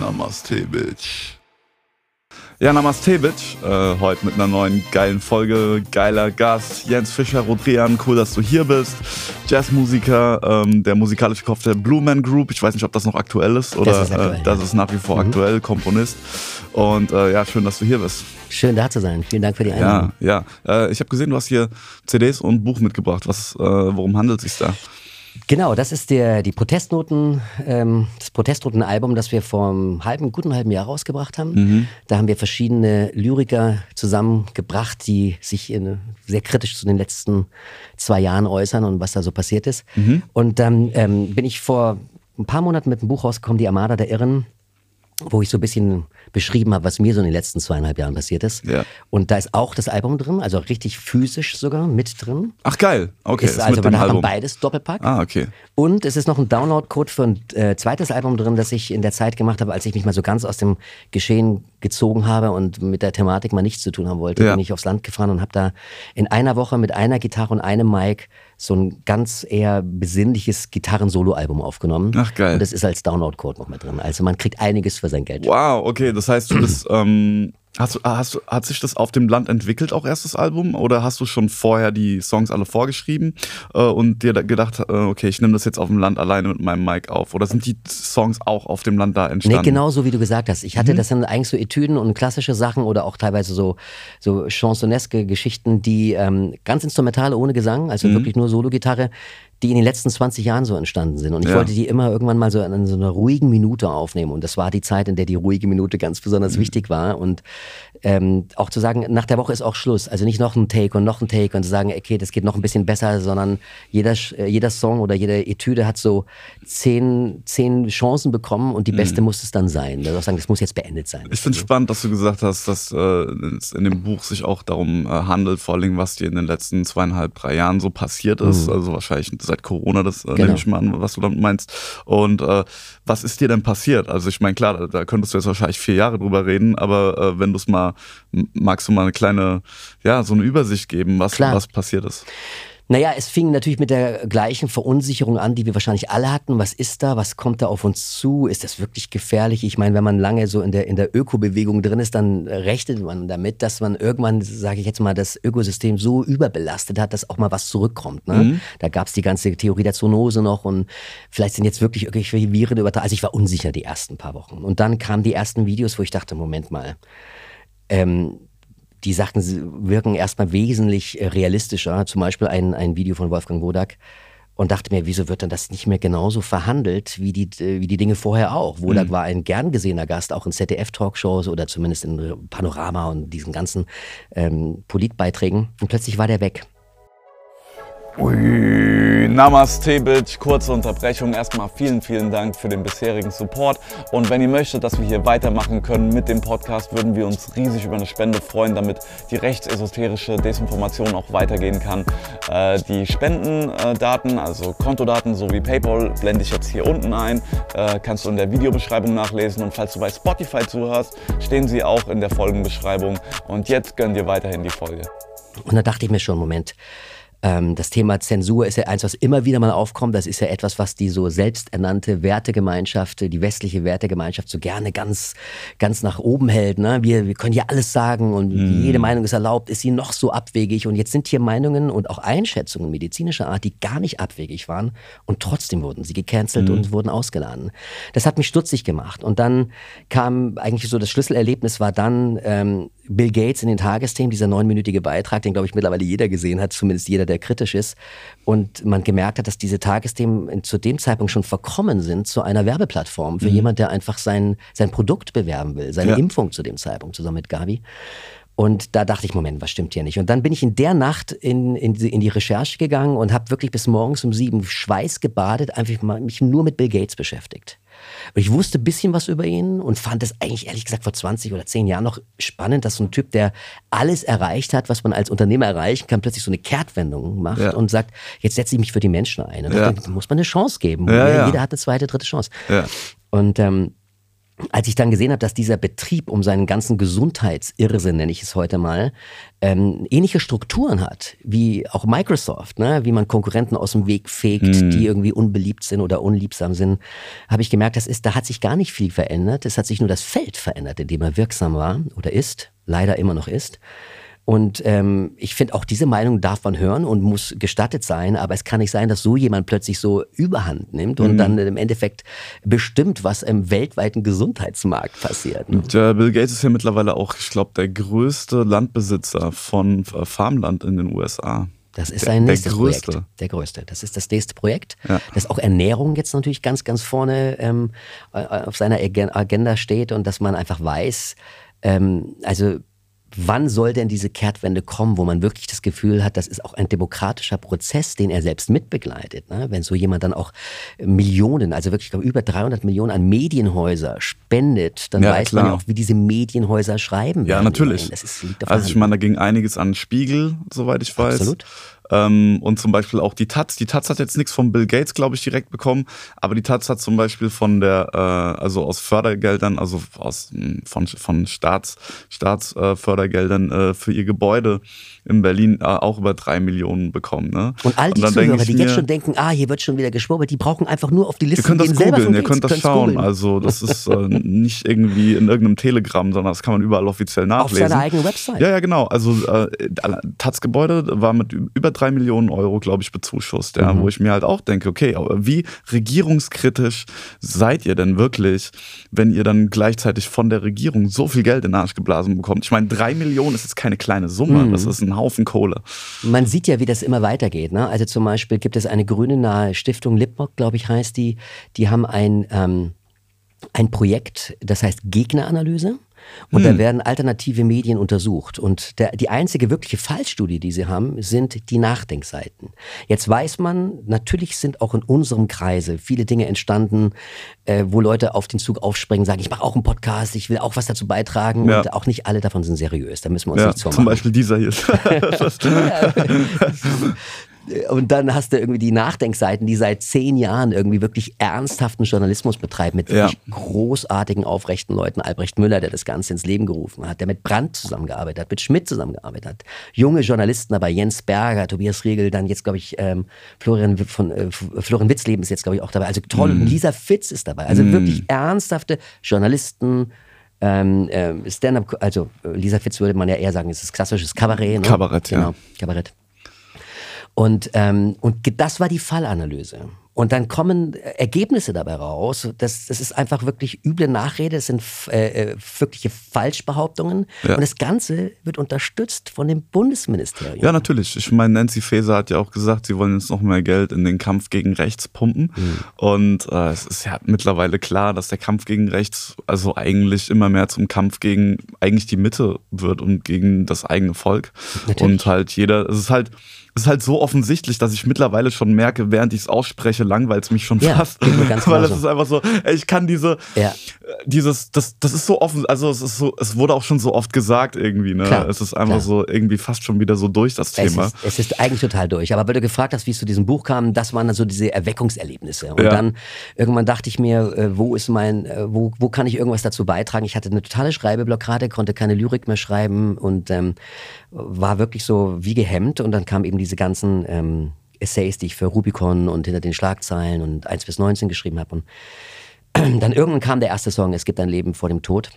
Namaste, Bitch. Ja, Namaste, Bitch. Äh, heute mit einer neuen geilen Folge. Geiler Gast. Jens Fischer, Rodrian. Cool, dass du hier bist. Jazzmusiker, ähm, der musikalische Kopf der Blue Man Group. Ich weiß nicht, ob das noch aktuell ist oder das ist, aktuell, äh, das ist nach wie vor mhm. aktuell. Komponist. Und äh, ja, schön, dass du hier bist. Schön da zu sein. Vielen Dank für die Einladung. Ja, ja. Äh, ich habe gesehen, du hast hier CDs und Buch mitgebracht. Was, äh, worum handelt es sich da? Genau, das ist der, die Protestnoten, ähm, das Protestnotenalbum, das wir vor einem halben, guten halben Jahr rausgebracht haben. Mhm. Da haben wir verschiedene Lyriker zusammengebracht, die sich in, sehr kritisch zu den letzten zwei Jahren äußern und was da so passiert ist. Mhm. Und dann ähm, bin ich vor ein paar Monaten mit einem Buch rausgekommen, Die Armada der Irren, wo ich so ein bisschen beschrieben habe, was mir so in den letzten zweieinhalb Jahren passiert ist. Ja. Und da ist auch das Album drin, also richtig physisch sogar mit drin. Ach geil, okay. Ist, ist also man hat beides Doppelpack. Ah, okay. Und es ist noch ein Download-Code für ein äh, zweites Album drin, das ich in der Zeit gemacht habe, als ich mich mal so ganz aus dem Geschehen gezogen habe und mit der Thematik mal nichts zu tun haben wollte. Ja. Bin ich aufs Land gefahren und habe da in einer Woche mit einer Gitarre und einem Mic so ein ganz eher besinnliches Gitarren-Solo-Album aufgenommen. Ach geil. Und das ist als Download-Code noch mit drin. Also man kriegt einiges für sein Geld. Wow, okay. Das heißt, du bist ähm, Hast, hast, hat sich das auf dem Land entwickelt, auch erstes Album? Oder hast du schon vorher die Songs alle vorgeschrieben äh, und dir gedacht, äh, okay, ich nehme das jetzt auf dem Land alleine mit meinem Mic auf? Oder sind die Songs auch auf dem Land da entstanden? Nee, genau so wie du gesagt hast. Ich hatte, mhm. das sind eigentlich so Etüden und klassische Sachen oder auch teilweise so, so chansoneske Geschichten, die ähm, ganz instrumental ohne Gesang, also mhm. wirklich nur Solo-Gitarre, die in den letzten 20 Jahren so entstanden sind. Und ich ja. wollte die immer irgendwann mal so in so einer ruhigen Minute aufnehmen. Und das war die Zeit, in der die ruhige Minute ganz besonders mhm. wichtig war. Und ähm, auch zu sagen, nach der Woche ist auch Schluss. Also nicht noch ein Take und noch ein Take und zu sagen, okay, das geht noch ein bisschen besser, sondern jeder, äh, jeder Song oder jede Etüde hat so zehn, zehn Chancen bekommen und die beste mhm. muss es dann sein. Also sagen, das muss jetzt beendet sein. Ich finde es spannend, dass du gesagt hast, dass äh, es in dem Buch sich auch darum äh, handelt, vor allem was dir in den letzten zweieinhalb, drei Jahren so passiert ist. Mhm. Also wahrscheinlich seit Corona, das äh, genau. nehme ich mal an, was du damit meinst. Und äh, was ist dir denn passiert? Also ich meine, klar, da, da, könntest du jetzt wahrscheinlich vier Jahre drüber reden, aber äh, wenn du es mal, magst du mal eine kleine, ja, so eine Übersicht geben, was, was passiert ist? Naja, es fing natürlich mit der gleichen Verunsicherung an, die wir wahrscheinlich alle hatten. Was ist da? Was kommt da auf uns zu? Ist das wirklich gefährlich? Ich meine, wenn man lange so in der, in der Ökobewegung drin ist, dann rechnet man damit, dass man irgendwann, sage ich jetzt mal, das Ökosystem so überbelastet hat, dass auch mal was zurückkommt. Ne? Mhm. Da gab es die ganze Theorie der Zoonose noch und vielleicht sind jetzt wirklich irgendwelche Viren übertragen. Also ich war unsicher die ersten paar Wochen. Und dann kamen die ersten Videos, wo ich dachte, Moment mal, ähm, die Sachen wirken erstmal wesentlich äh, realistischer. Zum Beispiel ein, ein Video von Wolfgang Wodak. Und dachte mir, wieso wird dann das nicht mehr genauso verhandelt wie die, wie die Dinge vorher auch? Wodak mhm. war ein gern gesehener Gast, auch in ZDF-Talkshows oder zumindest in Panorama und diesen ganzen ähm, Politbeiträgen. Und plötzlich war der weg. Ui, Namaste, Bitch. Kurze Unterbrechung. Erstmal vielen, vielen Dank für den bisherigen Support. Und wenn ihr möchtet, dass wir hier weitermachen können mit dem Podcast, würden wir uns riesig über eine Spende freuen, damit die rechtsesoterische Desinformation auch weitergehen kann. Äh, die Spendendaten, also Kontodaten sowie PayPal, blende ich jetzt hier unten ein. Äh, kannst du in der Videobeschreibung nachlesen. Und falls du bei Spotify zuhörst, stehen sie auch in der Folgenbeschreibung. Und jetzt gönn dir weiterhin die Folge. Und da dachte ich mir schon, Moment. Ähm, das Thema Zensur ist ja eins, was immer wieder mal aufkommt. Das ist ja etwas, was die so selbsternannte Wertegemeinschaft, die westliche Wertegemeinschaft so gerne ganz, ganz nach oben hält. Ne? Wir, wir können ja alles sagen und mhm. jede Meinung ist erlaubt. Ist sie noch so abwegig? Und jetzt sind hier Meinungen und auch Einschätzungen medizinischer Art, die gar nicht abwegig waren und trotzdem wurden sie gecancelt mhm. und wurden ausgeladen. Das hat mich stutzig gemacht. Und dann kam eigentlich so das Schlüsselerlebnis war dann ähm, Bill Gates in den Tagesthemen, dieser neunminütige Beitrag, den glaube ich mittlerweile jeder gesehen hat, zumindest jeder, der kritisch ist. Und man gemerkt hat, dass diese Tagesthemen zu dem Zeitpunkt schon verkommen sind zu einer Werbeplattform für mhm. jemand, der einfach sein, sein Produkt bewerben will, seine ja. Impfung zu dem Zeitpunkt, zusammen mit Gavi. Und da dachte ich, Moment, was stimmt hier nicht? Und dann bin ich in der Nacht in, in, in die Recherche gegangen und habe wirklich bis morgens um sieben Schweiß gebadet, einfach mal mich nur mit Bill Gates beschäftigt. Und ich wusste ein bisschen was über ihn und fand es eigentlich ehrlich gesagt vor 20 oder 10 Jahren noch spannend, dass so ein Typ, der alles erreicht hat, was man als Unternehmer erreichen kann, plötzlich so eine Kehrtwendung macht ja. und sagt, jetzt setze ich mich für die Menschen ein. Und ja. da muss man eine Chance geben. Ja, Jeder hat eine zweite, dritte Chance. Und ähm, als ich dann gesehen habe, dass dieser Betrieb um seinen ganzen Gesundheitsirrsinn, nenne ich es heute mal, ähm, ähnliche Strukturen hat, wie auch Microsoft, ne? wie man Konkurrenten aus dem Weg fegt, mhm. die irgendwie unbeliebt sind oder unliebsam sind, habe ich gemerkt, das ist, da hat sich gar nicht viel verändert. Es hat sich nur das Feld verändert, in dem er wirksam war oder ist, leider immer noch ist. Und ähm, ich finde, auch diese Meinung darf man hören und muss gestattet sein, aber es kann nicht sein, dass so jemand plötzlich so Überhand nimmt und mhm. dann im Endeffekt bestimmt, was im weltweiten Gesundheitsmarkt passiert. Ne? Der Bill Gates ist ja mittlerweile auch, ich glaube, der größte Landbesitzer von äh, Farmland in den USA. Das ist sein nächstes der größte. Projekt. Der größte. Das ist das nächste Projekt. Ja. Das auch Ernährung jetzt natürlich ganz, ganz vorne ähm, äh, auf seiner Agenda steht und dass man einfach weiß, ähm, also wann soll denn diese Kehrtwende kommen, wo man wirklich das Gefühl hat, das ist auch ein demokratischer Prozess, den er selbst mitbegleitet. Ne? Wenn so jemand dann auch Millionen, also wirklich glaube, über 300 Millionen an Medienhäuser spendet, dann ja, weiß klar. man ja auch, wie diese Medienhäuser schreiben. Ja, natürlich. Das ist, also ich meine, da ging einiges an Spiegel, soweit ich weiß. Absolut. Ähm, und zum Beispiel auch die Taz. Die Taz hat jetzt nichts von Bill Gates, glaube ich, direkt bekommen, aber die Taz hat zum Beispiel von der, äh, also aus Fördergeldern, also aus, hm, von, von Staats, Staatsfördergeldern äh, für ihr Gebäude in Berlin äh, auch über drei Millionen bekommen. Ne? Und all die und Zuhörer, die mir, jetzt schon denken, ah, hier wird schon wieder geschwurbelt, die brauchen einfach nur auf die Liste gehen. Ihr könnt das googeln, ihr könnt das schauen. Also das ist äh, nicht irgendwie in irgendeinem Telegram, sondern das kann man überall offiziell nachlesen. Auf seiner eigenen Website. Ja, ja, genau. Also äh, Taz-Gebäude war mit über drei Millionen Euro, glaube ich, bezuschusst. Ja, mhm. Wo ich mir halt auch denke, okay, aber wie regierungskritisch seid ihr denn wirklich, wenn ihr dann gleichzeitig von der Regierung so viel Geld in den Arsch geblasen bekommt? Ich meine, drei Millionen ist jetzt keine kleine Summe. Mhm. Das ist ein Haufen Kohle. Man sieht ja, wie das immer weitergeht. Ne? Also zum Beispiel gibt es eine grüne nahe Stiftung, Lipbock, glaube ich, heißt die. Die haben ein, ähm, ein Projekt, das heißt Gegneranalyse. Und hm. da werden alternative Medien untersucht. Und der, die einzige wirkliche Fallstudie, die sie haben, sind die Nachdenkseiten. Jetzt weiß man, natürlich sind auch in unserem Kreise viele Dinge entstanden, äh, wo Leute auf den Zug aufspringen, sagen, ich mache auch einen Podcast, ich will auch was dazu beitragen. Ja. Und auch nicht alle davon sind seriös. Da müssen wir uns ja, nichts vormachen. Zum Beispiel dieser hier. Und dann hast du irgendwie die Nachdenkseiten, die seit zehn Jahren irgendwie wirklich ernsthaften Journalismus betreiben, mit wirklich ja. großartigen, aufrechten Leuten. Albrecht Müller, der das Ganze ins Leben gerufen hat, der mit Brandt zusammengearbeitet hat, mit Schmidt zusammengearbeitet hat. Junge Journalisten dabei, Jens Berger, Tobias Riegel, dann jetzt, glaube ich, ähm, Florian, von, äh, Florian Witzleben ist jetzt, glaube ich, auch dabei. Also toll. Mm. Lisa Fitz ist dabei. Also mm. wirklich ernsthafte Journalisten, ähm, äh, Stand-up, also äh, Lisa Fitz würde man ja eher sagen, es ist klassisches Kabarett. Ne? Kabarett, ja. Genau, Kabarett. Und, ähm, und das war die Fallanalyse. Und dann kommen Ergebnisse dabei raus. Das, das ist einfach wirklich üble Nachrede, das sind äh, äh, wirkliche Falschbehauptungen. Ja. Und das Ganze wird unterstützt von dem Bundesministerium. Ja, natürlich. Ich meine, Nancy Faeser hat ja auch gesagt, sie wollen jetzt noch mehr Geld in den Kampf gegen rechts pumpen. Mhm. Und äh, es ist ja mittlerweile klar, dass der Kampf gegen rechts also eigentlich immer mehr zum Kampf gegen eigentlich die Mitte wird und gegen das eigene Volk. Natürlich. Und halt jeder, es ist halt es ist halt so offensichtlich, dass ich mittlerweile schon merke, während ich es ausspreche, langweilt es mich schon ja, fast. Weil es ist einfach so, ey, ich kann diese, ja. dieses, das, das ist so offen, also es ist so, es wurde auch schon so oft gesagt irgendwie, ne? Klar, es ist einfach klar. so irgendwie fast schon wieder so durch das Thema. Es ist, es ist eigentlich total durch. Aber weil du gefragt hast, wie es zu diesem Buch kam, das waren dann so diese Erweckungserlebnisse. Und ja. dann irgendwann dachte ich mir, äh, wo ist mein, äh, wo, wo kann ich irgendwas dazu beitragen? Ich hatte eine totale Schreibeblockade, konnte keine Lyrik mehr schreiben und ähm, war wirklich so wie gehemmt. Und dann kam eben diese ganzen ähm, Essays, die ich für Rubicon und hinter den Schlagzeilen und 1 bis 19 geschrieben habe. Und dann irgendwann kam der erste Song, Es gibt ein Leben vor dem Tod.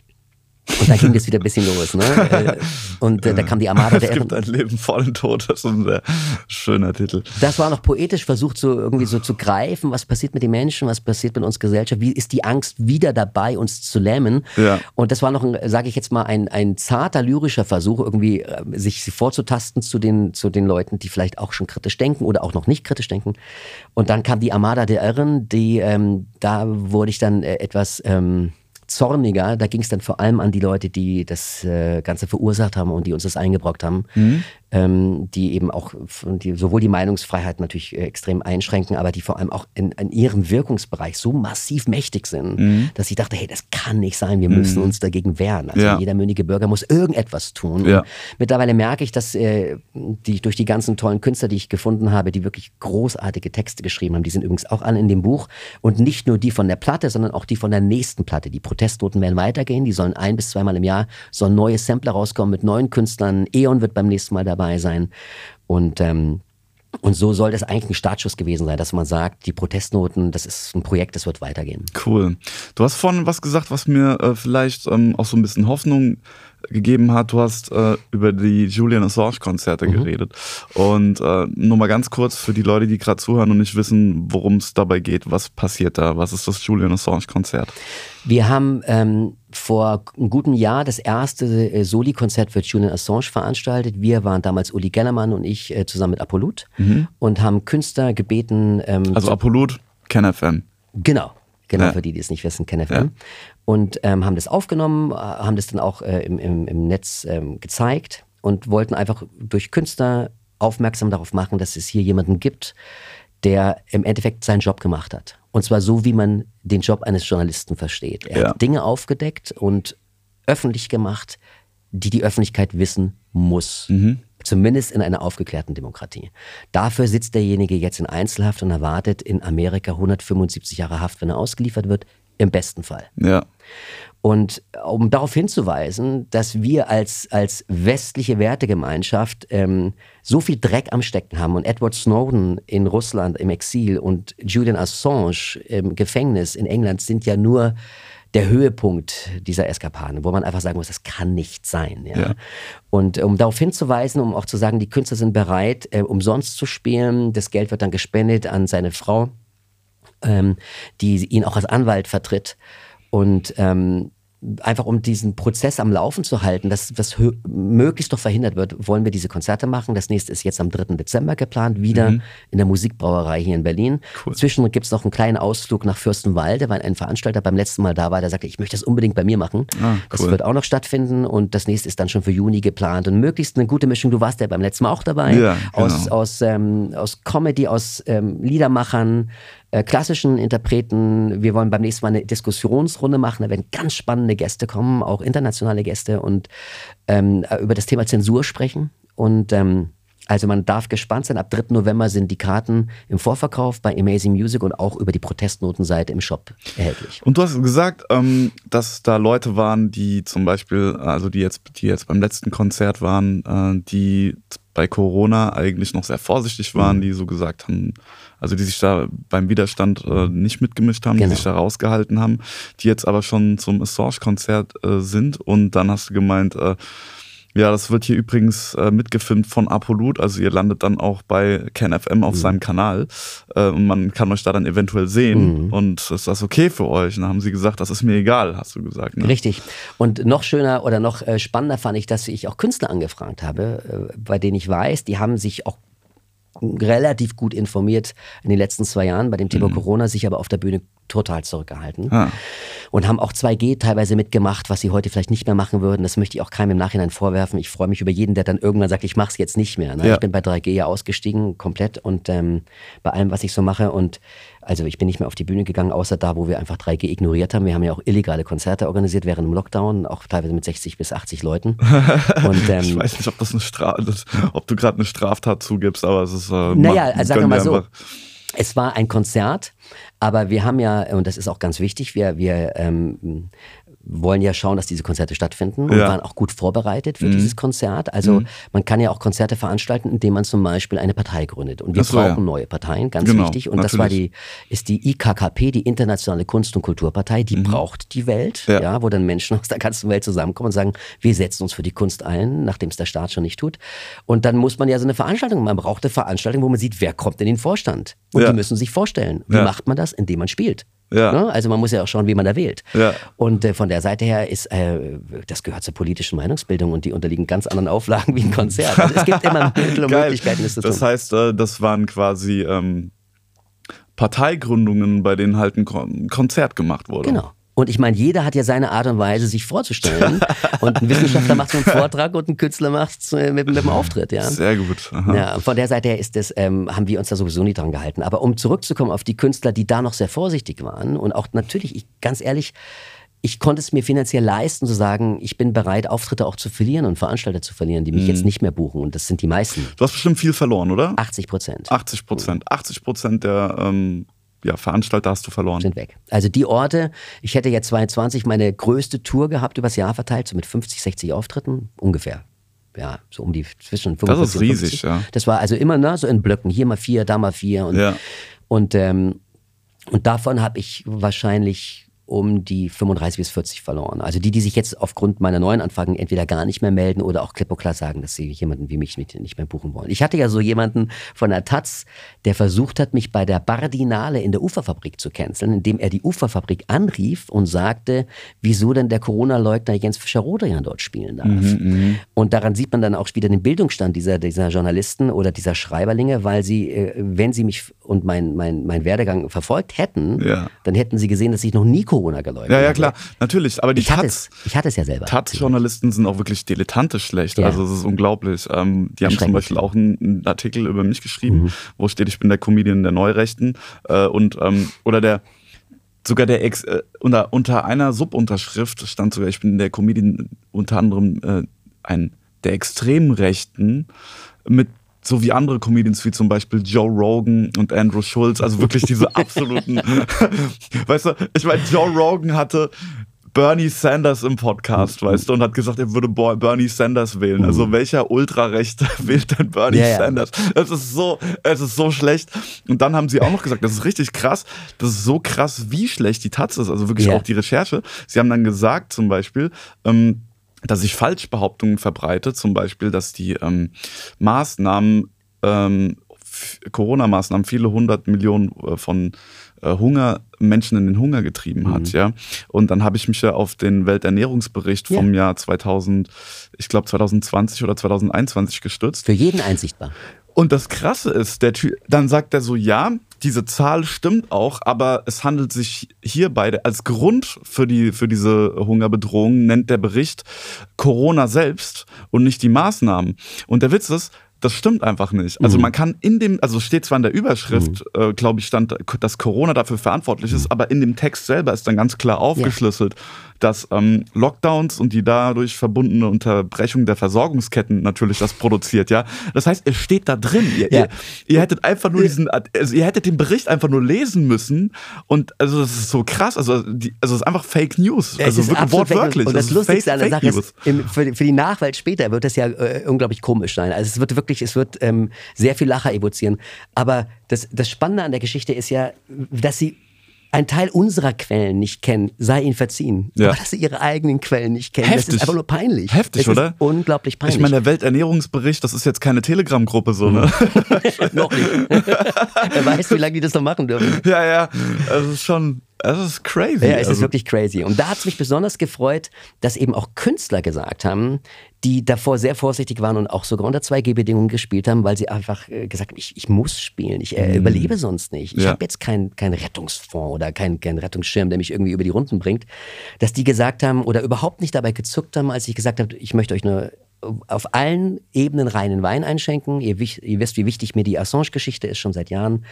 Und dann ging das wieder ein bisschen los. Ne? Und äh, da kam die Armada der Es gibt ein Leben vor dem Tod, das ist ein sehr schöner Titel. Das war noch poetisch versucht, so irgendwie so zu greifen, was passiert mit den Menschen, was passiert mit uns Gesellschaft, wie ist die Angst wieder dabei, uns zu lähmen. Ja. Und das war noch, sage ich jetzt mal, ein, ein zarter lyrischer Versuch, irgendwie äh, sich vorzutasten zu den, zu den Leuten, die vielleicht auch schon kritisch denken oder auch noch nicht kritisch denken. Und dann kam die Armada der Irren, die, ähm, da wurde ich dann äh, etwas... Ähm, zorniger. Da ging es dann vor allem an die Leute, die das äh, Ganze verursacht haben und die uns das eingebrockt haben. Mhm. Ähm, die eben auch die, sowohl die Meinungsfreiheit natürlich äh, extrem einschränken, aber die vor allem auch in, in ihrem Wirkungsbereich so massiv mächtig sind, mhm. dass ich dachte, hey, das kann nicht sein, wir müssen mhm. uns dagegen wehren. Also ja. jeder mündige Bürger muss irgendetwas tun. Ja. mittlerweile merke ich, dass äh, die, durch die ganzen tollen Künstler, die ich gefunden habe, die wirklich großartige Texte geschrieben haben, die sind übrigens auch alle in dem Buch und nicht nur die von der Platte, sondern auch die von der nächsten Platte. Die Protestnoten werden weitergehen, die sollen ein bis zweimal im Jahr sollen neue Sampler rauskommen mit neuen Künstlern. Eon wird beim nächsten Mal dabei sein und ähm, und so soll das eigentlich ein Startschuss gewesen sein, dass man sagt, die Protestnoten, das ist ein Projekt, das wird weitergehen. Cool. Du hast vorhin was gesagt, was mir äh, vielleicht ähm, auch so ein bisschen Hoffnung gegeben hat. Du hast äh, über die Julian Assange-Konzerte mhm. geredet. Und äh, nur mal ganz kurz für die Leute, die gerade zuhören und nicht wissen, worum es dabei geht. Was passiert da? Was ist das Julian Assange-Konzert? Wir haben ähm, vor einem guten Jahr das erste äh, Soli-Konzert für Julian Assange veranstaltet. Wir waren damals Uli Gellermann und ich äh, zusammen mit Apollut mhm. und haben Künstler gebeten. Ähm, also Apollut, KenFM. Genau. Genau, ja. für die, die es nicht wissen, KenFM. Ja und ähm, haben das aufgenommen, äh, haben das dann auch äh, im, im, im, Netz ähm, gezeigt und wollten einfach durch Künstler aufmerksam darauf machen, dass es hier jemanden gibt, der im Endeffekt seinen Job gemacht hat. Und zwar so, wie man den Job eines Journalisten versteht. Er ja. hat Dinge aufgedeckt und öffentlich gemacht, die die Öffentlichkeit wissen muss. Mhm. Zumindest in einer aufgeklärten Demokratie. Dafür sitzt derjenige jetzt in Einzelhaft und erwartet in Amerika 175 Jahre Haft, wenn er ausgeliefert wird. Im besten Fall. Ja. Und um darauf hinzuweisen, dass wir als, als westliche Wertegemeinschaft ähm, so viel Dreck am Stecken haben und Edward Snowden in Russland im Exil und Julian Assange im Gefängnis in England sind ja nur der Höhepunkt dieser Eskapaden, wo man einfach sagen muss, das kann nicht sein. Ja? ja. Und um darauf hinzuweisen, um auch zu sagen, die Künstler sind bereit, äh, umsonst zu spielen, das Geld wird dann gespendet an seine Frau ähm, die ihn auch als Anwalt vertritt. Und ähm, einfach um diesen Prozess am Laufen zu halten, dass das möglichst doch verhindert wird, wollen wir diese Konzerte machen. Das nächste ist jetzt am 3. Dezember geplant, wieder mhm. in der Musikbrauerei hier in Berlin. Cool. Zwischendurch gibt es noch einen kleinen Ausflug nach Fürstenwalde, weil ein Veranstalter beim letzten Mal da war, der sagte, ich möchte das unbedingt bei mir machen. Ah, cool. Das wird auch noch stattfinden und das nächste ist dann schon für Juni geplant und möglichst eine gute Mischung. Du warst ja beim letzten Mal auch dabei. Ja, genau. aus, aus, ähm, aus Comedy, aus ähm, Liedermachern, äh, klassischen Interpreten. Wir wollen beim nächsten Mal eine Diskussionsrunde machen. Da werden ganz spannende Gäste kommen, auch internationale Gäste und ähm, äh, über das Thema Zensur sprechen. Und ähm, also man darf gespannt sein. Ab 3. November sind die Karten im Vorverkauf bei Amazing Music und auch über die Protestnotenseite im Shop erhältlich. Und du hast gesagt, ähm, dass da Leute waren, die zum Beispiel, also die jetzt, die jetzt beim letzten Konzert waren, äh, die bei Corona eigentlich noch sehr vorsichtig waren, mhm. die so gesagt haben, also die sich da beim Widerstand äh, nicht mitgemischt haben, genau. die sich da rausgehalten haben, die jetzt aber schon zum Assange-Konzert äh, sind und dann hast du gemeint, äh, ja, das wird hier übrigens äh, mitgefilmt von Apollut, also ihr landet dann auch bei KenFM auf mhm. seinem Kanal äh, und man kann euch da dann eventuell sehen mhm. und ist das okay für euch? Und dann haben sie gesagt, das ist mir egal, hast du gesagt. Ne? Richtig. Und noch schöner oder noch äh, spannender fand ich, dass ich auch Künstler angefragt habe, äh, bei denen ich weiß, die haben sich auch relativ gut informiert in den letzten zwei Jahren bei dem Thema mhm. Corona, sich aber auf der Bühne total zurückgehalten. Ah. Und haben auch 2G teilweise mitgemacht, was sie heute vielleicht nicht mehr machen würden. Das möchte ich auch keinem im Nachhinein vorwerfen. Ich freue mich über jeden, der dann irgendwann sagt, ich mache es jetzt nicht mehr. Ne? Ja. Ich bin bei 3G ja ausgestiegen, komplett und ähm, bei allem, was ich so mache. Und also ich bin nicht mehr auf die Bühne gegangen, außer da, wo wir einfach 3G ignoriert haben. Wir haben ja auch illegale Konzerte organisiert während dem Lockdown, auch teilweise mit 60 bis 80 Leuten. Und, ähm, ich weiß nicht, ob das eine Straf ob du gerade eine Straftat zugibst, aber es ist. Äh, naja, also sagen wir mal so. Es war ein Konzert, aber wir haben ja, und das ist auch ganz wichtig, wir, wir ähm, wollen ja schauen, dass diese Konzerte stattfinden und ja. waren auch gut vorbereitet für mhm. dieses Konzert. Also mhm. man kann ja auch Konzerte veranstalten, indem man zum Beispiel eine Partei gründet. Und wir so, brauchen ja. neue Parteien, ganz genau, wichtig. Und natürlich. das war die, ist die IKKP, die Internationale Kunst- und Kulturpartei, die mhm. braucht die Welt, ja. ja. wo dann Menschen aus der ganzen Welt zusammenkommen und sagen, wir setzen uns für die Kunst ein, nachdem es der Staat schon nicht tut. Und dann muss man ja so eine Veranstaltung, man braucht eine Veranstaltung, wo man sieht, wer kommt in den Vorstand. Und die müssen sich vorstellen. Wie macht man das? Indem man spielt. Ja. Ne? Also man muss ja auch schauen, wie man da wählt. Ja. Und äh, von der Seite her ist, äh, das gehört zur politischen Meinungsbildung und die unterliegen ganz anderen Auflagen wie ein Konzert. Also es gibt immer Mittel und Möglichkeiten, das zu tun. Das heißt, äh, das waren quasi ähm, Parteigründungen, bei denen halt ein Konzert gemacht wurde. Genau. Und ich meine, jeder hat ja seine Art und Weise, sich vorzustellen. und ein Wissenschaftler macht so einen Vortrag und ein Künstler macht es mit, mit einem Auftritt. Ja? Sehr gut. Aha. Ja, von der Seite her ist das, ähm, haben wir uns da sowieso nicht dran gehalten. Aber um zurückzukommen auf die Künstler, die da noch sehr vorsichtig waren und auch natürlich, ich, ganz ehrlich, ich konnte es mir finanziell leisten, zu sagen, ich bin bereit, Auftritte auch zu verlieren und Veranstalter zu verlieren, die mich mhm. jetzt nicht mehr buchen. Und das sind die meisten. Du hast bestimmt viel verloren, oder? 80 Prozent. 80 Prozent. 80 Prozent der ähm, ja, Veranstalter hast du verloren. Sind weg. Also die Orte, ich hätte jetzt 22 meine größte Tour gehabt übers Jahr verteilt, so mit 50, 60 Auftritten ungefähr. Ja, so um die zwischen 55 Das ist riesig, ja. Das war also immer ne, so in Blöcken, hier mal vier, da mal vier. Und, ja. und, ähm, und davon habe ich wahrscheinlich um die 35 bis 40 verloren. Also die, die sich jetzt aufgrund meiner neuen Anfragen entweder gar nicht mehr melden oder auch klipp und klar sagen, dass sie jemanden wie mich nicht, mehr buchen wollen. Ich hatte ja so jemanden von der Taz, der versucht hat, mich bei der Bardinale in der Uferfabrik zu canceln, indem er die Uferfabrik anrief und sagte, wieso denn der Corona-Leugner Jens Fischer-Rodrian dort spielen darf. Mhm, mhm, und daran sieht man dann auch wieder den Bildungsstand dieser, dieser Journalisten oder dieser Schreiberlinge, weil sie, äh, wenn sie mich und mein, mein, mein Werdegang verfolgt hätten, ja. dann hätten sie gesehen, dass ich noch nie Corona geleugnet Ja, ja, klar, natürlich. Aber die ich hatte, es, ich hatte es ja selber. Taz-Journalisten sind auch wirklich dilettantisch schlecht. Ja. Also, es ist unglaublich. Ähm, die haben zum Beispiel auch einen, Artikel über mich geschrieben, mhm. wo steht, ich bin der Comedian der Neurechten. Äh, und, ähm, oder der, sogar der Ex, äh, unter, unter einer Subunterschrift stand sogar, ich bin der Comedian unter anderem äh, ein der extremen Rechten mit so wie andere Comedians wie zum Beispiel Joe Rogan und Andrew Schulz, also wirklich diese absoluten, weißt du, ich meine, Joe Rogan hatte Bernie Sanders im Podcast, weißt du, und hat gesagt, er würde Bernie Sanders wählen. Also mhm. welcher Ultrarechter wählt denn Bernie ja, Sanders? Es ist so, es ist so schlecht. Und dann haben sie auch noch gesagt, das ist richtig krass, das ist so krass, wie schlecht die Taz ist, also wirklich ja. auch die Recherche. Sie haben dann gesagt, zum Beispiel, ähm, dass sich Falschbehauptungen verbreitet, zum Beispiel, dass die ähm, Maßnahmen, ähm, Corona-Maßnahmen, viele hundert Millionen äh, von äh, Hunger, Menschen in den Hunger getrieben mhm. hat, ja. Und dann habe ich mich ja auf den Welternährungsbericht vom ja. Jahr 2000, ich glaube 2020 oder 2021 gestützt. Für jeden einsichtbar. Und das Krasse ist, der Typ, dann sagt er so, ja, diese Zahl stimmt auch, aber es handelt sich hierbei als Grund für, die, für diese Hungerbedrohung, nennt der Bericht Corona selbst und nicht die Maßnahmen. Und der Witz ist, das stimmt einfach nicht. Also mhm. man kann in dem, also steht zwar in der Überschrift, mhm. äh, glaube ich, stand, dass Corona dafür verantwortlich ist, mhm. aber in dem Text selber ist dann ganz klar aufgeschlüsselt, dass ähm, Lockdowns und die dadurch verbundene Unterbrechung der Versorgungsketten natürlich das produziert, ja. Das heißt, es steht da drin. Ihr, ja. ihr, ihr hättet einfach nur diesen, also ihr hättet den Bericht einfach nur lesen müssen und also das ist so krass, also, die, also es ist einfach Fake News, also es wirklich wortwörtlich. Und das, das Lustigste an der Sache ist, im, für, für, die Nachwelt später wird das ja äh, unglaublich komisch sein. Also es wird wirklich, es wird ähm, sehr viel Lacher evozieren. Aber das, das Spannende an der Geschichte ist ja, dass sie ein Teil unserer Quellen nicht kennen, sei ihnen verziehen. Ja. Aber dass sie ihre eigenen Quellen nicht kennen, Heftig. das ist einfach nur peinlich. Heftig, das oder? unglaublich peinlich. Ich meine, der Welternährungsbericht, das ist jetzt keine Telegram-Gruppe so, ne? noch nicht. Wer weiß, wie lange die das noch machen dürfen. Ja, ja, es ist schon, es ist crazy. Ja, es ist also. wirklich crazy. Und da hat es mich besonders gefreut, dass eben auch Künstler gesagt haben, die davor sehr vorsichtig waren und auch sogar unter 2G-Bedingungen gespielt haben, weil sie einfach äh, gesagt haben, ich, ich muss spielen, ich äh, mhm. überlebe sonst nicht. Ich ja. habe jetzt keinen kein Rettungsfonds oder keinen kein Rettungsschirm, der mich irgendwie über die Runden bringt. Dass die gesagt haben oder überhaupt nicht dabei gezuckt haben, als ich gesagt habe, ich möchte euch nur auf allen Ebenen reinen Wein einschenken. Ihr, ihr, wisst, wie wichtig mir die Assange-Geschichte ist, schon seit Jahren.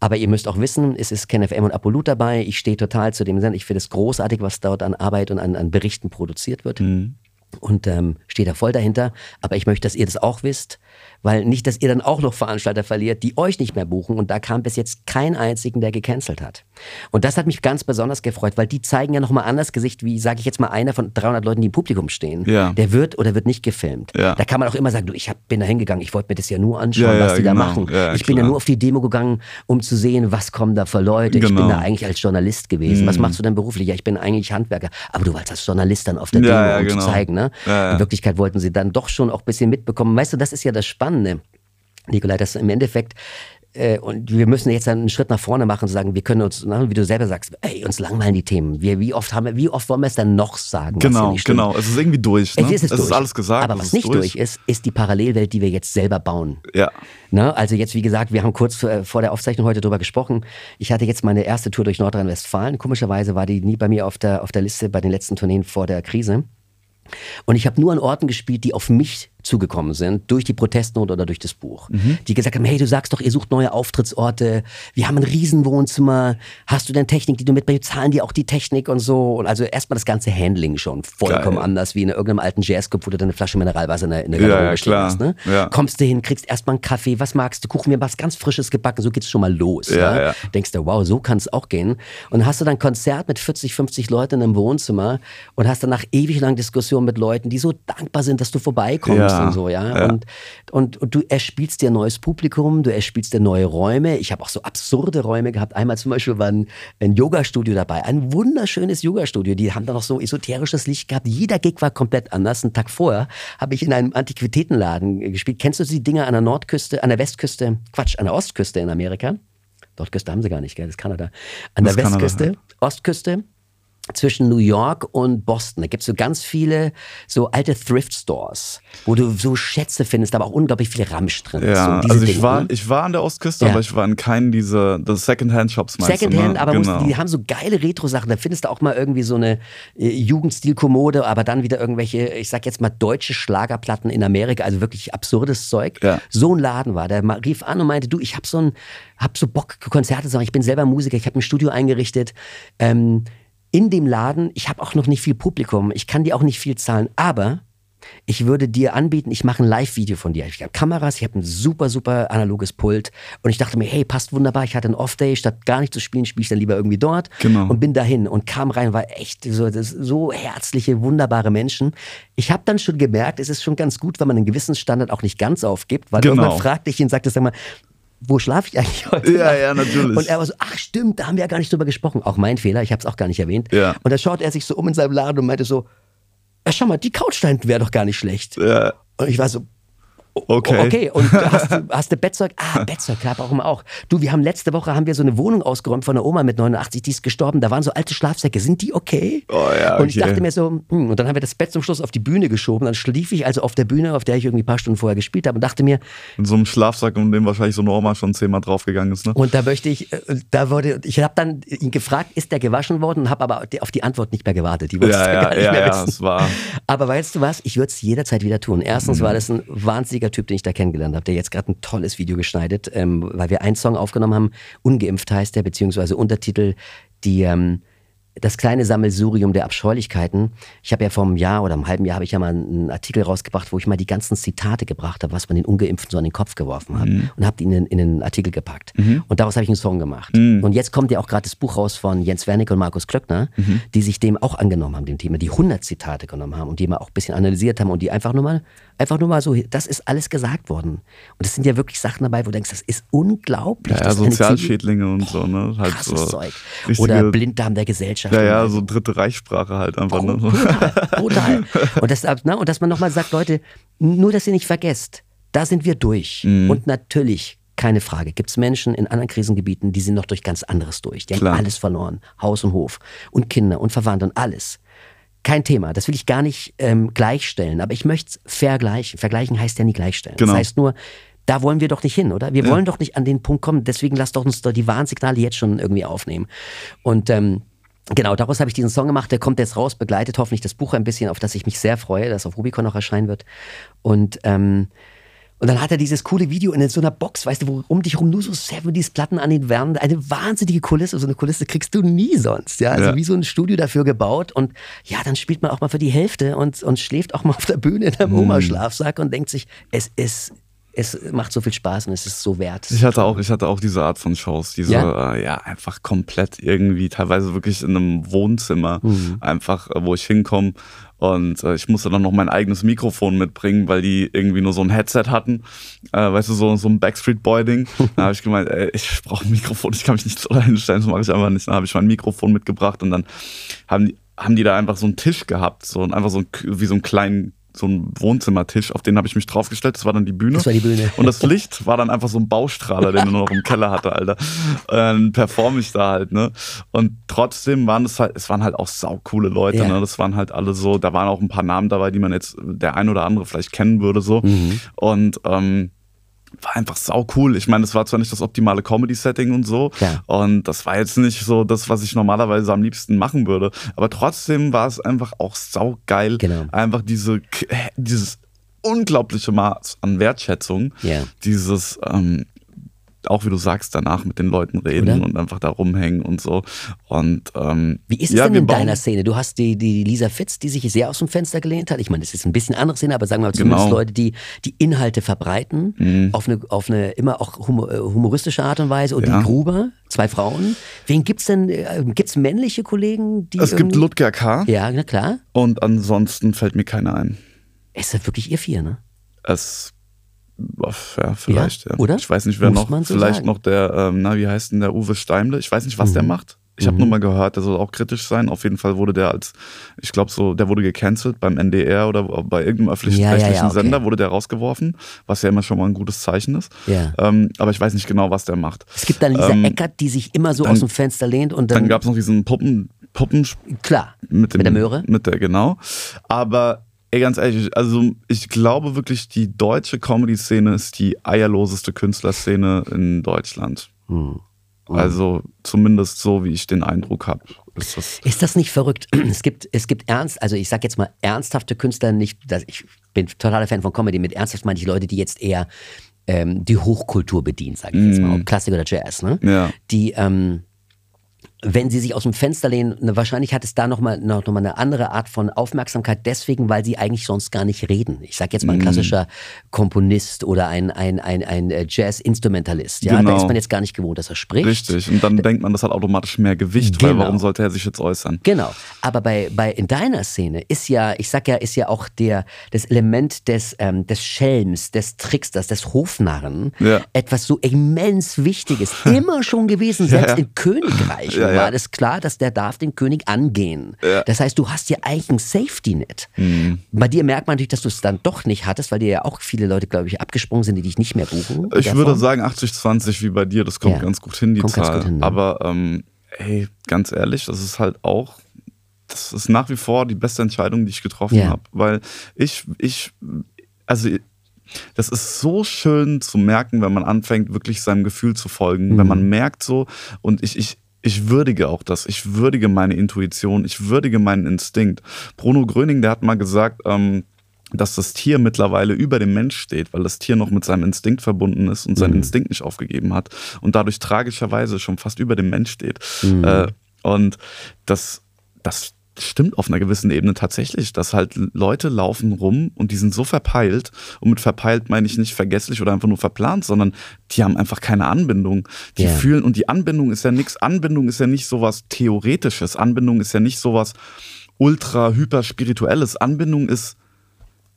Aber ihr müsst auch wissen, es ist KenFM und Apolut dabei. Ich stehe total zu dem Sender. Ich finde es großartig, was dort an Arbeit und an, an Berichten produziert wird. Mhm. Und ähm, stehe da voll dahinter. Aber ich möchte, dass ihr das auch wisst. Weil nicht, dass ihr dann auch noch Veranstalter verliert, die euch nicht mehr buchen. Und da kam bis jetzt kein einzigen, der gecancelt hat. Und das hat mich ganz besonders gefreut, weil die zeigen ja nochmal anders Gesicht, wie, sage ich jetzt mal, einer von 300 Leuten, die im Publikum stehen. Ja. Der wird oder wird nicht gefilmt. Ja. Da kann man auch immer sagen, du, ich hab, bin da hingegangen, ich wollte mir das ja nur anschauen, ja, was die genau. da machen. ich bin ja nur auf die Demo gegangen, um zu sehen, was kommen da für Leute. Genau. Ich bin da genau. eigentlich als Journalist gewesen. Mhm. Was machst du denn beruflich? Ja, ich bin eigentlich Handwerker. Aber du warst als Journalist dann auf der Demo, um genau. zu zeigen. Ne? In Wirklichkeit wollten sie dann doch schon auch ein bisschen mitbekommen. Weißt du, das ist ja das Spannende. Nikolai, dass im Endeffekt äh, und wir müssen jetzt einen Schritt nach vorne machen und sagen, wir können uns, wie du selber sagst, ey, uns langweilen die Themen. Wir, wie oft haben wir, wie oft wollen wir es dann noch sagen? Genau, genau. Es ist irgendwie durch. Ne? Es, ist, es, es durch. ist alles gesagt. Aber was nicht durch. durch ist, ist die Parallelwelt, die wir jetzt selber bauen. Ja. Ne? Also jetzt, wie gesagt, wir haben kurz äh, vor der Aufzeichnung heute darüber gesprochen. Ich hatte jetzt meine erste Tour durch Nordrhein-Westfalen. Komischerweise war die nie bei mir auf der, auf der Liste bei den letzten Tourneen vor der Krise. Und ich habe nur an Orten gespielt, die auf mich zugekommen sind, durch die Protestnot oder durch das Buch. Mhm. Die gesagt haben, hey, du sagst doch, ihr sucht neue Auftrittsorte, wir haben ein Riesenwohnzimmer, hast du denn Technik, die du mitbringst, zahlen die auch die Technik und so. Und also erstmal das ganze Handling schon vollkommen Geil. anders, wie in irgendeinem alten Jazzclub, wo du deine Flasche Mineralwasser in der, in der Garderobe ja, klar. hast. Ne? Ja. Kommst du hin, kriegst erstmal einen Kaffee, was magst du, Kuchen, mir was ganz Frisches gebacken, so geht's schon mal los. Ja, ja. Denkst du, wow, so kann es auch gehen. Und hast du dann ein Konzert mit 40, 50 Leuten in einem Wohnzimmer und hast danach ewig lang Diskussionen mit Leuten, die so dankbar sind, dass du vorbeikommst und so, ja. Und, und, und, du erspielst dir ein neues Publikum, du erspielst dir neue Räume. Ich habe auch so absurde Räume gehabt. Einmal zum Beispiel war ein, ein Yoga-Studio dabei, ein wunderschönes Yoga-Studio. Die haben da noch so esoterisches Licht gehabt. Jeder Gig war komplett anders. Einen Tag vorher habe ich in einem Antiquitätenladen gespielt. Kennst du die Dinger an der Nordküste, an der Westküste, Quatsch, an der Ostküste in Amerika? Nordküste haben sie gar nicht, gell? Das ist Kanada. An das der Westküste, Kanada. Ostküste, zwischen New York und Boston. Da gibt es so ganz viele so alte Thrift Stores, wo du so Schätze findest, aber auch unglaublich viel Ramsch drin. Ja, so also ich war, ne? ich war an der Ostküste, ja. aber ich war in keinen dieser Secondhand-Shops Secondhand, ne? aber genau. musst, die haben so geile Retro-Sachen. Da findest du auch mal irgendwie so eine äh, Jugendstil-Kommode, aber dann wieder irgendwelche, ich sag jetzt mal, deutsche Schlagerplatten in Amerika, also wirklich absurdes Zeug. Ja. So ein Laden war. Der rief an und meinte, du, ich hab so ein, hab so Bock, Konzerte zu machen. Ich bin selber Musiker, ich habe ein Studio eingerichtet. Ähm, in dem Laden, ich habe auch noch nicht viel Publikum, ich kann dir auch nicht viel zahlen, aber ich würde dir anbieten, ich mache ein Live-Video von dir. Ich habe Kameras, ich habe ein super, super analoges Pult. Und ich dachte mir, hey, passt wunderbar. Ich hatte einen Off-Day, statt gar nicht zu spielen, spiele ich dann lieber irgendwie dort. Genau. Und bin dahin und kam rein, war echt so, so herzliche, wunderbare Menschen. Ich habe dann schon gemerkt, es ist schon ganz gut, wenn man einen gewissen Standard auch nicht ganz aufgibt, weil genau. irgendwann fragte ich ihn, sagte, sag mal, wo schlafe ich eigentlich heute? Ja, Nacht? ja, natürlich. Und er war so, ach stimmt, da haben wir ja gar nicht drüber gesprochen. Auch mein Fehler, ich habe es auch gar nicht erwähnt. Ja. Und da schaut er sich so um in seinem Laden und meinte so, ja, schau mal, die Couch wäre doch gar nicht schlecht. Ja. Und ich war so, Okay. Okay, und hast du, hast du Bettzeug? Ah, Bettzeug, klar, warum auch. Du, wir haben letzte Woche haben wir so eine Wohnung ausgeräumt von einer Oma mit 89, die ist gestorben. Da waren so alte Schlafsäcke. Sind die okay? Oh ja, okay. Und ich dachte mir so, hm, und dann haben wir das Bett zum Schluss auf die Bühne geschoben. Dann schlief ich also auf der Bühne, auf der ich irgendwie ein paar Stunden vorher gespielt habe und dachte mir. In so einem Schlafsack, um dem wahrscheinlich so eine Oma schon zehnmal draufgegangen ist, ne? Und da möchte ich, äh, da wurde, ich habe dann ihn gefragt, ist der gewaschen worden und habe aber auf die Antwort nicht mehr gewartet. Die ja, ja, gar nicht ja, mehr ja, wissen. war. Aber weißt du was? Ich würde es jederzeit wieder tun. Erstens mhm. war das ein wahnsinniger Typ, den ich da kennengelernt habe, der jetzt gerade ein tolles Video geschneidet, ähm, weil wir einen Song aufgenommen haben, Ungeimpft heißt der, beziehungsweise Untertitel, die ähm, das kleine Sammelsurium der Abscheulichkeiten. Ich habe ja vor einem Jahr oder einem halben Jahr habe ich ja mal einen Artikel rausgebracht, wo ich mal die ganzen Zitate gebracht habe, was man den Ungeimpften so an den Kopf geworfen hat mhm. und habe die in, in den Artikel gepackt. Mhm. Und daraus habe ich einen Song gemacht. Mhm. Und jetzt kommt ja auch gerade das Buch raus von Jens Wernicke und Markus Klöckner, mhm. die sich dem auch angenommen haben, dem Thema, die 100 Zitate genommen haben und die mal auch ein bisschen analysiert haben und die einfach nur mal einfach nur mal so, das ist alles gesagt worden. Und es sind ja wirklich Sachen dabei, wo du denkst, das ist unglaublich. Ja, ja Sozialschädlinge und so, ne? Halt so Zeug. Oder Blinddarm der Gesellschaft. Ja, ja, so dritte Reichssprache halt einfach. Ne? Brutal, brutal. Und, das, ne? und dass man nochmal sagt, Leute, nur, dass ihr nicht vergesst, da sind wir durch. Mhm. Und natürlich keine Frage. Gibt es Menschen in anderen Krisengebieten, die sind noch durch ganz anderes durch. Die Klar. haben alles verloren. Haus und Hof und Kinder und Verwandte und alles kein Thema. Das will ich gar nicht ähm, gleichstellen, aber ich möchte es vergleichen. Vergleichen heißt ja nie gleichstellen. Genau. Das heißt nur, da wollen wir doch nicht hin, oder? Wir ja. wollen doch nicht an den Punkt kommen. Deswegen lasst doch uns doch die Warnsignale jetzt schon irgendwie aufnehmen. Und ähm, Genau, daraus habe ich diesen Song gemacht. Der kommt jetzt raus, begleitet hoffentlich das Buch ein bisschen, auf das ich mich sehr freue, das auf Rubicon noch erscheinen wird. Und ähm, und dann hat er dieses coole Video in so einer Box, weißt du, wo um dich rum nur so 70s-Platten an den Wänden. Eine wahnsinnige Kulisse. So eine Kulisse kriegst du nie sonst. Ja, also ja. wie so ein Studio dafür gebaut. Und ja, dann spielt man auch mal für die Hälfte und, und schläft auch mal auf der Bühne in einem hm. Oma-Schlafsack und denkt sich, es ist es macht so viel Spaß und es ist so wert. Ich hatte auch, ich hatte auch diese Art von Shows, diese ja, äh, ja einfach komplett irgendwie, teilweise wirklich in einem Wohnzimmer, mhm. einfach, äh, wo ich hinkomme und äh, ich musste dann noch mein eigenes Mikrofon mitbringen, weil die irgendwie nur so ein Headset hatten. Äh, weißt du, so, so ein Backstreet Boy-Ding. Da habe ich gemeint, ey, ich brauche ein Mikrofon, ich kann mich nicht so hinstellen, das mache ich einfach nicht. Dann habe ich mein Mikrofon mitgebracht und dann haben die, haben die da einfach so einen Tisch gehabt, so einfach so ein, wie so einen kleinen so ein Wohnzimmertisch, auf den habe ich mich draufgestellt. Das war dann die Bühne. Das war die Bühne. Und das Licht war dann einfach so ein Baustrahler, den er nur noch im Keller hatte, Alter. Dann performe ich da halt, ne? Und trotzdem waren es halt, es waren halt auch saukoole Leute, Ja. ne? Das waren halt alle so, da waren auch ein paar Namen dabei, die man jetzt, der ein oder andere vielleicht kennen würde, so. Mhm. Und ähm, war einfach sau cool. Ich meine, es war zwar nicht das optimale Comedy-Setting und so. Klar. Und das war jetzt nicht so das, was ich normalerweise am liebsten machen würde. Aber trotzdem war es einfach auch sau geil. Genau. Einfach diese, dieses unglaubliche Maß an Wertschätzung. Ja. Dieses, ähm, auch wie du sagst, danach mit den Leuten reden Oder? und einfach da rumhängen und so. Und ähm, Wie ist es ja, denn in deiner Szene? Du hast die, die Lisa Fitz, die sich sehr aus dem Fenster gelehnt hat. Ich meine, das ist ein bisschen andere Szene, aber sagen wir mal zumindest Genau. Leute, die die Inhalte verbreiten, Mhm. auf, eine, auf eine immer auch äh, humoristische Art und Weise. Und Ja. die Gruber, zwei Frauen. Wen gibt's denn? Äh, gibt's männliche Kollegen, die. Es gibt Ludger K. Ja, na klar. und ansonsten fällt mir keiner ein. Es sind wirklich ihr vier, ne? Es ja, vielleicht, ja. oder? Ich weiß nicht, wer Muss noch. so vielleicht sagen. noch der, ähm, na, wie heißt denn der Uwe Steimle? Ich weiß nicht, was der Mhm. macht. Ich habe nur mal gehört, der soll auch kritisch sein. Auf jeden Fall wurde der als, ich glaube so, der wurde gecancelt beim NDR oder bei irgendeinem öffentlich-rechtlichen ja, ja, okay. Sender wurde der rausgeworfen, was ja immer schon mal ein gutes Zeichen ist. Ja. Ähm, aber ich weiß nicht genau, was der macht. Es gibt dann Lisa Ähm, Eckert, die sich immer so dann- aus dem Fenster lehnt und dann. Dann gab es noch diesen Puppen, Puppen klar. mit, dem, Mit der Möhre? Mit der, genau. Aber ey, ganz ehrlich, also ich glaube wirklich, die deutsche Comedy-Szene ist die eierloseste Künstlerszene in Deutschland. Hm. Also zumindest so, wie ich den Eindruck habe. Ist das Ist das nicht verrückt? Es gibt, es gibt ernst, also ich sag jetzt mal ernsthafte Künstler, nicht, ich bin totaler Fan von Comedy. Mit ernsthaft meine ich Leute, die jetzt eher ähm, die Hochkultur bedienen, sage ich jetzt mal, ob Klassik oder Jazz, ne? Ja. Die, ähm, wenn sie sich aus dem Fenster lehnen, ne, wahrscheinlich hat es da nochmal noch, noch mal eine andere Art von Aufmerksamkeit, deswegen, weil sie eigentlich sonst gar nicht reden. Ich sag jetzt mal ein klassischer Komponist oder ein, ein, ein, ein äh, Jazz-Instrumentalist. Ja, da Genau. ist man jetzt gar nicht gewohnt, dass er spricht. richtig. Und dann denkt man, das hat automatisch mehr Gewicht, weil Genau. warum sollte er sich jetzt äußern? Genau. Aber bei, bei in deiner Szene ist ja, ich sag ja, ist ja auch der, das Element des, ähm, des Schelms, des Tricksters, des Hofnarren Ja. etwas so immens Wichtiges. Immer schon gewesen, selbst ja. in Königreichen Ja, ja. war das klar, dass der darf den König angehen. Ja. Mhm. Das heißt, du hast ja eigentlich ein Safety-Net. Bei dir merkt man natürlich, dass du es dann doch nicht hattest, weil dir ja auch viele Leute, glaube ich, abgesprungen sind, die dich nicht mehr buchen. Ich der würde sagen 80-20 wie bei dir, das kommt Ja. ganz gut hin, die Kommt Zahl. hin, ne? Aber ähm, ey, ganz ehrlich, das ist halt auch, das ist nach wie vor die beste Entscheidung, die ich getroffen Ja. habe. Weil ich, ich, also das ist so schön zu merken, wenn man anfängt, wirklich seinem Gefühl zu folgen. Wenn Mhm. man merkt so, und ich, ich, ich würdige auch das. Ich würdige meine Intuition. Ich würdige meinen Instinkt. Bruno Gröning, der hat mal gesagt, ähm, dass das Tier mittlerweile über dem Mensch steht, weil das Tier noch mit seinem Instinkt verbunden ist und seinen Mhm. Instinkt nicht aufgegeben hat und dadurch tragischerweise schon fast über dem Mensch steht. Mhm. Äh, und das, das stimmt auf einer gewissen Ebene tatsächlich, dass halt Leute laufen rum und die sind so verpeilt und mit verpeilt meine ich nicht vergesslich oder einfach nur verplant, sondern die haben einfach keine Anbindung. Die Ja. fühlen und die Anbindung ist ja nichts, Anbindung ist ja nicht sowas theoretisches, Anbindung ist ja nicht sowas ultra hyper spirituelles, Anbindung ist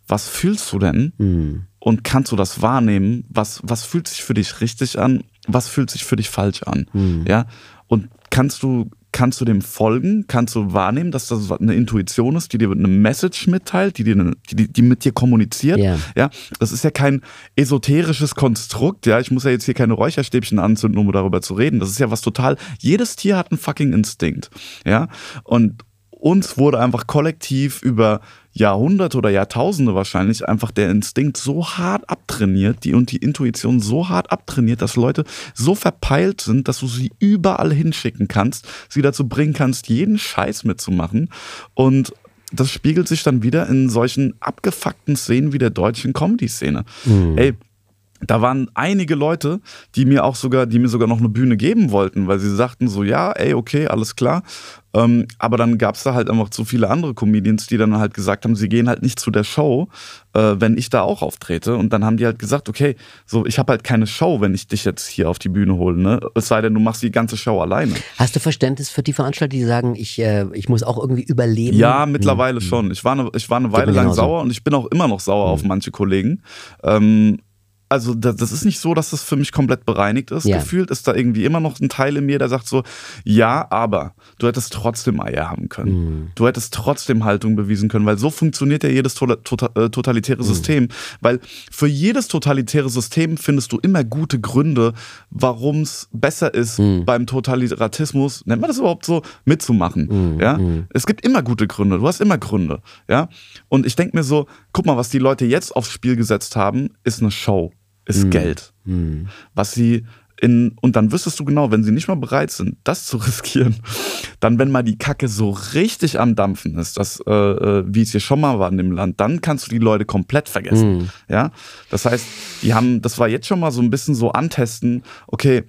was fühlst du denn? Hm. Und kannst du das wahrnehmen? Was, was fühlt sich für dich richtig an? Was fühlt sich für dich falsch an? Hm. Ja. Und kannst du, kannst du dem folgen? Kannst du wahrnehmen, dass das eine Intuition ist, die dir eine Message mitteilt, die, dir eine, die, die mit dir kommuniziert? Ja. ja. Das ist ja kein esoterisches Konstrukt. Ja. Ich muss ja jetzt hier keine Räucherstäbchen anzünden, um darüber zu reden. Das ist ja was total, jedes Tier hat einen fucking Instinkt. Ja. Und uns wurde einfach kollektiv über Jahrhunderte oder Jahrtausende wahrscheinlich einfach der Instinkt so hart abtrainiert, die und die Intuition so hart abtrainiert, dass Leute so verpeilt sind, dass du sie überall hinschicken kannst, sie dazu bringen kannst, jeden Scheiß mitzumachen. Und das spiegelt sich dann wieder in solchen abgefuckten Szenen wie der deutschen Comedy-Szene. Ey, da waren einige Leute, die mir auch sogar, die mir sogar noch eine Bühne geben wollten, weil sie sagten so, ja, ey, okay, alles klar. Ähm, aber dann gab es da halt einfach zu viele andere Comedians, die dann halt gesagt haben, sie gehen halt nicht zu der Show, äh, wenn ich da auch auftrete. Und dann haben die halt gesagt, okay, so ich habe halt keine Show, wenn ich dich jetzt hier auf die Bühne hole. Ne? Es sei denn, du machst die ganze Show alleine. Hast du Verständnis für die Veranstalter, die sagen, ich, äh, ich muss auch irgendwie überleben? Ja, mittlerweile schon. Ich war eine, ich war eine Weile lang genauso. sauer und ich bin auch immer noch sauer auf manche Kollegen. Ähm, also das, das, ist nicht so, dass das für mich komplett bereinigt ist. Ja. Gefühlt ist da irgendwie immer noch ein Teil in mir, der sagt so, ja, aber du hättest trotzdem Eier haben können. Mhm. Du hättest trotzdem Haltung bewiesen können, weil so funktioniert ja jedes to to äh, totalitäre mhm. System. Weil für jedes totalitäre System findest du immer gute Gründe, warum es besser ist, mhm. beim Totalitarismus, nennt man das überhaupt so, mitzumachen. Mhm. Ja? Mhm. Es gibt immer gute Gründe, du hast immer Gründe. Ja? Und ich denke mir so, guck mal, was die Leute jetzt aufs Spiel gesetzt haben, ist eine Show ist mhm. Geld. Mhm. Was sie in, und dann wüsstest du genau, wenn sie nicht mal bereit sind, das zu riskieren, dann, wenn mal die Kacke so richtig am Dampfen ist, das, äh, äh, wie es hier schon mal war in dem Land, dann kannst du die Leute komplett vergessen. Mhm. Ja, das heißt, die haben, das war jetzt schon mal so ein bisschen so antesten, okay,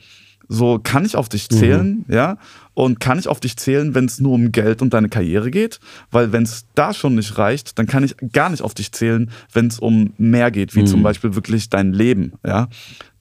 so kann ich auf dich zählen, mhm. ja, und kann ich auf dich zählen, wenn es nur um Geld und deine Karriere geht, weil wenn es da schon nicht reicht, dann kann ich gar nicht auf dich zählen, wenn es um mehr geht, wie mhm. zum Beispiel wirklich dein Leben, ja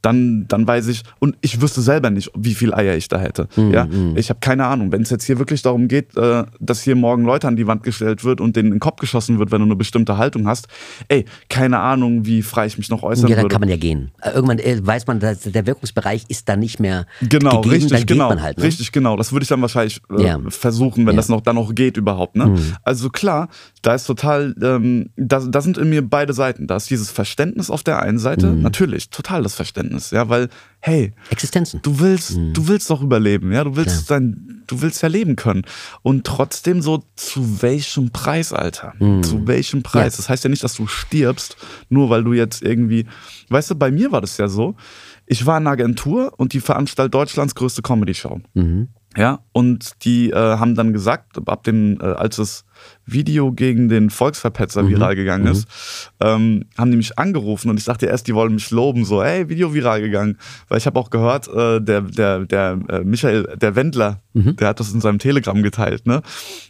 dann, dann weiß ich, und ich wüsste selber nicht, wie viel Eier ich da hätte. Mhm. Ja? Mhm. Ich habe keine Ahnung. Wenn es jetzt hier wirklich darum geht, äh, dass hier morgen Leute an die Wand gestellt wird und denen in den Kopf geschossen wird, wenn du eine bestimmte Haltung hast, ey, keine Ahnung, wie frei ich mich noch äußern ja, dann würde. kann man ja gehen. Äh, irgendwann äh, weiß man, der Wirkungsbereich ist dann nicht mehr genau, gegeben, richtig, dann genau, man halt. Ne? Richtig, genau. Das würde ich dann wahrscheinlich äh, ja. versuchen, wenn ja. das noch dann noch geht überhaupt. Ne? Mhm. Also klar, da ist total, ähm, da, da sind in mir beide Seiten. Da ist dieses Verständnis auf der einen Seite, mhm. natürlich, total das Verständnis, ja, weil hey, Existenzen. Du willst, mhm. du willst doch überleben, ja, du willst Klar. dein, du willst ja leben können. Und trotzdem so, zu welchem Preis, Alter? Mhm. Zu welchem Preis? Ja. Das heißt ja nicht, dass du stirbst, nur weil du jetzt irgendwie, weißt du, bei mir war das ja so, ich war in einer Agentur und die veranstaltet Deutschlands größte Comedy-Show. Mhm. Ja, und die äh, haben dann gesagt, ab dem, äh, als es Video gegen den Volksverpetzer mhm. viral gegangen mhm. ist, ähm, haben die mich angerufen und ich dachte erst, die wollen mich loben, so, hey, Video viral gegangen. Weil ich habe auch gehört, äh, der, der, der äh, Michael, der Wendler, mhm. der hat das in seinem Telegram geteilt, ne?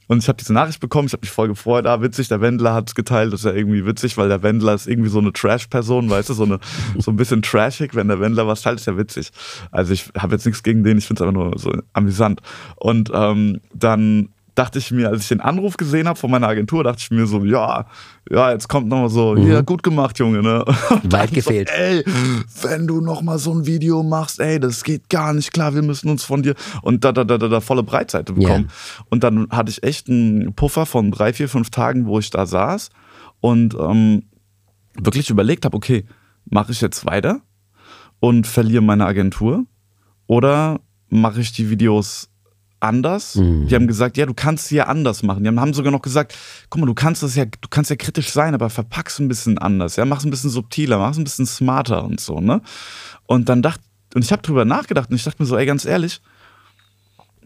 Und ich habe diese Nachricht bekommen, ich habe mich voll gefreut, ah, witzig, der Wendler hat es geteilt, das ist ja irgendwie witzig, weil der Wendler ist irgendwie so eine Trash-Person, weißt du, so, eine, so ein bisschen trashig, wenn der Wendler was teilt, ist ja witzig. Also ich habe jetzt nichts gegen den, ich finde es einfach nur so amüsant. Und ähm, dann dachte ich mir, als ich den Anruf gesehen habe von meiner Agentur, dachte ich mir so, ja, ja, jetzt kommt nochmal so, mhm. ja, gut gemacht, Junge, ne? Weit gefehlt. So, ey, wenn du nochmal so ein Video machst, ey, das geht gar nicht klar, wir müssen uns von dir und da, da, da, da, da volle Breitseite bekommen. Yeah. Und dann hatte ich echt einen Puffer von drei, vier, fünf Tagen, wo ich da saß und ähm, wirklich überlegt habe, okay, mache ich jetzt weiter und verliere meine Agentur oder mache ich die Videos anders. Mhm. Die haben gesagt, ja, du kannst sie ja anders machen. Die haben sogar noch gesagt, guck mal, du kannst das ja, du kannst ja kritisch sein, aber verpack's ein bisschen anders, ja, mach's ein bisschen subtiler, mach's ein bisschen smarter und so, ne? Und dann dachte, und ich habe drüber nachgedacht und ich dachte mir so, ey, ganz ehrlich,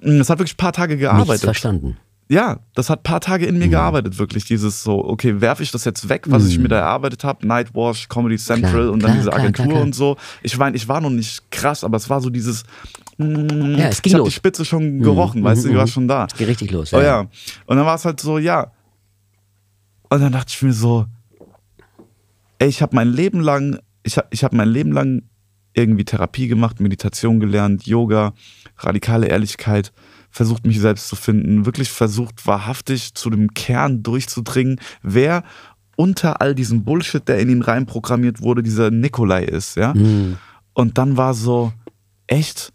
das hat wirklich ein paar Tage gearbeitet. Nichts verstanden ja, das hat ein paar Tage in mir mhm. gearbeitet, wirklich. Dieses so, okay, werfe ich das jetzt weg, was mhm. ich mir da erarbeitet habe? Nightwash, Comedy Central klar, und dann klar, diese Agentur klar, und so. Ich meine, ich war noch nicht krass, aber es war so dieses. Mm, ja, es ging ich habe die Spitze schon mhm. gerochen, weißt du, die war mhm. schon da. Es geht richtig los. Ja. Oh ja. Und dann war es halt so, ja. Und dann dachte ich mir so, ey, ich habe mein Leben lang, ich habe ich hab mein Leben lang irgendwie Therapie gemacht, Meditation gelernt, Yoga, radikale Ehrlichkeit versucht mich selbst zu finden, wirklich versucht wahrhaftig zu dem Kern durchzudringen, wer unter all diesem Bullshit, der in ihn reinprogrammiert wurde, dieser Nikolai ist, ja. Mhm. Und dann war so, echt?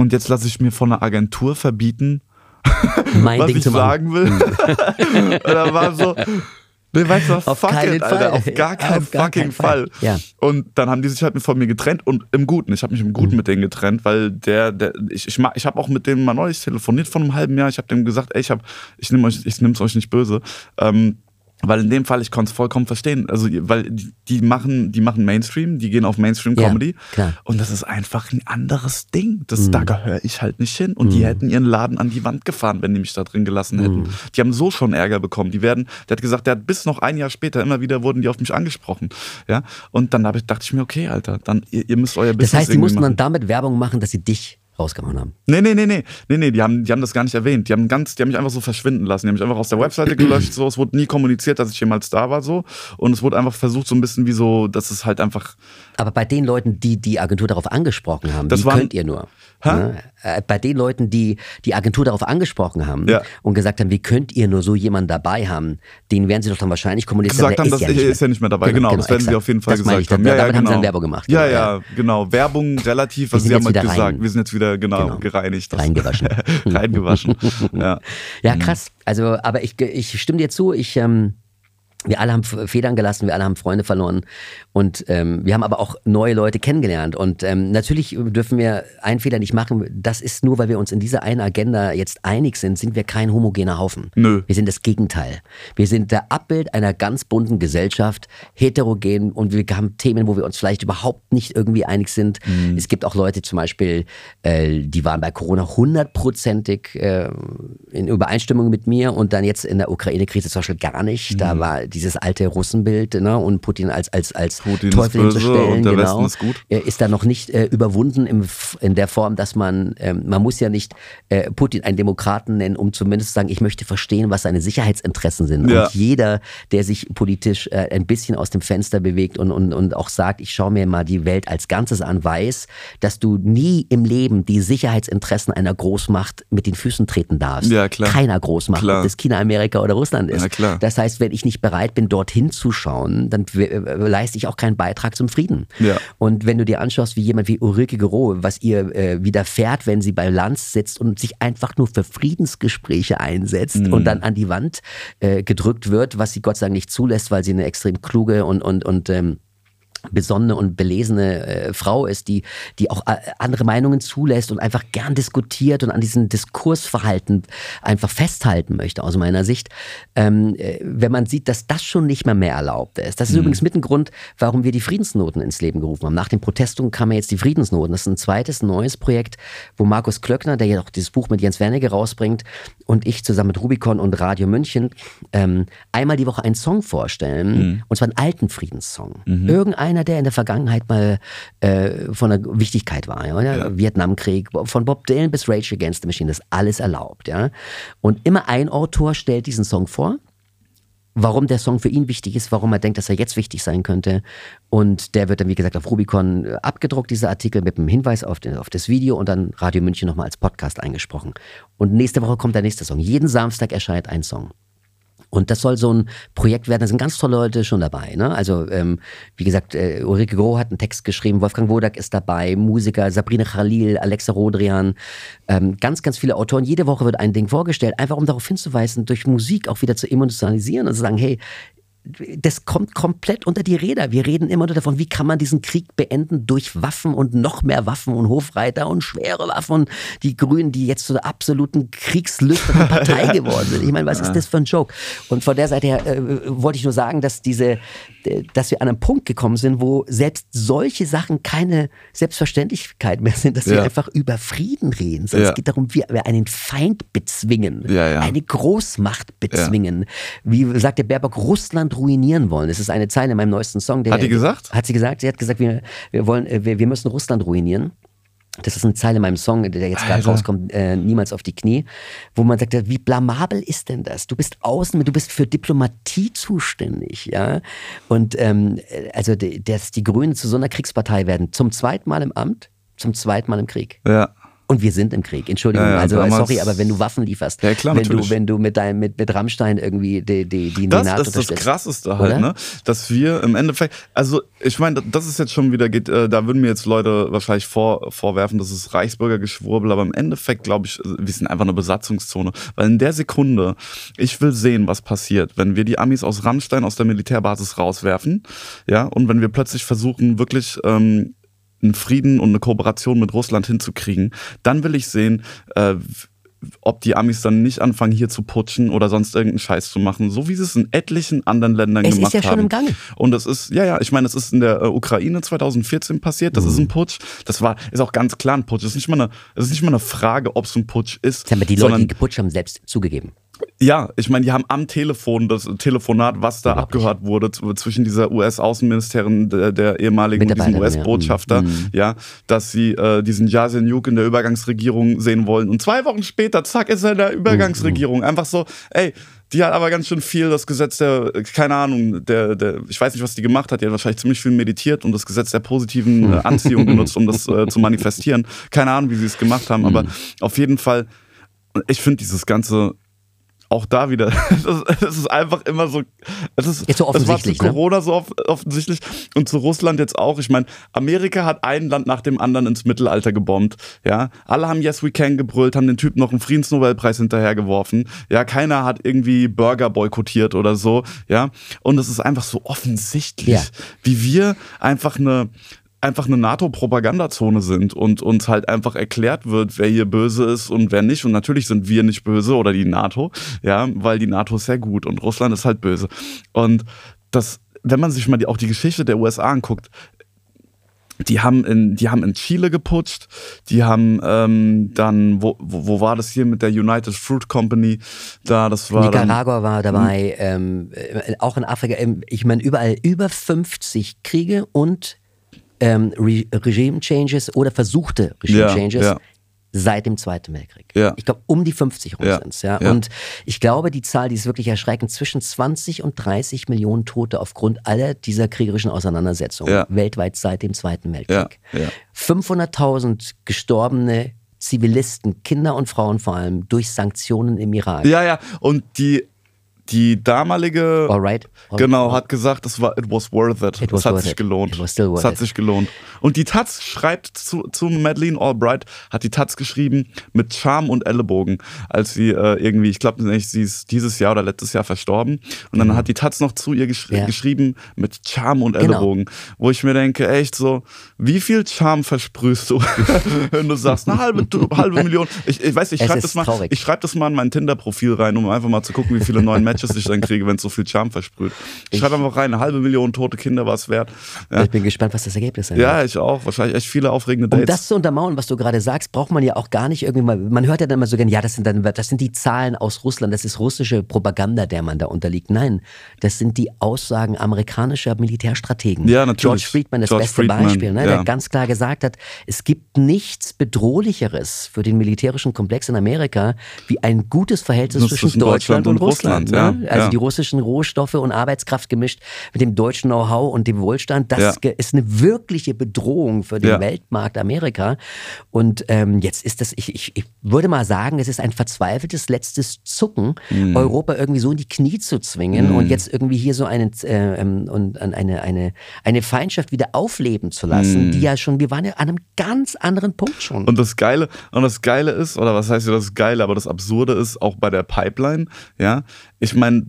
Und jetzt lasse ich mir von einer Agentur verbieten, mein was Ding ich sagen will. und dann war so, Nee, weißt du was? Auf Fuck keinen it, Fall. Alter. Auf gar keinen Auf gar fucking Fall. Fall. Ja. Und dann haben die sich halt von mir getrennt und im Guten. Ich habe mich im Guten mhm. mit denen getrennt, weil der, der ich, ich, ich habe auch mit dem mal neulich telefoniert vor einem halben Jahr. Ich habe dem gesagt, ey, ich hab, ich nehme euch, ich nehm's euch nicht böse. Ähm, weil in dem Fall, ich konnte es vollkommen verstehen. Also, weil die, die, machen, die machen Mainstream, die gehen auf Mainstream-Comedy. Ja, und das ist einfach ein anderes Ding. Das, mhm. Da gehöre ich halt nicht hin. Und mhm. die hätten ihren Laden an die Wand gefahren, wenn die mich da drin gelassen hätten. Mhm. Die haben so schon Ärger bekommen. Die werden, der hat gesagt, der hat bis noch ein Jahr später immer wieder wurden die auf mich angesprochen. Ja. Und dann ich, dachte ich mir, okay, Alter, dann ihr, ihr müsst euer Business Das heißt, die mussten machen. dann damit Werbung machen, dass sie dich rausgehauen haben. Nee, nee, nee, nee, nee, nee, die haben, die haben das gar nicht erwähnt. Die haben ganz, die haben mich einfach so verschwinden lassen. Die haben mich einfach aus der Webseite gelöscht, so. Es wurde nie kommuniziert, dass ich jemals da war, so. Und es wurde einfach versucht, so ein bisschen wie so, dass es halt einfach. Aber bei den Leuten, die die Agentur darauf angesprochen haben, das wie waren, könnt ihr nur? Ne? Äh, bei den Leuten, die die Agentur darauf angesprochen haben Ja. und gesagt haben, wie könnt ihr nur so jemanden dabei haben, den werden sie doch dann wahrscheinlich kommunizieren. gesagt haben, das ist ja nicht mehr dabei. Genau, das werden sie exakt. auf jeden Fall das gesagt haben. Damit haben sie dann Werbung gemacht. Ja, genau, ja, genau. Werbung relativ, was sie haben halt gesagt. rein. Wir sind jetzt wieder genau, Genau. gereinigt. Reingewaschen. Reingewaschen. ja. Ja, krass. Also, aber ich, ich stimme dir zu, ich, ähm, wir alle haben Federn gelassen, wir alle haben Freunde verloren und ähm, wir haben aber auch neue Leute kennengelernt. Und ähm, natürlich dürfen wir einen Fehler nicht machen. Das ist nur, weil wir uns in dieser einen Agenda jetzt einig sind, sind wir kein homogener Haufen. Nö. Wir sind das Gegenteil. Wir sind der Abbild einer ganz bunten Gesellschaft, heterogen und wir haben Themen, wo wir uns vielleicht überhaupt nicht irgendwie einig sind. Es gibt auch Leute zum Beispiel, äh, die waren bei Corona hundertprozentig äh, in Übereinstimmung mit mir und dann jetzt in der Ukraine-Krise zum Beispiel gar nicht. Da war dieses alte Russenbild ne, und Putin als, als, als Putin Teufel und der genau, ist ist da noch nicht äh, überwunden im, in der Form, dass man, ähm, man muss ja nicht äh, Putin einen Demokraten nennen, um zumindest zu sagen, ich möchte verstehen, was seine Sicherheitsinteressen sind. Ja. Und jeder, der sich politisch äh, ein bisschen aus dem Fenster bewegt und, und, und auch sagt, ich schaue mir mal die Welt als Ganzes an, weiß, dass du nie im Leben die Sicherheitsinteressen einer Großmacht mit den Füßen treten darfst. Ja, klar. Keiner Großmacht, Klar. ob das China, Amerika oder Russland ist. Ja, klar. Das heißt, wenn ich nicht bereit bin, dorthin zu schauen, dann w- äh, leiste ich auch keinen Beitrag zum Frieden. Ja. Und wenn du dir anschaust, wie jemand wie Ulrike Gero, was ihr äh, widerfährt, wenn sie bei Lanz sitzt und sich einfach nur für Friedensgespräche einsetzt Mhm. und dann an die Wand äh, gedrückt wird, was sie Gott sei Dank nicht zulässt, weil sie eine extrem kluge und, und, und ähm, besonnene und belesene äh, Frau ist, die, die auch äh, andere Meinungen zulässt und einfach gern diskutiert und an diesem Diskursverhalten einfach festhalten möchte, aus meiner Sicht. Ähm, äh, wenn man sieht, dass das schon nicht mehr mehr erlaubt ist. Das ist übrigens mit ein Grund, warum wir die Friedensnoten ins Leben gerufen haben. Nach den Protestungen kamen jetzt die Friedensnoten. Das ist ein zweites neues Projekt, wo Markus Klöckner, der ja auch dieses Buch mit Jens Wernicke rausbringt, und ich zusammen mit Rubicon und Radio München ähm, einmal die Woche einen Song vorstellen, und zwar einen alten Friedenssong. Irgendeiner, der in der Vergangenheit mal äh, von der Wichtigkeit war. Ja? oder? Vietnamkrieg, von Bob Dylan bis Rage Against the Machine, das ist alles erlaubt. Ja? Und immer ein Autor stellt diesen Song vor warum der Song für ihn wichtig ist, warum er denkt, dass er jetzt wichtig sein könnte. Und der wird dann, wie gesagt, auf Rubicon äh, abgedruckt, dieser Artikel, mit einem Hinweis auf, den, auf das Video und dann Radio München nochmal als Podcast eingesprochen. Und nächste Woche kommt der nächste Song. Jeden Samstag erscheint ein Song. Und das soll so ein Projekt werden. Da sind ganz tolle Leute schon dabei. Ne? Also, ähm, wie gesagt, äh, Ulrike Groh hat einen Text geschrieben, Wolfgang Wodak ist dabei, Musiker, Sabrina Khalil, Alexa Rodrian, ähm, ganz, ganz viele Autoren. Jede Woche wird ein Ding vorgestellt, einfach um darauf hinzuweisen, durch Musik auch wieder zu emotionalisieren und zu sagen, hey, das kommt komplett unter die Räder. Wir reden immer nur davon, wie kann man diesen Krieg beenden durch Waffen und noch mehr Waffen und Hofreiter und schwere Waffen und die Grünen, die jetzt zu der absoluten kriegslüsternen Partei geworden sind. Ich meine, was ist das für ein Joke? Und von der Seite her äh, wollte ich nur sagen, dass diese, äh, dass wir an einen Punkt gekommen sind, wo selbst solche Sachen keine Selbstverständlichkeit mehr sind, dass wir Ja. einfach über Frieden reden. Sondern Ja. es geht darum, wie wir einen Feind bezwingen, Ja, ja. eine Großmacht bezwingen. Wie sagt der Baerbock, Russland ruinieren wollen. Das ist eine Zeile in meinem neuesten Song. Der, Hat die gesagt? Hat sie gesagt. Sie hat gesagt, wir, wir, wollen, äh, wir, wir müssen Russland ruinieren. Das ist eine Zeile in meinem Song, der jetzt gerade rauskommt, äh, niemals auf die Knie, wo man sagt, wie blamabel ist denn das? Du bist außen, du bist für Diplomatie zuständig, ja. Und ähm, äh, also, dass die Grünen zu so einer Kriegspartei werden, zum zweiten Mal im Amt, zum zweiten Mal im Krieg. Ja. Und wir sind im Krieg. Entschuldigung, Ja, ja, also sorry, aber wenn du Waffen lieferst, Ja, klar, wenn du, wenn du mit deinem mit, mit Rammstein irgendwie die, die, die Das NATO ist das. Krasseste halt, Oder? ne? Dass wir im Endeffekt, also ich meine, das ist jetzt schon wieder, geht, äh, da würden mir jetzt Leute wahrscheinlich vor, vorwerfen, das ist Reichsbürgergeschwurbel, aber im Endeffekt glaube ich, äh, wir sind einfach eine Besatzungszone. Weil in der Sekunde, ich will sehen, was passiert, wenn wir die Amis aus Rammstein aus der Militärbasis rauswerfen, ja, und wenn wir plötzlich versuchen, wirklich ähm, einen Frieden und eine Kooperation mit Russland hinzukriegen, dann will ich sehen, äh, ob die Amis dann nicht anfangen, hier zu putschen oder sonst irgendeinen Scheiß zu machen, so wie sie es in etlichen anderen Ländern Es ist gemacht ja schon haben. im Gange. Und das ist, ja, ja, ich meine, das ist in der äh, Ukraine 2014 passiert, das ist Mhm. ein Putsch. Das war, ist auch ganz klar ein Putsch. Das ist nicht mal eine, das ist nicht mal eine Frage, ob es ein Putsch ist. Das haben die Leute, sondern, die geputscht haben, selbst zugegeben. Ja, ich meine, die haben am Telefon das Telefonat, was da abgehört wurde, zwischen dieser US-Außenministerin, der, der ehemaligen diesem Mitarbeiterin, ja. US-Botschafter, Mhm. ja, dass sie äh, diesen Jasenjuk in der Übergangsregierung sehen wollen. Und zwei Wochen später, zack, ist er in der Mhm. Übergangsregierung. Einfach so, ey, die hat aber ganz schön viel das Gesetz der, keine Ahnung, der, der, ich weiß nicht, was die gemacht hat, die hat wahrscheinlich ziemlich viel meditiert und das Gesetz der positiven äh, Anziehung genutzt, um das äh, zu manifestieren. Keine Ahnung, wie sie es gemacht haben, aber auf jeden Fall, ich finde dieses ganze auch da wieder, es ist einfach immer so, es ist, Jetzt so es war zu offensichtlich, ne? Corona so off offensichtlich und zu Russland jetzt auch. Ich meine, Amerika hat ein Land nach dem anderen ins Mittelalter gebombt, ja. Alle haben Yes We Can gebrüllt, haben den Typen noch einen Friedensnobelpreis hinterhergeworfen, ja. Keiner hat irgendwie Burger boykottiert oder so, ja. Und es ist einfach so offensichtlich, Ja. wie wir einfach eine einfach eine NATO-Propagandazone sind und uns halt einfach erklärt wird, wer hier böse ist und wer nicht. Und natürlich sind wir nicht böse oder die NATO, ja, weil die NATO ist sehr gut und Russland ist halt böse. Und das, wenn man sich mal die, auch die Geschichte der USA anguckt, die haben in, die haben in Chile geputscht, die haben ähm, dann, wo, wo, wo war das hier mit der United Fruit Company? Da, das war dann, Nicaragua war dabei, ähm, äh, auch in Afrika, ähm, ich meine überall über 50 Kriege und ähm, Re Regime Changes oder versuchte Regime Ja, Changes ja. seit dem Zweiten Weltkrieg. Ja. Ich glaube, um die 50 rum Ja, sind's, ja. Und ich glaube, die Zahl, die ist wirklich erschreckend, zwischen 20 und 30 Millionen Tote aufgrund aller dieser kriegerischen Auseinandersetzungen weltweit seit dem Zweiten Weltkrieg. Ja, ja. 500.000 gestorbene Zivilisten, Kinder und Frauen vor allem, durch Sanktionen im Irak. ja, ja, und die, die damalige Alright. Genau, hat gesagt, es war, it was worth it. It Es hat sich it. gelohnt. It was still worth es hat it. sich gelohnt. Und die Taz schreibt zu, zu Madeleine Albright, hat die Taz geschrieben mit Charme und Ellenbogen, als sie äh, irgendwie, ich glaube nicht, sie ist dieses Jahr oder letztes Jahr verstorben. Und dann hat die Taz noch zu ihr geschri Mhm. Ja. geschrieben mit Charme und Genau. Ellenbogen, wo ich mir denke, echt so, wie viel Charme versprühst du, wenn du sagst, eine halbe, halbe Million. Ich, ich weiß, ich schreibe das mal, traurig. ich schreibe das mal in mein Tinder-Profil rein, um einfach mal zu gucken, wie viele neue Matches ich dann kriege, wenn es so viel Charme versprüht. Ich schreibe einfach rein, eine halbe Million tote Kinder war es wert. Ja. Ich bin gespannt, was das Ergebnis sein wird. ja, ich auch. Wahrscheinlich echt viele aufregende Um Dates. das zu untermauern, was du gerade sagst, braucht man ja auch gar nicht irgendwie mal, man hört ja dann immer so gerne, ja, das sind dann, das sind die Zahlen aus Russland, das ist russische Propaganda, der man da unterliegt. Nein, das sind die Aussagen amerikanischer Militärstrategen. Ja, natürlich. George Friedman, das George beste Friedman, Beispiel, ne, ja. der ganz klar gesagt hat, es gibt nichts bedrohlicheres für den militärischen Komplex in Amerika, wie ein gutes Verhältnis zwischen Deutschland, Deutschland und und Russland. Ja, Also ja. die russischen Rohstoffe und Arbeitskraft gemischt mit dem deutschen Know-how und dem Wohlstand, das Ja. ist eine wirkliche Bedrohung für den. Weltmarkt Amerika. Und ähm, jetzt ist das, ich, ich, ich würde mal sagen, es ist ein verzweifeltes letztes Zucken, Mhm. Europa irgendwie so in die Knie zu zwingen und jetzt irgendwie hier so eine, äh, ähm, und eine, eine, eine Feindschaft wieder aufleben zu lassen, die ja schon, wir waren ja an einem ganz anderen Punkt schon. Mhm. Und das Geile, und das Geile ist, oder was heißt ja das Geile, aber das Absurde ist auch bei der Pipeline, ja, ich meine,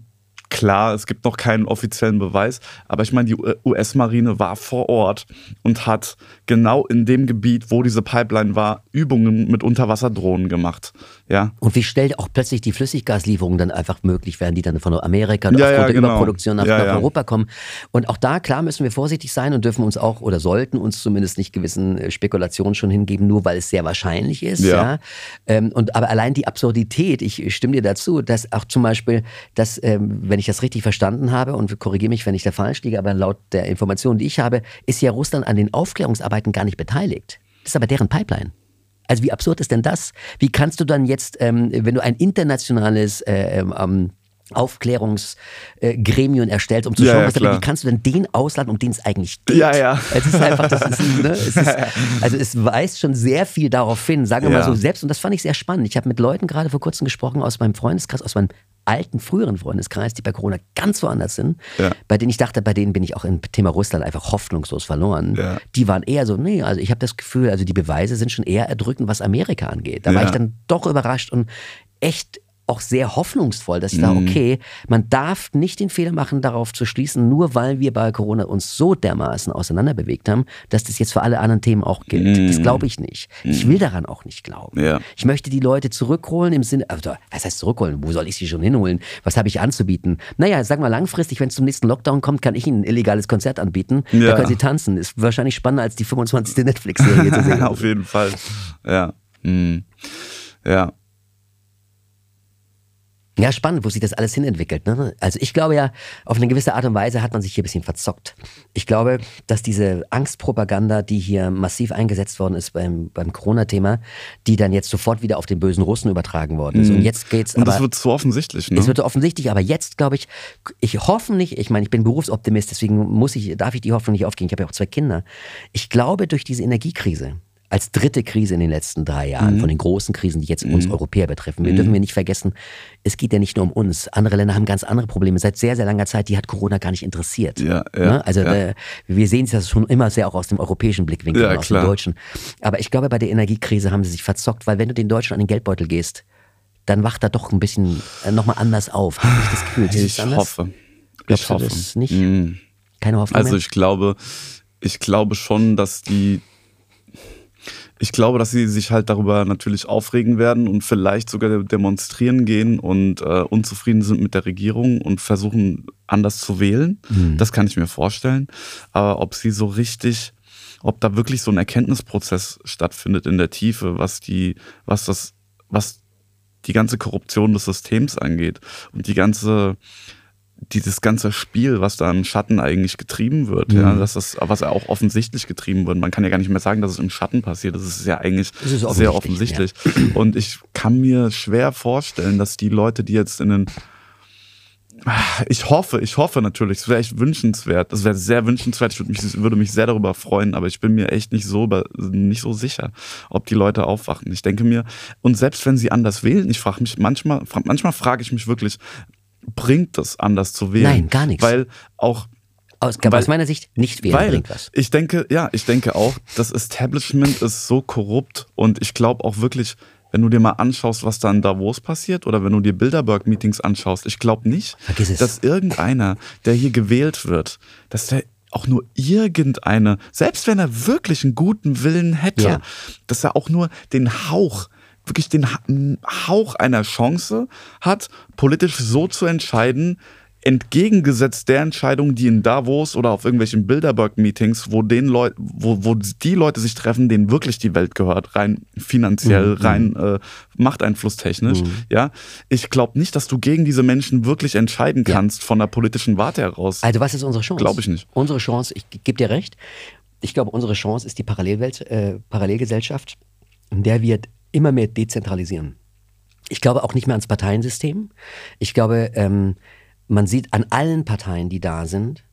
klar, es gibt noch keinen offiziellen Beweis, aber ich meine, die US-Marine war vor Ort und hat genau in dem Gebiet, wo diese Pipeline war, Übungen mit Unterwasserdrohnen gemacht, ja. Und wie schnell auch plötzlich die Flüssiggaslieferungen dann einfach möglich werden, die dann von Amerika und Ja, aufgrund ja, der genau. Überproduktion nach, Ja, nach. Europa kommen. Und auch da, klar, müssen wir vorsichtig sein und dürfen uns auch oder sollten uns zumindest nicht gewissen äh, Spekulationen schon hingeben, nur weil es sehr wahrscheinlich ist. Ja. Ja. Ähm, und aber allein die Absurdität, ich stimme dir dazu, dass auch zum Beispiel, dass, ähm, wenn ich das richtig verstanden habe, und korrigiere mich, wenn ich da falsch liege, aber laut der Informationen, die ich habe, ist ja Russland an den Aufklärungsarbeiten gar nicht beteiligt. Das ist aber deren Pipeline. Also wie absurd ist denn das? Wie kannst du dann jetzt, ähm, wenn du ein internationales äh, ähm, Aufklärungsgremium erstellst, um zu Ja, schauen, was klar. wie kannst du denn den ausladen, um den es eigentlich geht? Ja, ja. Es ist einfach, das ist, ne, es ist, also es weist schon sehr viel darauf hin, sagen wir mal Ja. so selbst, und das fand ich sehr spannend. Ich habe mit Leuten gerade vor kurzem gesprochen aus meinem Freundeskreis, aus meinem alten, früheren Freundeskreis, die bei Corona ganz woanders sind, Ja. bei denen ich dachte, bei denen bin ich auch im Thema Russland einfach hoffnungslos verloren. Ja. Die waren eher so, nee, also ich habe das Gefühl, also die Beweise sind schon eher erdrückend, was Amerika angeht. Da war Ja. ich dann doch überrascht und echt auch sehr hoffnungsvoll, dass ich Mhm. sage, okay, man darf nicht den Fehler machen, darauf zu schließen, nur weil wir bei Corona uns so dermaßen auseinanderbewegt haben, dass das jetzt für alle anderen Themen auch gilt. Das glaube ich nicht. Ich will daran auch nicht glauben. Mhm. Ja. Ich möchte die Leute zurückholen im Sinne, also, was heißt zurückholen? Wo soll ich sie schon hinholen? Was habe ich anzubieten? Naja, sag mal langfristig, wenn es zum nächsten Lockdown kommt, kann ich ihnen ein illegales Konzert anbieten. Da Ja. können sie tanzen. Ist wahrscheinlich spannender als die 25. Netflix-Serie zu sehen. Auf jeden Fall. Ja. Hm. Ja. Ja, spannend, wo sich das alles hinentwickelt. Ne? Also ich glaube ja, auf eine gewisse Art und Weise hat man sich hier ein bisschen verzockt. Ich glaube, dass diese Angstpropaganda, die hier massiv eingesetzt worden ist beim, beim Corona-Thema, die dann jetzt sofort wieder auf den bösen Russen übertragen worden ist. Mhm. Und jetzt geht's. Und das wird so offensichtlich, ne? Es wird so offensichtlich, aber jetzt glaube ich, ich hoffe nicht, ich meine, ich bin Berufsoptimist, deswegen muss ich, darf ich die Hoffnung nicht aufgehen. Ich habe ja auch zwei Kinder. Ich glaube, durch diese Energiekrise, als dritte Krise in den letzten drei Jahren, mhm. von den großen Krisen, die jetzt uns mhm. Europäer betreffen. Wir mhm. dürfen wir nicht vergessen, es geht ja nicht nur um uns. Andere Länder haben ganz andere Probleme. Seit sehr, sehr langer Zeit, die hat Corona gar nicht interessiert. Ja, ja, ne? Also ja. Äh, wir sehen es ja schon immer sehr auch aus dem europäischen Blickwinkel, ja, aus klar. dem deutschen. Aber ich glaube, bei der Energiekrise haben sie sich verzockt, weil wenn du den Deutschen an den Geldbeutel gehst, dann wacht er doch ein bisschen äh, nochmal anders auf. Habe ich das Gefühl? Ich hoffe. Glaubst ich hoffe. nicht? Mhm. Keine Hoffnung Also mehr? ich glaube, ich glaube schon, dass die ich glaube, dass sie sich halt darüber natürlich aufregen werden und vielleicht sogar demonstrieren gehen und äh, unzufrieden sind mit der Regierung und versuchen anders zu wählen. Mhm. Das kann ich mir vorstellen. Aber ob sie so richtig, ob da wirklich so ein Erkenntnisprozess stattfindet in der Tiefe, was die, was das, was die ganze Korruption des Systems angeht und die ganze dieses ganze Spiel, was da im Schatten eigentlich getrieben wird, mhm. ja, dass das, was ja auch offensichtlich getrieben wird. Man kann ja gar nicht mehr sagen, dass es im Schatten passiert. Das ist ja eigentlich ist sehr offensichtlich. Ja. Und ich kann mir schwer vorstellen, dass die Leute, die jetzt in den ich hoffe, ich hoffe natürlich, es wäre echt wünschenswert. Es wäre sehr wünschenswert. Ich würde mich, würde mich sehr darüber freuen, aber ich bin mir echt nicht so, nicht so sicher, ob die Leute aufwachen. Ich denke mir, und selbst wenn sie anders wählen, ich frage mich manchmal, manchmal frage ich mich wirklich, bringt das, anders zu wählen. Nein, gar nichts. Weil auch aus, weil, aus meiner Sicht nicht wählen weil bringt was. Ich denke, ja, ich denke auch, das Establishment ist so korrupt und ich glaube auch wirklich, wenn du dir mal anschaust, was da in Davos passiert oder wenn du dir Bilderberg-Meetings anschaust, ich glaube nicht, dass irgendeiner, der hier gewählt wird, dass der auch nur irgendeine, selbst wenn er wirklich einen guten Willen hätte, ja. dass er auch nur den Hauch wirklich den Hauch einer Chance hat, politisch so zu entscheiden, entgegengesetzt der Entscheidung, die in Davos oder auf irgendwelchen Bilderberg-Meetings, wo den wo, wo die Leute sich treffen, denen wirklich die Welt gehört, rein finanziell, mhm. rein äh, machteinflusstechnisch. Mhm. Ja, ich glaube nicht, dass du gegen diese Menschen wirklich entscheiden kannst ja. von der politischen Warte heraus. Also was ist unsere Chance? Glaube ich nicht. Unsere Chance, ich gebe dir recht. Ich glaube, unsere Chance ist die Parallelwelt, äh, Parallelgesellschaft, in der wir immer mehr dezentralisieren. Ich glaube auch nicht mehr ans Parteiensystem. Ich glaube, ähm, man sieht an allen Parteien, die da sind,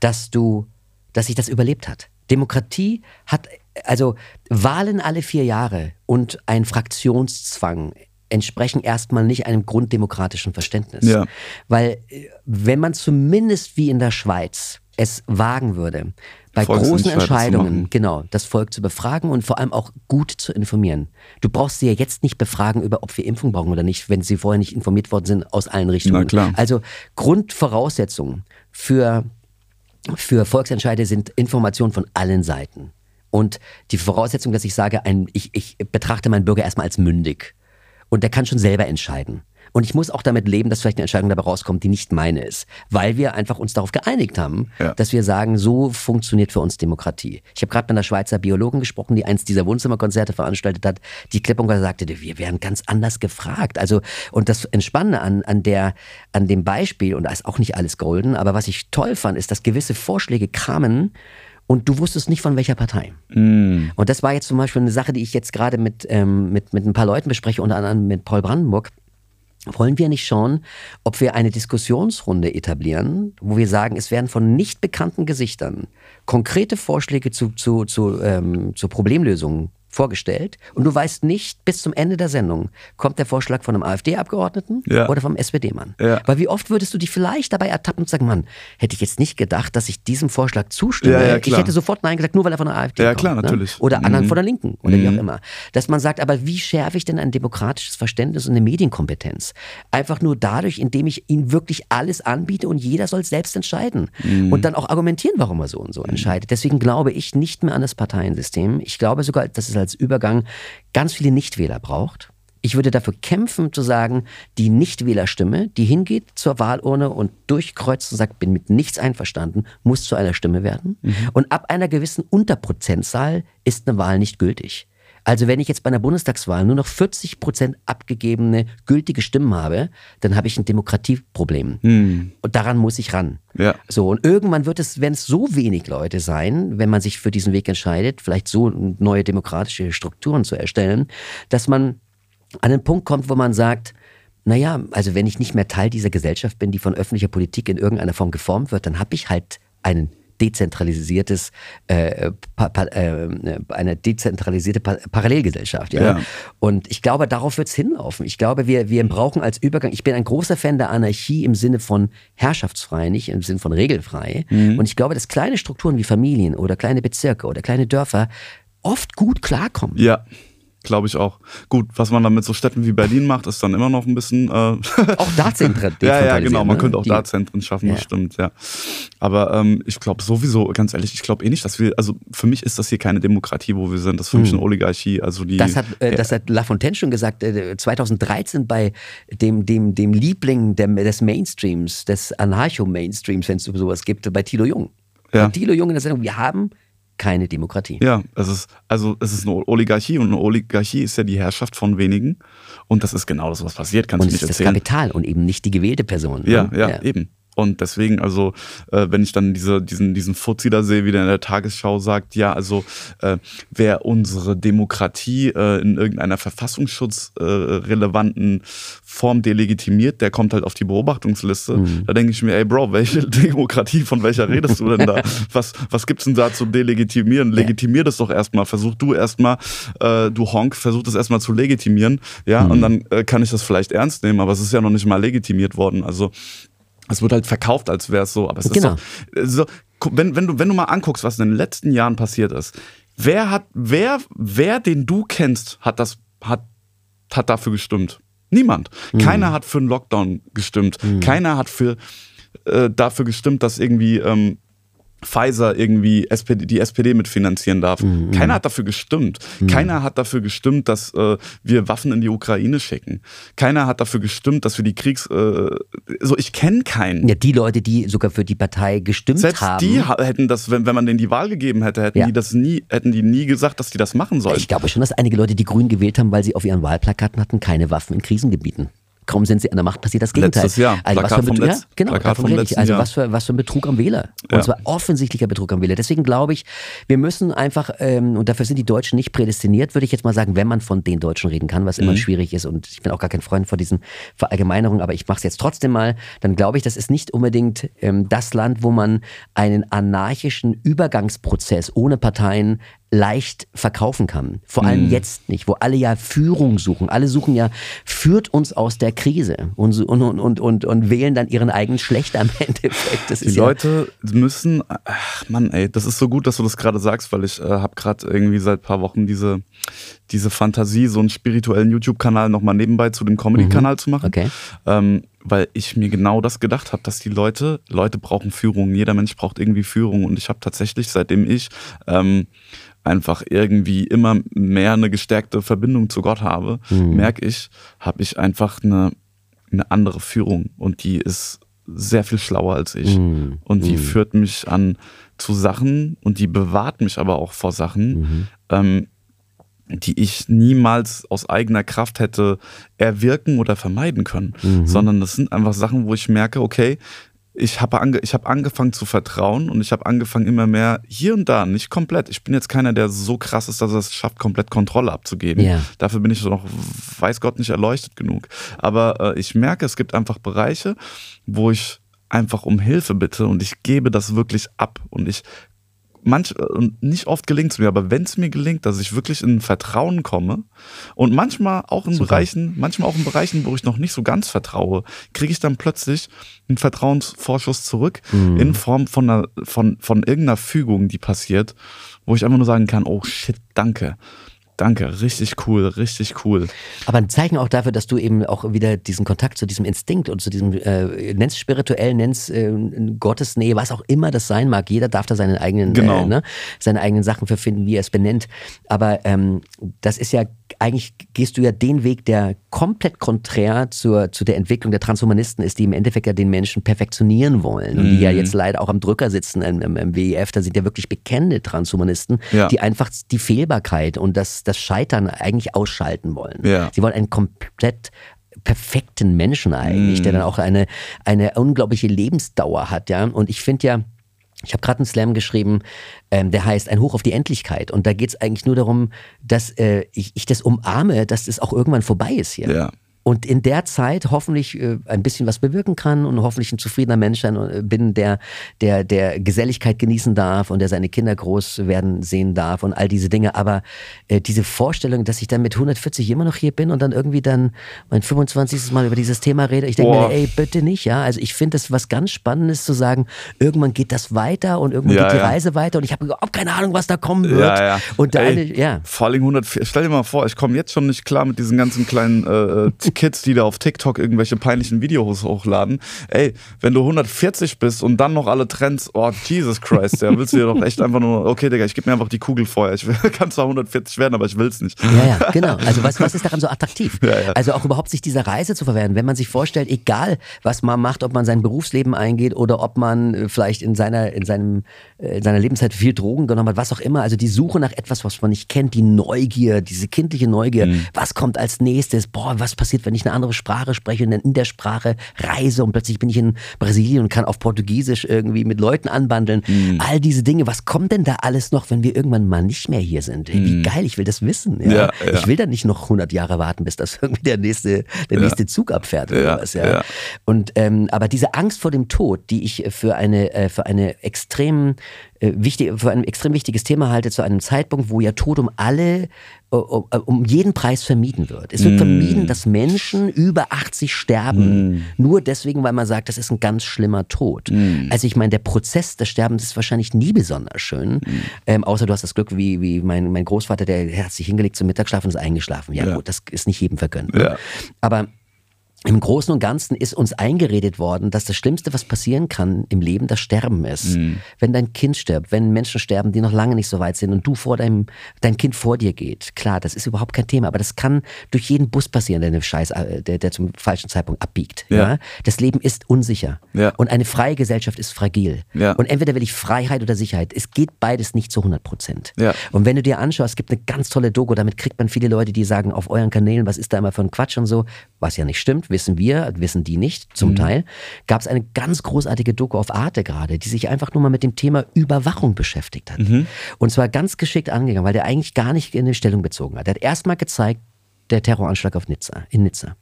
dass du, dass sich das überlebt hat. Demokratie hat, also Wahlen alle vier Jahre und ein Fraktionszwang entsprechen erstmal nicht einem grunddemokratischen Verständnis. Ja. Weil äh, wenn man zumindest wie in der Schweiz es wagen würde, bei großen Entscheidungen, genau, das Volk zu befragen und vor allem auch gut zu informieren. Du brauchst sie ja jetzt nicht befragen über, ob wir Impfung brauchen oder nicht, wenn sie vorher nicht informiert worden sind aus allen Richtungen. Also Grundvoraussetzungen für, für Volksentscheide sind Informationen von allen Seiten. Und die Voraussetzung, dass ich sage, ein, ich, ich betrachte meinen Bürger erstmal als mündig. Und der kann schon selber entscheiden. Und ich muss auch damit leben, dass vielleicht eine Entscheidung dabei rauskommt, die nicht meine ist. Weil wir einfach uns darauf geeinigt haben, ja. dass wir sagen, so funktioniert für uns Demokratie. Ich habe gerade mit einer Schweizer Biologin gesprochen, die eins dieser Wohnzimmerkonzerte veranstaltet hat, die klipp und klar sagte, wir werden ganz anders gefragt. Also, und das Entspannende an, an, der, an dem Beispiel, und da ist auch nicht alles golden, aber was ich toll fand, ist, dass gewisse Vorschläge kamen, und du wusstest nicht von welcher Partei. Mm. Und das war jetzt zum Beispiel eine Sache, die ich jetzt gerade mit, ähm, mit, mit ein paar Leuten bespreche, unter anderem mit Paul Brandenburg wollen wir nicht schauen, ob wir eine Diskussionsrunde etablieren, wo wir sagen, es werden von nicht bekannten Gesichtern konkrete Vorschläge zu, zu, zu, ähm, zur Problemlösung vorgestellt und du weißt nicht, bis zum Ende der Sendung kommt der Vorschlag von einem AfD-Abgeordneten ja. oder vom SPD-Mann. Ja. Weil wie oft würdest du dich vielleicht dabei ertappen und sagen, Mann, hätte ich jetzt nicht gedacht, dass ich diesem Vorschlag zustimme. Ja, ich hätte sofort Nein gesagt, nur weil er von der AfD ja, kommt. Ja, klar, natürlich. Ne? Oder mhm. anderen von der Linken oder mhm. wie auch immer. Dass man sagt, aber wie schärfe ich denn ein demokratisches Verständnis und eine Medienkompetenz? Einfach nur dadurch, indem ich ihm wirklich alles anbiete und jeder soll selbst entscheiden. Mhm. Und dann auch argumentieren, warum er so und so mhm. entscheidet. Deswegen glaube ich nicht mehr an das Parteiensystem. Ich glaube sogar, dass es als Übergang ganz viele Nichtwähler braucht. Ich würde dafür kämpfen, zu sagen, die Nichtwählerstimme, die hingeht zur Wahlurne und durchkreuzt und sagt, bin mit nichts einverstanden, muss zu einer Stimme werden. Mhm. Und ab einer gewissen Unterprozentzahl ist eine Wahl nicht gültig. Also wenn ich jetzt bei einer Bundestagswahl nur noch 40 Prozent abgegebene gültige Stimmen habe, dann habe ich ein Demokratieproblem. Hm. Und daran muss ich ran. Ja. So, und irgendwann wird es, wenn es so wenig Leute sein, wenn man sich für diesen Weg entscheidet, vielleicht so neue demokratische Strukturen zu erstellen, dass man an den Punkt kommt, wo man sagt, naja, also wenn ich nicht mehr Teil dieser Gesellschaft bin, die von öffentlicher Politik in irgendeiner Form geformt wird, dann habe ich halt einen dezentralisiertes, äh, pa, pa, äh, eine dezentralisierte pa Parallelgesellschaft. Ja? Ja. Und ich glaube, darauf wird es hinlaufen. Ich glaube, wir, wir brauchen als Übergang, ich bin ein großer Fan der Anarchie im Sinne von herrschaftsfrei, nicht im Sinne von regelfrei. Und ich glaube, dass kleine Strukturen wie Familien oder kleine Bezirke oder kleine Dörfer oft gut klarkommen. Ja, glaube ich auch. Gut, was man dann mit so Städten wie Berlin macht, ist dann immer noch ein bisschen. Äh, Auch da Zentren. ja, ja, genau. Man ne? könnte auch Die- da Zentren schaffen, das Ja. stimmt, ja. Aber ähm, ich glaube sowieso, ganz ehrlich, ich glaube eh nicht, dass wir, also für mich ist das hier keine Demokratie, wo wir sind. Das ist für mich eine Oligarchie. Also die. Hm. Das hat, äh, das hat Lafontaine schon gesagt, äh, 2013 bei dem, dem, dem Liebling des Mainstreams, des Anarcho-Mainstreams, wenn es sowas gibt, bei Thilo Jung. Ja. Und Thilo Jung in der Sendung, wir haben keine Demokratie. Ja, es ist, also es ist eine Oligarchie und eine Oligarchie ist ja die Herrschaft von wenigen. Und das ist genau das, was passiert, kannst Und du es nicht ist das erzählen. Kapital und eben nicht die gewählte Person. Ja, ne? ja, eben. Und deswegen, also, äh, wenn ich dann diese, diesen, diesen Fuzzi da sehe, wie der in der Tagesschau sagt, ja, also, äh, wer unsere Demokratie äh, in irgendeiner verfassungsschutzrelevanten äh, Form delegitimiert, der kommt halt auf die Beobachtungsliste. Mhm. Da denke ich mir, ey, Bro, welche Demokratie, von welcher redest du denn da? Was, was gibt's denn da zu delegitimieren? Legitimier das doch erstmal. Versuch du erstmal, äh, du Honk, versuch das erstmal zu legitimieren. Ja, Mhm. und dann äh, kann ich das vielleicht ernst nehmen, aber es ist ja noch nicht mal legitimiert worden. Also, es wird halt verkauft, als wäre es so, aber es Genau. ist doch, so, wenn, wenn, du, wenn du mal anguckst, was in den letzten Jahren passiert ist, wer hat, wer, wer den du kennst, hat das, hat, hat dafür gestimmt? Niemand. Keiner hat für einen Lockdown gestimmt. Keiner hat für, äh, dafür gestimmt, dass irgendwie ähm, Pfizer irgendwie SPD, die SPD mitfinanzieren darf. Keiner hat dafür gestimmt. Keiner hat dafür gestimmt, dass äh, wir Waffen in die Ukraine schicken. Keiner hat dafür gestimmt, dass wir die Kriegs... Äh, so, ich kenne keinen. Ja, die Leute, die sogar für die Partei gestimmt Selbst haben. die ha- hätten das, wenn, wenn man denen die Wahl gegeben hätte, hätten Ja. die das nie, hätten die nie gesagt, dass die das machen sollen. ich glaube schon, dass einige Leute die Grünen gewählt haben, weil sie auf ihren Wahlplakaten hatten, keine Waffen in Krisengebieten. Kaum sind sie an der Macht, passiert das Gegenteil. Letztes Jahr. Also was für ein Betrug, ja, genau, Plakat davon rede ich. Also Jahr. was für, was für ein Betrug am Wähler. Und Ja. zwar offensichtlicher Betrug am Wähler. Deswegen glaube ich, wir müssen einfach, ähm, und dafür sind die Deutschen nicht prädestiniert, würde ich jetzt mal sagen, wenn man von den Deutschen reden kann, was Mhm. immer schwierig ist. Und ich bin auch gar kein Freund von diesen Verallgemeinerungen, aber ich mache es jetzt trotzdem mal. Dann glaube ich, das ist nicht unbedingt ähm, das Land, wo man einen anarchischen Übergangsprozess ohne Parteien leicht verkaufen kann. Vor allem Mhm. jetzt nicht, wo alle ja Führung suchen. Alle suchen ja, führt uns aus der Krise und, und, und, und, und, wählen dann ihren eigenen Schlecht am Endeffekt. Das Die ist ja, Leute müssen, ach Mann, ey, das ist so gut, dass du das gerade sagst, weil ich äh, habe gerade irgendwie seit paar Wochen diese, diese Fantasie, so einen spirituellen YouTube-Kanal nochmal nebenbei zu dem Comedy-Kanal zu machen. Okay. Ähm, weil ich mir genau das gedacht habe, dass die Leute, Leute brauchen Führung, jeder Mensch braucht irgendwie Führung. Und ich habe tatsächlich, seitdem ich ähm, einfach irgendwie immer mehr eine gestärkte Verbindung zu Gott habe, merke ich, habe ich einfach eine, eine andere Führung. Und die ist sehr viel schlauer als ich. Mhm. Und die führt mich an zu Sachen und die bewahrt mich aber auch vor Sachen, ähm, die ich niemals aus eigener Kraft hätte erwirken oder vermeiden können. Sondern das sind einfach Sachen, wo ich merke, okay, ich habe ange ich hab angefangen zu vertrauen und ich habe angefangen immer mehr hier und da, nicht komplett. Ich bin jetzt keiner, der so krass ist, dass er es schafft, komplett Kontrolle abzugeben. Ja. Dafür bin ich noch, weiß Gott, nicht erleuchtet genug. Aber äh, ich merke, es gibt einfach Bereiche, wo ich einfach um Hilfe bitte und ich gebe das wirklich ab und ich manch nicht oft gelingt es mir, aber wenn es mir gelingt, dass ich wirklich in Vertrauen komme und manchmal auch in Bereichen, manchmal auch in Bereichen, wo ich noch nicht so ganz vertraue, kriege ich dann plötzlich einen Vertrauensvorschuss zurück in Form von einer, von von irgendeiner Fügung, die passiert, wo ich einfach nur sagen kann, oh shit, danke. Danke, richtig cool, richtig cool. aber ein Zeichen auch dafür, dass du eben auch wieder diesen Kontakt zu diesem Instinkt und zu diesem, äh, nenn's spirituell, nenn's äh, Gottesnähe, was auch immer das sein mag. Jeder darf da seine eigenen, Genau. äh, ne, seine eigenen Sachen für finden, wie er es benennt. Aber ähm, das ist ja eigentlich gehst du ja den Weg, der komplett konträr zur, zu der Entwicklung der Transhumanisten ist, die im Endeffekt ja den Menschen perfektionieren wollen. Und die ja mhm. jetzt leider auch am Drücker sitzen im, im, im WEF, da sind ja wirklich bekennende Transhumanisten, ja. die einfach die Fehlbarkeit und das, das Scheitern eigentlich ausschalten wollen. Ja. Sie wollen einen komplett perfekten Menschen eigentlich, mm. der dann auch eine, eine unglaubliche Lebensdauer hat, ja. Und ich finde ja, ich habe gerade einen Slam geschrieben, ähm, der heißt Ein Hoch auf die Endlichkeit. Und da geht es eigentlich nur darum, dass äh, ich, ich das umarme, dass das auch irgendwann vorbei ist hier. Ja und in der Zeit hoffentlich äh, ein bisschen was bewirken kann und hoffentlich ein zufriedener Mensch äh, bin, der, der, der Geselligkeit genießen darf und der seine Kinder groß werden sehen darf und all diese Dinge. Aber äh, diese Vorstellung, dass ich dann mit 140 immer noch hier bin und dann irgendwie dann mein 25. Mal über dieses Thema rede, ich denke mir, ey, bitte nicht, ja. Also ich finde das was ganz Spannendes zu sagen, irgendwann geht das weiter und irgendwann ja, geht die ja. Reise weiter und ich habe überhaupt keine Ahnung, was da kommen wird. Ja, ja. Und da ey, ja. Vor allem 140, stell dir mal vor, ich komme jetzt schon nicht klar mit diesen ganzen kleinen äh, Kids, die da auf TikTok irgendwelche peinlichen Videos hochladen. Ey, wenn du 140 bist und dann noch alle Trends, oh Jesus Christ, ja, willst du dir doch echt einfach nur, okay, Digga, ich gebe mir einfach die Kugel vorher. Ich kann zwar 140 werden, aber ich will es nicht. Ja, ja, genau. Also was, was ist daran so attraktiv? Ja, ja. Also auch überhaupt sich dieser Reise zu verwehren. Wenn man sich vorstellt, egal was man macht, ob man sein Berufsleben eingeht oder ob man äh, vielleicht in seiner, in seinem, äh, in seiner Lebenszeit viel Drogen genommen hat, was auch immer. Also die Suche nach etwas, was man nicht kennt, die Neugier, diese kindliche Neugier. Mhm. Was kommt als nächstes? Boah, was passiert, wenn ich eine andere Sprache spreche und dann in der Sprache reise und plötzlich bin ich in Brasilien und kann auf Portugiesisch irgendwie mit Leuten anbandeln. Mhm. All diese Dinge, was kommt denn da alles noch, wenn wir irgendwann mal nicht mehr hier sind? Mhm. Wie geil, ich will das wissen. Ja? Ja, ja. Ich will da nicht noch 100 Jahre warten, bis das irgendwie der nächste, der nächste Zug abfährt oder was. Ja. Und ähm, aber diese Angst vor dem Tod, die ich für eine äh, für eine extrem äh, wichtig, für ein extrem wichtiges Thema halte, zu einem Zeitpunkt, wo ja Tod um alle, um, um jeden Preis vermieden wird. Es wird mm. vermieden, dass Menschen über 80 sterben, mm. nur deswegen, weil man sagt, das ist ein ganz schlimmer Tod. Mm. Also ich meine, der Prozess des Sterbens ist wahrscheinlich nie besonders schön, mm. ähm, außer du hast das Glück, wie, wie mein, mein Großvater, der hat sich hingelegt zum Mittagsschlaf und ist eingeschlafen. Ja, ja. gut, das ist nicht jedem vergönnt. Ne? Ja. Aber im Großen und Ganzen ist uns eingeredet worden, dass das Schlimmste, was passieren kann im Leben, das Sterben ist. Mhm. Wenn dein Kind stirbt, wenn Menschen sterben, die noch lange nicht so weit sind und du vor deinem, dein Kind vor dir geht. Klar, das ist überhaupt kein Thema, aber das kann durch jeden Bus passieren, der, Scheiß, äh, der, der zum falschen Zeitpunkt abbiegt. Ja. ja? Das Leben ist unsicher. Ja. Und eine freie Gesellschaft ist fragil. Ja. Und entweder will ich Freiheit oder Sicherheit. Es geht beides nicht zu 100 Prozent. Und wenn du dir anschaust, es gibt eine ganz tolle Doku, damit kriegt man viele Leute, die sagen auf euren Kanälen, was ist da immer für ein Quatsch und so, was ja nicht stimmt wissen wir, wissen die nicht zum mhm. Teil, gab es eine ganz großartige Doku auf Arte gerade, die sich einfach nur mal mit dem Thema Überwachung beschäftigt hat. Mhm. Und zwar ganz geschickt angegangen, weil der eigentlich gar nicht in eine Stellung bezogen hat. Er hat erstmal gezeigt, der Terroranschlag auf Nizza, in Nizza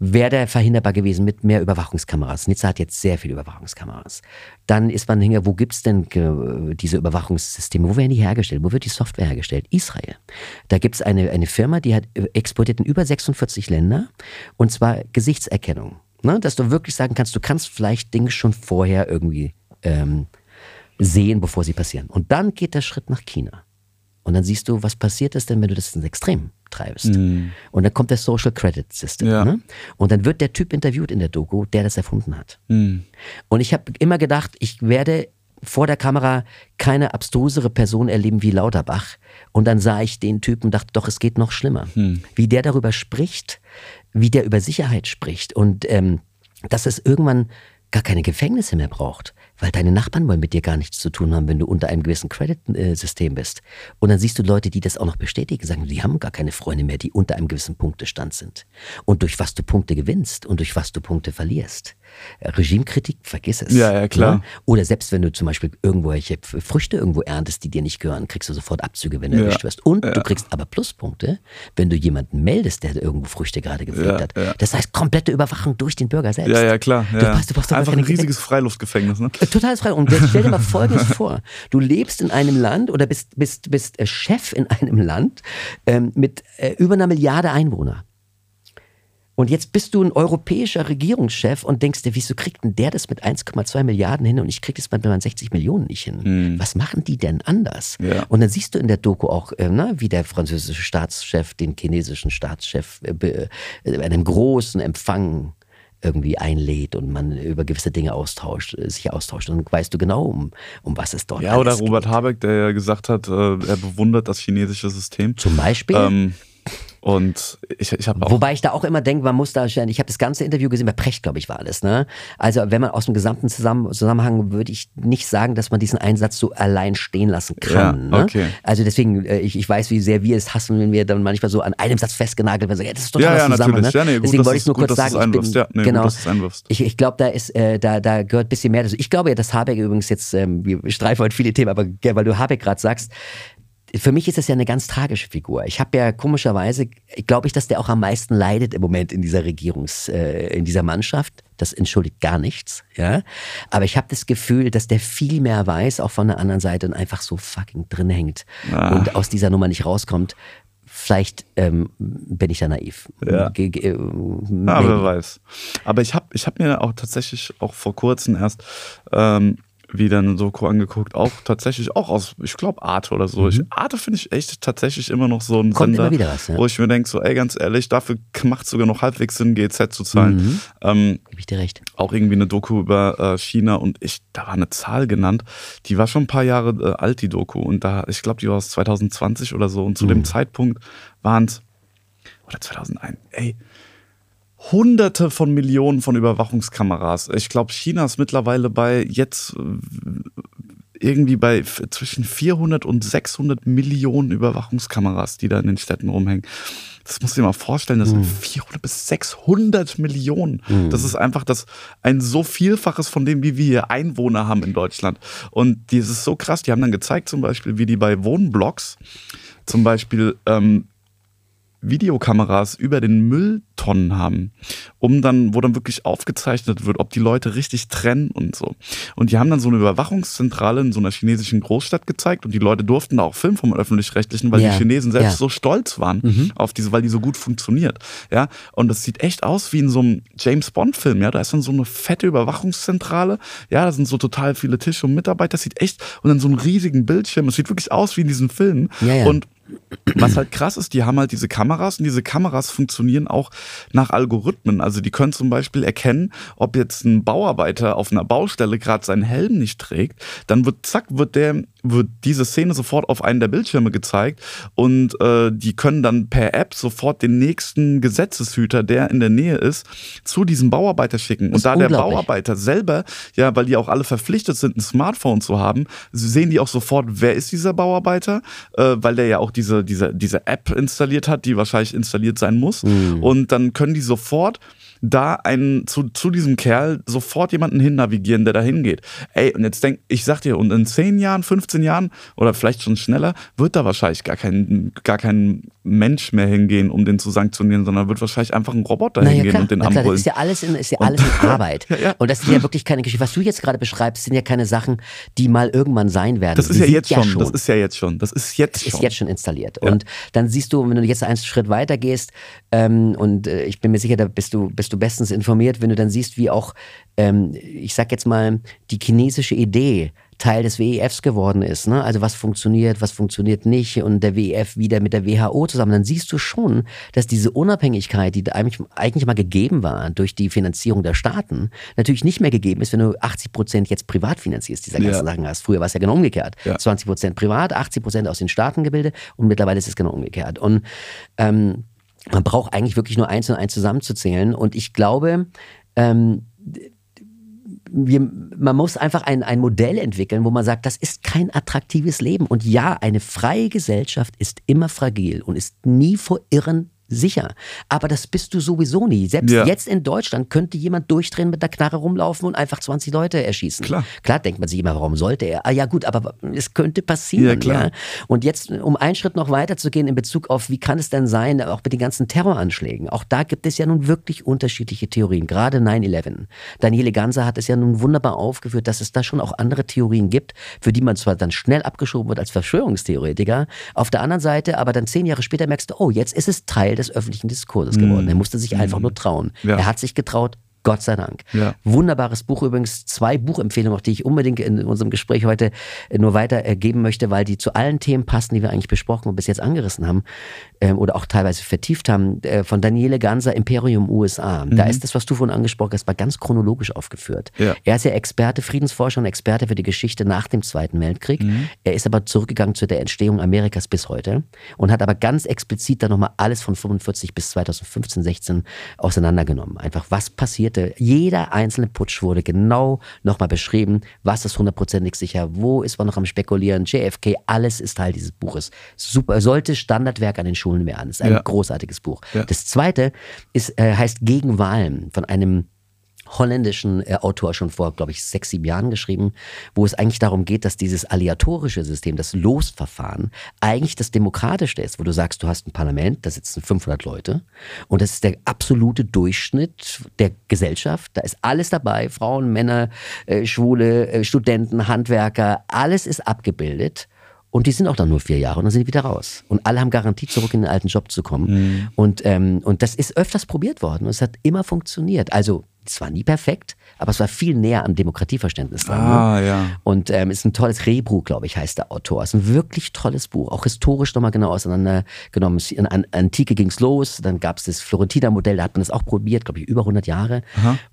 wäre der verhinderbar gewesen mit mehr Überwachungskameras. Nizza hat jetzt sehr viele Überwachungskameras. Dann ist man hingegangen, wo gibt es denn äh, diese Überwachungssysteme? Wo werden die hergestellt? Wo wird die Software hergestellt? Israel. Da gibt es eine, eine Firma, die hat äh, exportiert in über 46 Länder und zwar Gesichtserkennung. Ne? Dass du wirklich sagen kannst, du kannst vielleicht Dinge schon vorher irgendwie ähm, sehen, bevor sie passieren. Und dann geht der Schritt nach China. Und dann siehst du, was passiert ist denn, wenn du das ins Extrem treibst. Mhm. Und dann kommt das Social Credit System. Ja. Ne? Und dann wird der Typ interviewt in der Doku, der das erfunden hat. Mhm. Und ich habe immer gedacht, ich werde vor der Kamera keine abstrusere Person erleben wie Lauterbach. Und dann sah ich den Typen und dachte, doch, es geht noch schlimmer. Mhm. Wie der darüber spricht, wie der über Sicherheit spricht und ähm, dass es irgendwann gar keine Gefängnisse mehr braucht weil deine Nachbarn wollen mit dir gar nichts zu tun haben, wenn du unter einem gewissen Credit-System bist. Und dann siehst du Leute, die das auch noch bestätigen, sagen, die haben gar keine Freunde mehr, die unter einem gewissen Punktestand sind. Und durch was du Punkte gewinnst und durch was du Punkte verlierst. Regimekritik, vergiss es. Ja, ja, klar. Ja? Oder selbst wenn du zum Beispiel irgendwelche Früchte irgendwo erntest, die dir nicht gehören, kriegst du sofort Abzüge, wenn du ja. erwischt wirst. Und ja. du kriegst aber Pluspunkte, wenn du jemanden meldest, der irgendwo Früchte gerade gepflegt hat. Das heißt, komplette Überwachung durch den Bürger selbst. Ja, ja, klar. Du, du brauchst Einfach ein riesiges Freiluftgefängnis, ne? Totales Freiluft. Und stell dir mal Folgendes vor. Du lebst in einem Land oder bist, bist, bist äh, Chef in einem Land ähm, mit äh, über einer Milliarde Einwohner. Und jetzt bist du ein europäischer Regierungschef und denkst dir, wieso kriegt denn der das mit 1,2 Milliarden hin und ich krieg das mit 60 Millionen nicht hin? Mhm. Was machen die denn anders? Ja. Und dann siehst du in der Doku auch, äh, na, wie der französische Staatschef den chinesischen Staatschef äh, äh, bei einem großen Empfang irgendwie einlädt und man über gewisse Dinge austauscht, äh, sich austauscht. Und dann weißt du genau, um, um was es dort geht. Ja, oder Robert geht. Habeck, der ja gesagt hat, äh, er bewundert das chinesische System. Zum Beispiel? Ähm, Und ich, ich habe auch. Wobei ich da auch immer denke, man muss da, ich habe das ganze Interview gesehen, bei Precht, glaube ich, war alles. Ne? Also wenn man aus dem gesamten Zusammen Zusammenhang würde ich nicht sagen, dass man diesen Einsatz so allein stehen lassen kann. Ja, okay. ne? Also deswegen, äh, ich, ich weiß, wie sehr wir es hassen, wenn wir dann manchmal so an einem Satz festgenagelt werden. Ja, das ist total Ja, ja, zusammen. Ne? Ja, nee, gut, deswegen wollte ich nur gut, kurz sagen, ich bin. Ja, nee, gut, genau, einwirfst. ich, ich glaube, da ist, äh, da, da gehört ein bisschen mehr dazu. Ich glaube ja, dass Habeck übrigens jetzt, ähm, wir streifen heute viele Themen, aber weil du Habeck gerade sagst, für mich ist das ja eine ganz tragische Figur. Ich habe ja komischerweise, glaube ich, dass der auch am meisten leidet im Moment in dieser Regierungs, äh, in dieser Mannschaft. Das entschuldigt gar nichts, ja. Aber ich habe das Gefühl, dass der viel mehr weiß, auch von der anderen Seite und einfach so fucking drin hängt Ah. und aus dieser Nummer nicht rauskommt. Vielleicht ähm, bin ich da naiv. Ja. Ge- äh, Ja, wer weiß. Aber ich habe ich hab mir auch tatsächlich auch vor kurzem erst ähm, wieder eine Doku angeguckt, auch tatsächlich auch aus, ich glaube, Arte oder so. Ich, Arte finde ich echt tatsächlich immer noch so ein Mhm. Kommt Sender, was, ja. wo ich mir denke, so, ey, ganz ehrlich, dafür macht es sogar noch halbwegs Sinn, GZ zu zahlen. Mhm. Ähm, Gebe ich dir recht. auch irgendwie eine Doku über äh, China und ich, da war eine Zahl genannt, die war schon ein paar Jahre äh, alt, die Doku. Und da, ich glaube, die war aus 2020 oder so. Und zu dem Zeitpunkt waren es, oder 2001, ey, Hunderte von Millionen von Überwachungskameras. Ich glaube, China ist mittlerweile bei jetzt äh, irgendwie bei zwischen 400 und 600 Millionen Überwachungskameras, die da in den Städten rumhängen. Das musst du dir mal vorstellen, das sind 400 bis 600 Millionen. Das ist einfach das ein so Vielfaches von dem, wie wir hier Einwohner haben in Deutschland. Und das ist so krass. Die haben dann gezeigt, zum Beispiel, wie die bei Wohnblocks zum Beispiel ähm, Videokameras über den Mülltonnen haben, um dann, wo dann wirklich aufgezeichnet wird, ob die Leute richtig trennen und so. Und die haben dann so eine Überwachungszentrale in so einer chinesischen Großstadt gezeigt und die Leute durften da auch filmen vom öffentlich-rechtlichen, weil Ja, die Chinesen selbst ja. so stolz waren auf diese, weil die so gut funktioniert. Ja, und das sieht echt aus wie in so einem James Bond-Film. Ja, da ist dann so eine fette Überwachungszentrale. Ja, da sind so total viele Tische und Mitarbeiter. Das sieht echt und dann so einen riesigen Bildschirm. Es sieht wirklich aus wie in diesen Filmen. Ja. Und was halt krass ist, die haben halt diese Kameras und diese Kameras funktionieren auch nach Algorithmen. Also die können zum Beispiel erkennen, ob jetzt ein Bauarbeiter auf einer Baustelle gerade seinen Helm nicht trägt, dann wird zack, wird der, wird diese Szene sofort auf einen der Bildschirme gezeigt und äh, die können dann per App sofort den nächsten Gesetzeshüter, der in der Nähe ist, zu diesem Bauarbeiter schicken. Und da der. Bauarbeiter selber, ja, weil die auch alle verpflichtet sind, ein Smartphone zu haben, sehen die auch sofort, wer ist dieser Bauarbeiter, äh, weil der ja auch diese, diese, diese App installiert hat, die wahrscheinlich installiert sein muss. Mhm. Und dann können die sofort da einen zu, zu diesem Kerl sofort jemanden hin navigieren, der da hingeht. Ey, und jetzt denk, ich sag dir, und in 10 Jahren, 15 Jahren oder vielleicht schon schneller, wird da wahrscheinlich gar kein, gar kein Mensch mehr hingehen, um den zu sanktionieren, sondern wird wahrscheinlich einfach ein Roboter Naja, hingehen klar, und den na klar, das anbrüllen. ist ja alles in, ist ja alles in Arbeit. ja. Und das sind ja wirklich keine Geschichten. Was du jetzt gerade beschreibst, sind ja keine Sachen, die mal irgendwann sein werden. Das ist Die ja jetzt schon, das ist ja jetzt schon, das ist jetzt ist schon. jetzt schon installiert. Und dann siehst du, wenn du jetzt einen Schritt weiter gehst, ähm, und äh, ich bin mir sicher, da bist du, bist du bestens informiert, wenn du dann siehst, wie auch, ähm, ich sag jetzt mal, die chinesische Idee Teil des WEFs geworden ist. Ne? Also was funktioniert, was funktioniert nicht und der WEF wieder mit der WHO zusammen, dann siehst du schon, dass diese Unabhängigkeit, die eigentlich, eigentlich mal gegeben war durch die Finanzierung der Staaten, natürlich nicht mehr gegeben ist, wenn du 80 Prozent jetzt privat finanzierst, dieser ganzen Ja. Sachen hast. Früher war es ja genau umgekehrt. Ja. 20 Prozent privat, 80 Prozent aus den Staatengebilde und mittlerweile ist es genau umgekehrt. Und ähm, man braucht eigentlich wirklich nur eins und eins zusammenzuzählen. Und ich glaube, ähm, wir, man muss einfach ein, ein Modell entwickeln, wo man sagt, das ist kein attraktives Leben. Und ja, eine freie Gesellschaft ist immer fragil und ist nie vor Irren sicher. Aber das bist du sowieso nie. Selbst Ja. jetzt in Deutschland könnte jemand durchdrehen mit der Knarre rumlaufen und einfach 20 Leute erschießen. Klar. Klar denkt man sich immer, warum sollte er? Ah ja gut, aber es könnte passieren. Ja, klar. Und jetzt, um einen Schritt noch weiter zu gehen in Bezug auf, wie kann es denn sein, auch mit den ganzen Terroranschlägen. Auch da gibt es ja nun wirklich unterschiedliche Theorien, gerade 9-11. Daniele Ganser hat es ja nun wunderbar aufgeführt, dass es da schon auch andere Theorien gibt, für die man zwar dann schnell abgeschoben wird als Verschwörungstheoretiker, auf der anderen Seite aber dann zehn Jahre später merkst du, oh, jetzt ist es Teil des öffentlichen Diskurses geworden. Er musste sich einfach nur trauen. Ja. Er hat sich getraut, Gott sei Dank. Ja. Wunderbares Buch übrigens. Zwei Buchempfehlungen, auch die ich unbedingt in unserem Gespräch heute äh, nur weitergeben möchte, weil die zu allen Themen passen, die wir eigentlich besprochen und bis jetzt angerissen haben ähm, oder auch teilweise vertieft haben. Äh, von Daniele Ganser, Imperium USA. Da ist das, was du vorhin angesprochen hast, mal ganz chronologisch aufgeführt. Ja. Er ist ja Experte, Friedensforscher und Experte für die Geschichte nach dem Zweiten Weltkrieg. Er ist aber zurückgegangen zu der Entstehung Amerikas bis heute und hat aber ganz explizit dann nochmal alles von 45 bis 2015, 16 auseinandergenommen. Einfach, was passierte. Jeder einzelne Putsch wurde genau nochmal beschrieben. Was ist hundertprozentig sicher? Wo ist man noch am Spekulieren? JFK, alles ist Teil dieses Buches. Super, sollte Standardwerk an den Schulen werden. Ist ein Ja. großartiges Buch. Ja. Das zweite ist, äh, heißt Gegen Wahlen von einem holländischen äh, Autor schon vor, glaube ich, sechs, sieben Jahren geschrieben, wo es eigentlich darum geht, dass dieses aleatorische System, das Losverfahren, eigentlich das demokratischste ist, wo du sagst, du hast ein Parlament, da sitzen 500 Leute und das ist der absolute Durchschnitt der Gesellschaft. Da ist alles dabei, Frauen, Männer, äh, Schwule, äh, Studenten, Handwerker, alles ist abgebildet. Und die sind auch dann nur vier Jahre und dann sind die wieder raus. Und alle haben Garantie, zurück in den alten Job zu kommen. Und, ähm, und das ist öfters probiert worden und es hat immer funktioniert. Also, es war nie perfekt, aber es war viel näher am Demokratieverständnis dran. Ah, ne? ja. Und ähm, ist ein tolles Rebru, glaube ich, heißt der Autor. Ist ein wirklich tolles Buch, auch historisch nochmal genau auseinandergenommen. Es- In An Antike ging's los, dann gab's das Florentiner-Modell, da hat man das auch probiert, glaube ich, über 100 Jahre.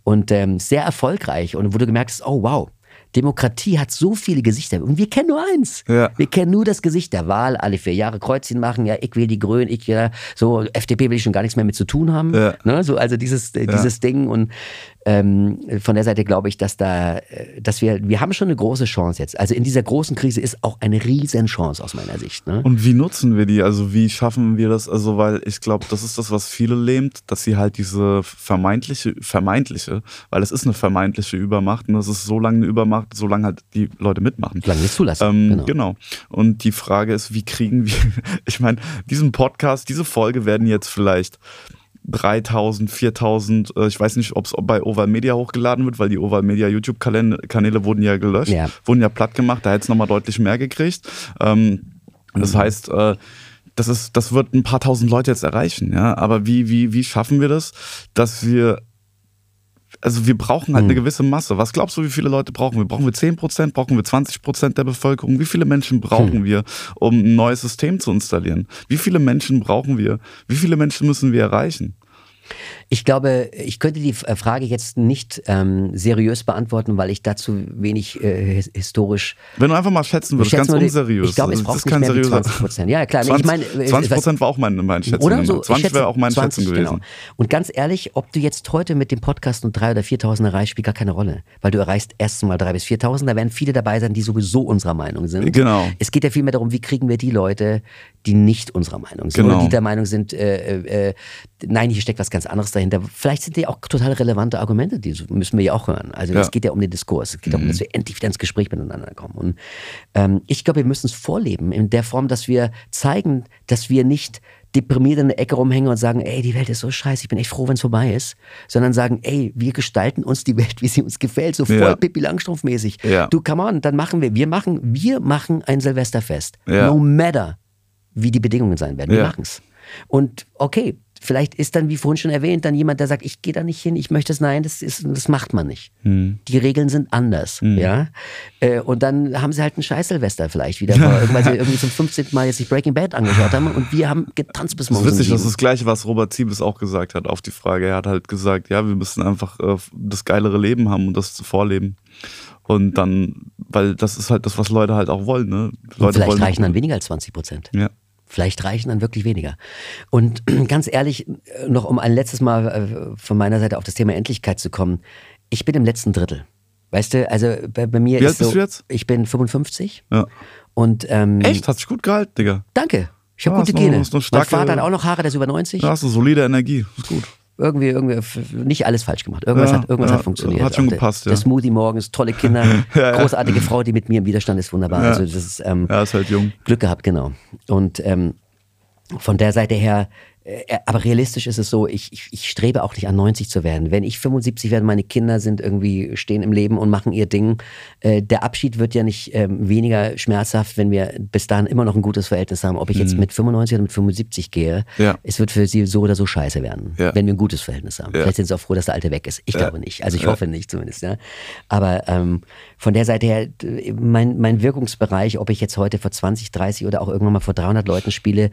Und ähm, sehr erfolgreich. Und wo du gemerkt hast, oh wow, Demokratie hat so viele Gesichter und wir kennen nur eins. Ja. Wir kennen nur das Gesicht der Wahl, alle vier Jahre Kreuzchen machen, ja, ich will die Grünen, ich ja, so FDP will ich schon gar nichts mehr mit zu tun haben. Ja. Ne? So, also dieses, äh, dieses Ding und ähm, von der Seite glaube ich, dass da, äh, dass wir, wir haben schon eine große Chance jetzt. Also in dieser großen Krise ist auch eine riesen Chance aus meiner Sicht. Ne? Und wie nutzen wir die? Also wie schaffen wir das? Also weil ich glaube, das ist das, was viele lähmt, dass sie halt diese vermeintliche, vermeintliche, weil es ist eine vermeintliche Übermacht und das ist so lange eine Übermacht, solange halt die Leute mitmachen. Solange wir es zulassen. Ähm, genau. genau. Und die Frage ist, wie kriegen wir, ich meine, diesen Podcast, diese Folge werden jetzt vielleicht 3000, 4000, äh, ich weiß nicht, ob es bei Oval Media hochgeladen wird, weil die Oval Media YouTube-Kanäle wurden ja gelöscht, Ja. wurden ja platt gemacht, da hätte es nochmal deutlich mehr gekriegt. Ähm, das Mhm. heißt, äh, das, ist, das wird ein paar tausend Leute jetzt erreichen, ja. Aber wie, wie, wie schaffen wir das, dass wir also wir brauchen halt eine Mhm. gewisse Masse. Was glaubst du, wie viele Leute brauchen wir? Brauchen wir 10%? Brauchen wir 20% der Bevölkerung? Wie viele Menschen brauchen Hm. wir, um ein neues System zu installieren? Wie viele Menschen brauchen wir? Wie viele Menschen müssen wir erreichen? Ich glaube, ich könnte die äh, Frage jetzt nicht ähm, seriös beantworten, weil ich dazu wenig äh, his- historisch Wenn du einfach mal schätzen würdest, ganz mal, unseriös. Ich glaube, es braucht nicht mehr kein wie seriöser- 20 Prozent. Ja, klar. nee, 20, ich meine, äh, 20 was- Prozent war auch mein, mein Schätzung. Oder so. 20 ich schätze, wäre auch meine 20, Schätzung gewesen. Genau. Und ganz ehrlich, ob du jetzt heute mit dem Podcast nur 3.000 oder 4.000 erreichst, spielt gar keine Rolle. Weil du erreichst erst mal 3.000 bis 4.000. Da werden viele dabei sein, die sowieso unserer Meinung sind. Genau. Es geht ja vielmehr darum, wie kriegen wir die Leute, die nicht unserer Meinung sind. Genau. Oder die der Meinung sind, äh, äh, äh, nein, hier steckt was ganz anderes dahinter. Vielleicht sind die auch total relevante Argumente, die müssen wir ja auch hören. Also Ja. es geht ja um den Diskurs. Es geht darum, Mhm. dass wir endlich wieder ins Gespräch miteinander kommen. Und ähm, ich glaube, wir müssen es vorleben in der Form, dass wir zeigen, dass wir nicht deprimiert in der Ecke rumhängen und sagen, ey, die Welt ist so scheiße, ich bin echt froh, wenn es vorbei ist, sondern sagen, ey, wir gestalten uns die Welt, wie sie uns gefällt, so voll Ja. Pippi Langstrumpf-mäßig. Ja. Du, come on, dann machen wir, wir machen, wir machen ein Silvesterfest. Ja. No matter, wie die Bedingungen sein werden, wir Ja. machen's. Und okay, vielleicht ist dann, wie vorhin schon erwähnt, dann jemand, der sagt, ich gehe da nicht hin, ich möchte es, nein, das, ist, das macht man nicht. Hm. Die Regeln sind anders, ja. Äh, und dann haben sie halt einen scheiß Silvester vielleicht wieder, weil sie irgendwie zum 15. Mal jetzt sich Breaking Bad angeschaut haben und wir haben getanzt bis Das ist morgens witzig, das ist das Gleiche, was Robert Ziebes auch gesagt hat auf die Frage. Er hat halt gesagt, ja, wir müssen einfach äh, das geilere Leben haben und das vorleben. Und dann, weil das ist halt das, was Leute halt auch wollen. Ne? Und Leute vielleicht wollen reichen dann weniger als 20 Prozent. Ja. Vielleicht reichen dann wirklich weniger. Und ganz ehrlich, äh, noch um ein letztes Mal äh, von meiner Seite auf das Thema Endlichkeit zu kommen. Ich bin im letzten Drittel. Weißt du, also bei, bei mir Wie ist alt bist so, du jetzt? ich bin 55 ja. und ähm, Echt? Hat sich gut gehalten, Digga. danke. Ich habe Ja, gute noch- Gene. noch mein starke- Vater hat auch noch Haare, der ist über 90. Da hast du solide Energie. Ist gut. Irgendwie, irgendwie, nicht alles falsch gemacht. Irgendwas, Ja, hat, irgendwas ja, hat funktioniert. hat schon der, gepasst, ja. Der Smoothie morgens, tolle Kinder, großartige Frau, die mit mir im Widerstand ist, wunderbar. Ja. Also das ist ähm, Ja, ist halt jung. Glück gehabt, genau. Und ähm, von der Seite her aber realistisch ist es so, ich, ich, ich, strebe auch nicht an 90 zu werden. Wenn ich 75 werde, meine Kinder sind irgendwie, stehen im Leben und machen ihr Ding. Äh, der Abschied wird ja nicht ähm, weniger schmerzhaft, wenn wir bis dahin immer noch ein gutes Verhältnis haben. Ob ich jetzt mhm. mit 95 oder mit 75 gehe, ja. es wird für sie so oder so scheiße werden, ja. wenn wir ein gutes Verhältnis haben. Ja. Vielleicht sind sie auch froh, dass der Alte weg ist. Ich glaube nicht. Also ich hoffe nicht zumindest. Ja. Aber ähm, von der Seite her, mein, mein Wirkungsbereich, ob ich jetzt heute vor 20, 30 oder auch irgendwann mal vor 300 Leuten spiele,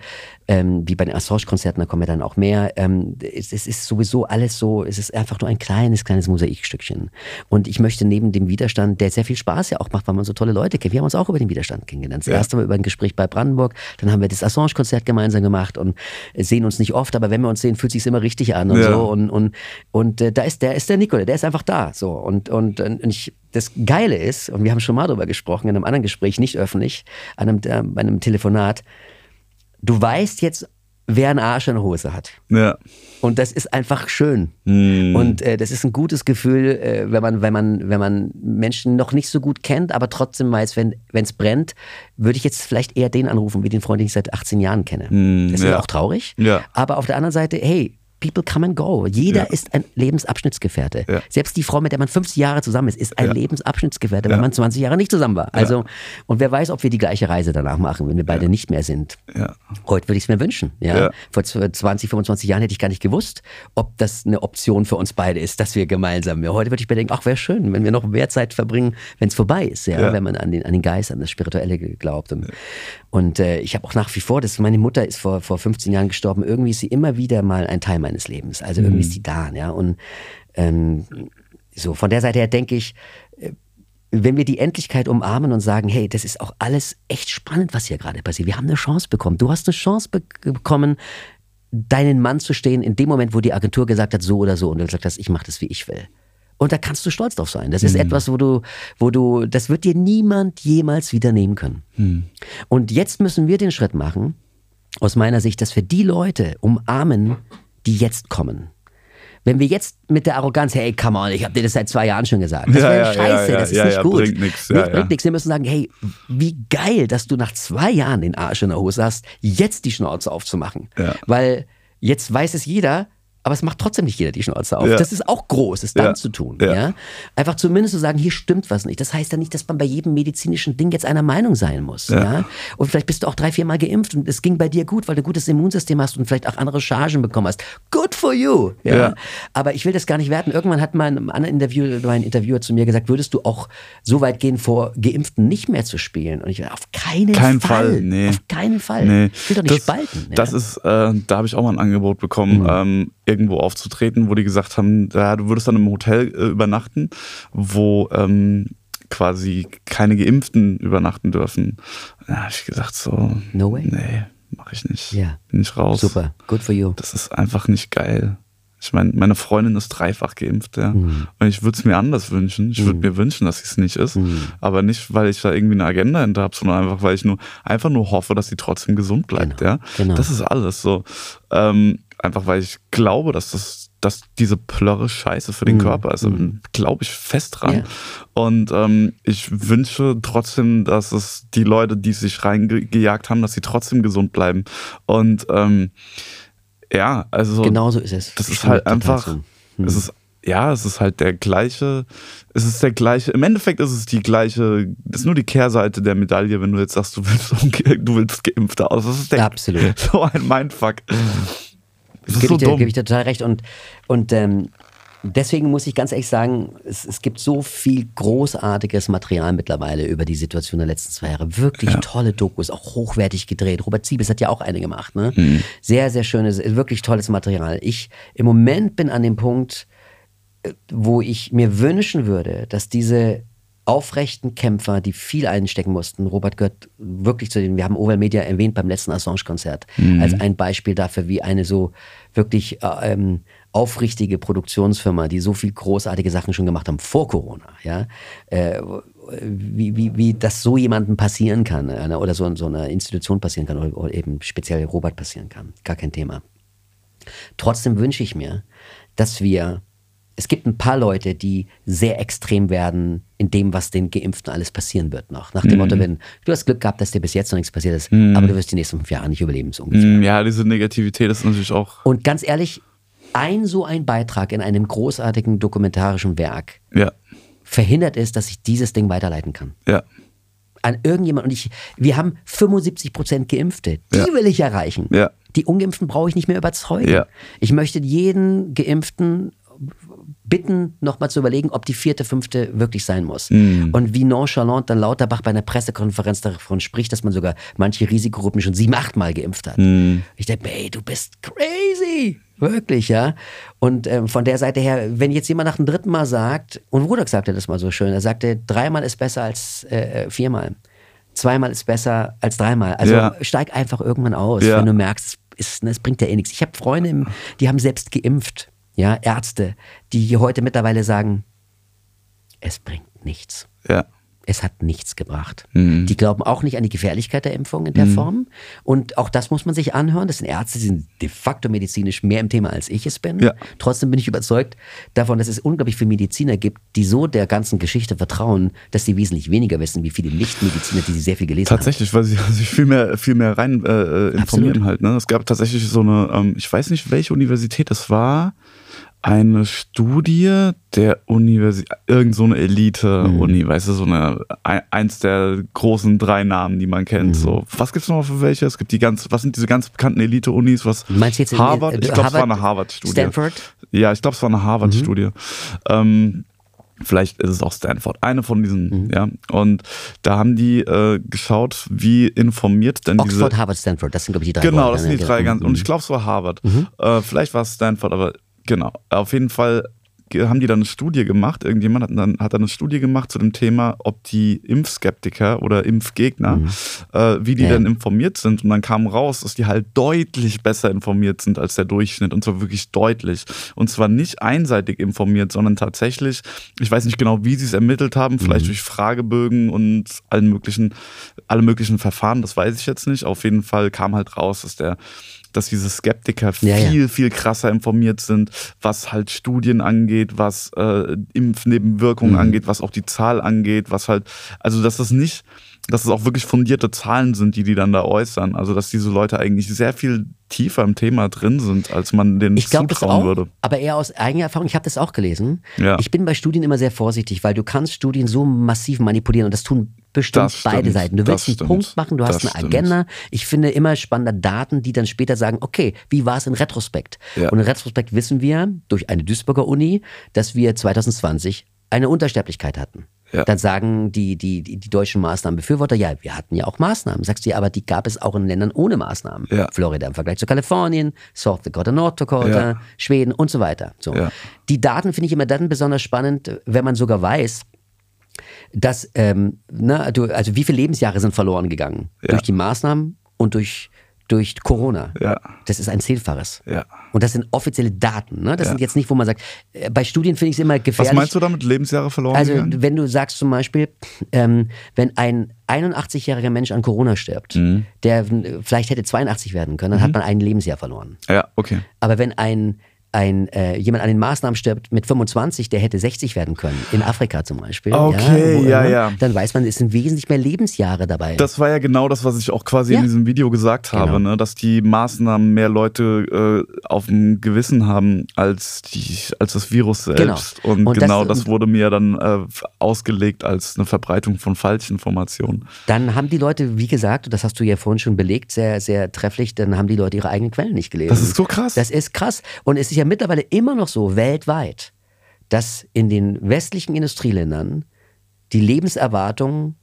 ähm, wie bei den Assange-Konzerten, da kommen ja dann auch mehr. Ähm, es, es, ist sowieso alles so, es ist einfach nur ein kleines, kleines Mosaikstückchen. Und ich möchte neben dem Widerstand, der sehr viel Spaß ja auch macht, weil man so tolle Leute kennt, wir haben uns auch über den Widerstand kennengelernt. Das ja. erste Mal über ein Gespräch bei Brandenburg, dann haben wir das Assange-Konzert gemeinsam gemacht und sehen uns nicht oft, aber wenn wir uns sehen, fühlt es sich immer richtig an und ja. so. Und, und, und äh, da ist der, ist der Nicole, der ist einfach da. So. Und, und, und ich, das Geile ist, und wir haben schon mal darüber gesprochen, in einem anderen Gespräch, nicht öffentlich, an einem, äh, bei einem Telefonat, du weißt jetzt, wer einen Arsch in der Hose hat. Ja. Und das ist einfach schön. Mm. Und äh, das ist ein gutes Gefühl, äh, wenn, man, wenn, man, wenn man Menschen noch nicht so gut kennt, aber trotzdem weiß, wenn es brennt, würde ich jetzt vielleicht eher den anrufen, wie den Freund, den ich seit 18 Jahren kenne. Mm, das ist ja auch traurig. Ja. Aber auf der anderen Seite, hey, people come and go. Jeder ja. ist ein Lebensabschnittsgefährte. Ja. Selbst die Frau, mit der man 50 Jahre zusammen ist, ist ein ja. Lebensabschnittsgefährte, wenn man 20 Jahre nicht zusammen war. Also, und wer weiß, ob wir die gleiche Reise danach machen, wenn wir beide nicht mehr sind. Heute würde ich es mir wünschen. Ja? Vor 20, 25 Jahren hätte ich gar nicht gewusst, ob das eine Option für uns beide ist, dass wir gemeinsam. Heute würde ich mir denken, ach, wäre schön, wenn wir noch mehr Zeit verbringen, wenn es vorbei ist, ja? wenn man an den, an den Geist, an das Spirituelle glaubt. Und, und äh, ich habe auch nach wie vor, dass meine Mutter ist vor, vor 15 Jahren gestorben, irgendwie ist sie immer wieder mal ein Teil meines Lebens. Also irgendwie mhm. ist sie da, ja. Und ähm, so von der Seite her denke ich, äh, wenn wir die Endlichkeit umarmen und sagen, hey, das ist auch alles echt spannend, was hier gerade passiert. Wir haben eine Chance bekommen. Du hast eine Chance be bekommen, deinen Mann zu stehen in dem Moment, wo die Agentur gesagt hat, so oder so, und du gesagt hast, ich mache das, wie ich will. Und da kannst du stolz drauf sein. Das ist mhm. etwas, wo du, wo du, das wird dir niemand jemals wieder nehmen können. Mhm. Und jetzt müssen wir den Schritt machen, aus meiner Sicht, dass wir die Leute umarmen, die jetzt kommen. Wenn wir jetzt mit der Arroganz, hey, come on, ich habe dir das seit zwei Jahren schon gesagt. Das wäre ja, scheiße, ja, das ist nicht gut. Bringt nichts. Ja, bringt nichts. Wir müssen sagen, hey, wie geil, dass du nach zwei Jahren den Arsch in der Hose hast, jetzt die Schnauze aufzumachen. Weil jetzt weiß es jeder, aber es macht trotzdem nicht jeder die Schnauze auf. Ja. Das ist auch groß, es dann ja. zu tun. Ja. ja. Einfach zumindest zu sagen, hier stimmt was nicht. Das heißt ja nicht, dass man bei jedem medizinischen Ding jetzt einer Meinung sein muss. Ja. Und vielleicht bist du auch drei, vier Mal geimpft und es ging bei dir gut, weil du ein gutes Immunsystem hast und vielleicht auch andere Chargen bekommen hast. Good for you. Ja. Aber ich will das gar nicht werten. Irgendwann hat mal ein Interview, mein Interviewer zu mir gesagt, würdest du auch so weit gehen, vor Geimpften nicht mehr zu spielen? Und ich war auf keinen Kein Fall. Fall. Nee. Auf keinen Fall. Nee. Ich will doch nicht das, spalten. Das ist, äh, da habe ich auch mal ein Angebot bekommen. Mhm. Ähm, irgendwo aufzutreten, wo die gesagt haben, ja, du würdest dann im Hotel äh, übernachten, wo ähm, quasi keine Geimpften übernachten dürfen. Da habe ich gesagt so, no way. nee, mache ich nicht. Ja. Bin ich raus. Super, good for you. Das ist einfach nicht geil. Ich meine, meine Freundin ist dreifach geimpft, ja. Mhm. Und ich würde es mir anders wünschen. Ich würde mhm. mir wünschen, dass sie es nicht ist. Mhm. Aber nicht, weil ich da irgendwie eine Agenda hinter habe, sondern einfach, weil ich nur einfach nur hoffe, dass sie trotzdem gesund bleibt, genau. ja. Genau. Das ist alles so. Ähm, Einfach weil ich glaube, dass das dass diese Plörre scheiße für den mhm. Körper ist. Mhm. Glaube ich fest dran. Yeah. Und ähm, ich wünsche trotzdem, dass es die Leute, die sich reingejagt haben, dass sie trotzdem gesund bleiben. Und ähm, ja, also. Genauso ist es. Das ich ist halt einfach. Mhm. Es ist ja, es ist halt der gleiche, es ist der gleiche, im Endeffekt ist es die gleiche, das ist nur die Kehrseite der Medaille, wenn du jetzt sagst, du willst, du willst geimpft aus. Das ist der, Absolut. so ein Mindfuck. Das gebe, so ich dir, gebe ich dir total recht. Und, und ähm, deswegen muss ich ganz ehrlich sagen, es, es, gibt so viel großartiges Material mittlerweile über die Situation der letzten zwei Jahre. Wirklich ja. tolle Dokus, auch hochwertig gedreht. Robert Ziebes hat ja auch eine gemacht. Ne? Mhm. Sehr, sehr schönes, wirklich tolles Material. Ich im Moment bin an dem Punkt, äh, wo ich mir wünschen würde, dass diese aufrechten Kämpfer, die viel einstecken mussten. Robert gehört wirklich zu denen. Wir haben Oval Media erwähnt beim letzten Assange-Konzert mhm. als ein Beispiel dafür, wie eine so wirklich äh, ähm, aufrichtige Produktionsfirma, die so viel großartige Sachen schon gemacht haben vor Corona, ja, äh, wie, wie, wie das so jemandem passieren kann äh, oder so, so einer Institution passieren kann oder, oder eben speziell Robert passieren kann. Gar kein Thema. Trotzdem wünsche ich mir, dass wir es gibt ein paar Leute, die sehr extrem werden in dem, was den Geimpften alles passieren wird noch. Nach dem mhm. Motto, wenn du hast Glück gehabt, dass dir bis jetzt noch nichts passiert ist, mhm. aber du wirst die nächsten fünf Jahre nicht überleben, so ungefähr. Mhm, ja, diese Negativität ist natürlich auch. Und ganz ehrlich, ein so ein Beitrag in einem großartigen dokumentarischen Werk ja. verhindert es, dass ich dieses Ding weiterleiten kann. Ja. An irgendjemand. Und ich, wir haben 75 Prozent Geimpfte. Die ja. will ich erreichen. Die Ungeimpften brauche ich nicht mehr überzeugen. Ich möchte jeden Geimpften bitten, nochmal zu überlegen, ob die vierte, fünfte wirklich sein muss. Mm. Und wie nonchalant dann Lauterbach bei einer Pressekonferenz davon spricht, dass man sogar manche Risikogruppen schon sieben, acht Mal geimpft hat. Mm. Ich denke, ey, du bist crazy. Wirklich, ja. Und ähm, von der Seite her, wenn jetzt jemand nach dem dritten Mal sagt, und Rudolf sagte das mal so schön, er sagte, dreimal ist besser als äh, äh viermal. Zweimal ist besser als dreimal. Also ja. steig einfach irgendwann aus, ja. wenn du merkst, es, es bringt ja eh nichts. Ich habe Freunde, die haben selbst geimpft ja, Ärzte, die heute mittlerweile sagen, es bringt nichts. Ja. Es hat nichts gebracht. Mhm. Die glauben auch nicht an die Gefährlichkeit der Impfung in der mhm. Form. Und auch das muss man sich anhören. Das sind Ärzte, die sind de facto medizinisch mehr im Thema, als ich es bin. Ja. Trotzdem bin ich überzeugt davon, dass es unglaublich viele Mediziner gibt, die so der ganzen Geschichte vertrauen, dass sie wesentlich weniger wissen, wie viele Nicht-Mediziner, die sie sehr viel gelesen tatsächlich, haben. Tatsächlich, weil sie sich viel mehr, viel mehr rein äh, äh informieren Absolut. halt. Ne? Es gab tatsächlich so eine, ähm, ich weiß nicht, welche Universität es war eine Studie der Universität, irgend so eine Elite-Uni, mhm. weißt du, so eine, eins der großen drei Namen, die man kennt. Mhm. So, was gibt's noch für welche? Es gibt die ganz, was sind diese ganz bekannten Elite-Unis? Was? Meinst du jetzt Harvard? In, äh, ich glaube, es war eine Harvard-Studie. Stanford? Ja, ich glaube, es war eine Harvard-Studie. Mhm. Ähm, Vielleicht ist es auch Stanford, eine von diesen, mhm. ja. Und da haben die äh, geschaut, wie informiert denn Oxford, diese. Harvard, Stanford, das sind, glaube ich, die drei. Genau, das sind die drei ganz. Und ich glaube, es war Harvard. Mhm. Äh, vielleicht war es Stanford, aber Genau. Auf jeden Fall haben die dann eine Studie gemacht. Irgendjemand hat dann, hat dann eine Studie gemacht zu dem Thema, ob die Impfskeptiker oder Impfgegner, mhm. äh, wie die ja. denn informiert sind. Und dann kam raus, dass die halt deutlich besser informiert sind als der Durchschnitt. Und zwar wirklich deutlich. Und zwar nicht einseitig informiert, sondern tatsächlich, ich weiß nicht genau, wie sie es ermittelt haben, vielleicht mhm. durch Fragebögen und allen möglichen, alle möglichen Verfahren, das weiß ich jetzt nicht. Auf jeden Fall kam halt raus, dass der dass diese Skeptiker ja, viel, ja. viel krasser informiert sind, was halt Studien angeht, was äh, Impfnebenwirkungen mhm. angeht, was auch die Zahl angeht, was halt, also dass das nicht, dass es auch wirklich fundierte Zahlen sind, die die dann da äußern. Also dass diese Leute eigentlich sehr viel tiefer im Thema drin sind, als man denen ich glaub, zutrauen auch, würde. Aber eher aus eigener Erfahrung, ich habe das auch gelesen. Ja. Ich bin bei Studien immer sehr vorsichtig, weil du kannst Studien so massiv manipulieren und das tun bestimmt das beide stimmt, Seiten. Du willst einen stimmt, Punkt machen, du hast eine stimmt. Agenda. Ich finde immer spannende Daten, die dann später sagen, okay, wie war es in Retrospekt? Ja. Und in Retrospekt wissen wir durch eine Duisburger Uni, dass wir 2020 eine Untersterblichkeit hatten. Ja. Dann sagen die, die, die, die deutschen Maßnahmenbefürworter, ja, wir hatten ja auch Maßnahmen. Sagst du, ja, aber die gab es auch in Ländern ohne Maßnahmen. Ja. Florida im Vergleich zu Kalifornien, South Dakota, North Dakota, ja. Schweden und so weiter. So. Die Daten finde ich immer dann besonders spannend, wenn man sogar weiß, dass, ähm, na, du, also wie viele Lebensjahre sind verloren gegangen durch die Maßnahmen und durch durch Corona. Ja. Das ist ein Zehnfaches. Ja. Und das sind offizielle Daten. Ne? Das ja. sind jetzt nicht, wo man sagt, äh, bei Studien finde ich es immer gefährlich. Was meinst du damit, Lebensjahre verloren? Also, gegangen? wenn du sagst zum Beispiel, ähm, wenn ein 81-jähriger Mensch an Corona stirbt, mhm. der äh, vielleicht hätte 82 werden können, dann mhm. hat man ein Lebensjahr verloren. Ja, okay. Aber wenn ein ein, äh, jemand an den Maßnahmen stirbt mit 25, der hätte 60 werden können. In Afrika zum Beispiel. Okay, ja, ja, ja. Dann weiß man, es sind wesentlich mehr Lebensjahre dabei. Das war ja genau das, was ich auch quasi ja. in diesem Video gesagt habe, genau. ne? dass die Maßnahmen mehr Leute äh, auf dem Gewissen haben als, die, als das Virus selbst. Genau. Und, Und, genau das, das, wurde mir dann äh, ausgelegt als eine Verbreitung von Falschinformationen. Dann haben die Leute, wie gesagt, das hast du ja vorhin schon belegt, sehr, sehr trefflich, dann haben die Leute ihre eigenen Quellen nicht gelesen. Das ist so krass. Das ist krass. Und es ist ja mittlerweile immer noch so weltweit, dass in den westlichen Industrieländern die Lebenserwartung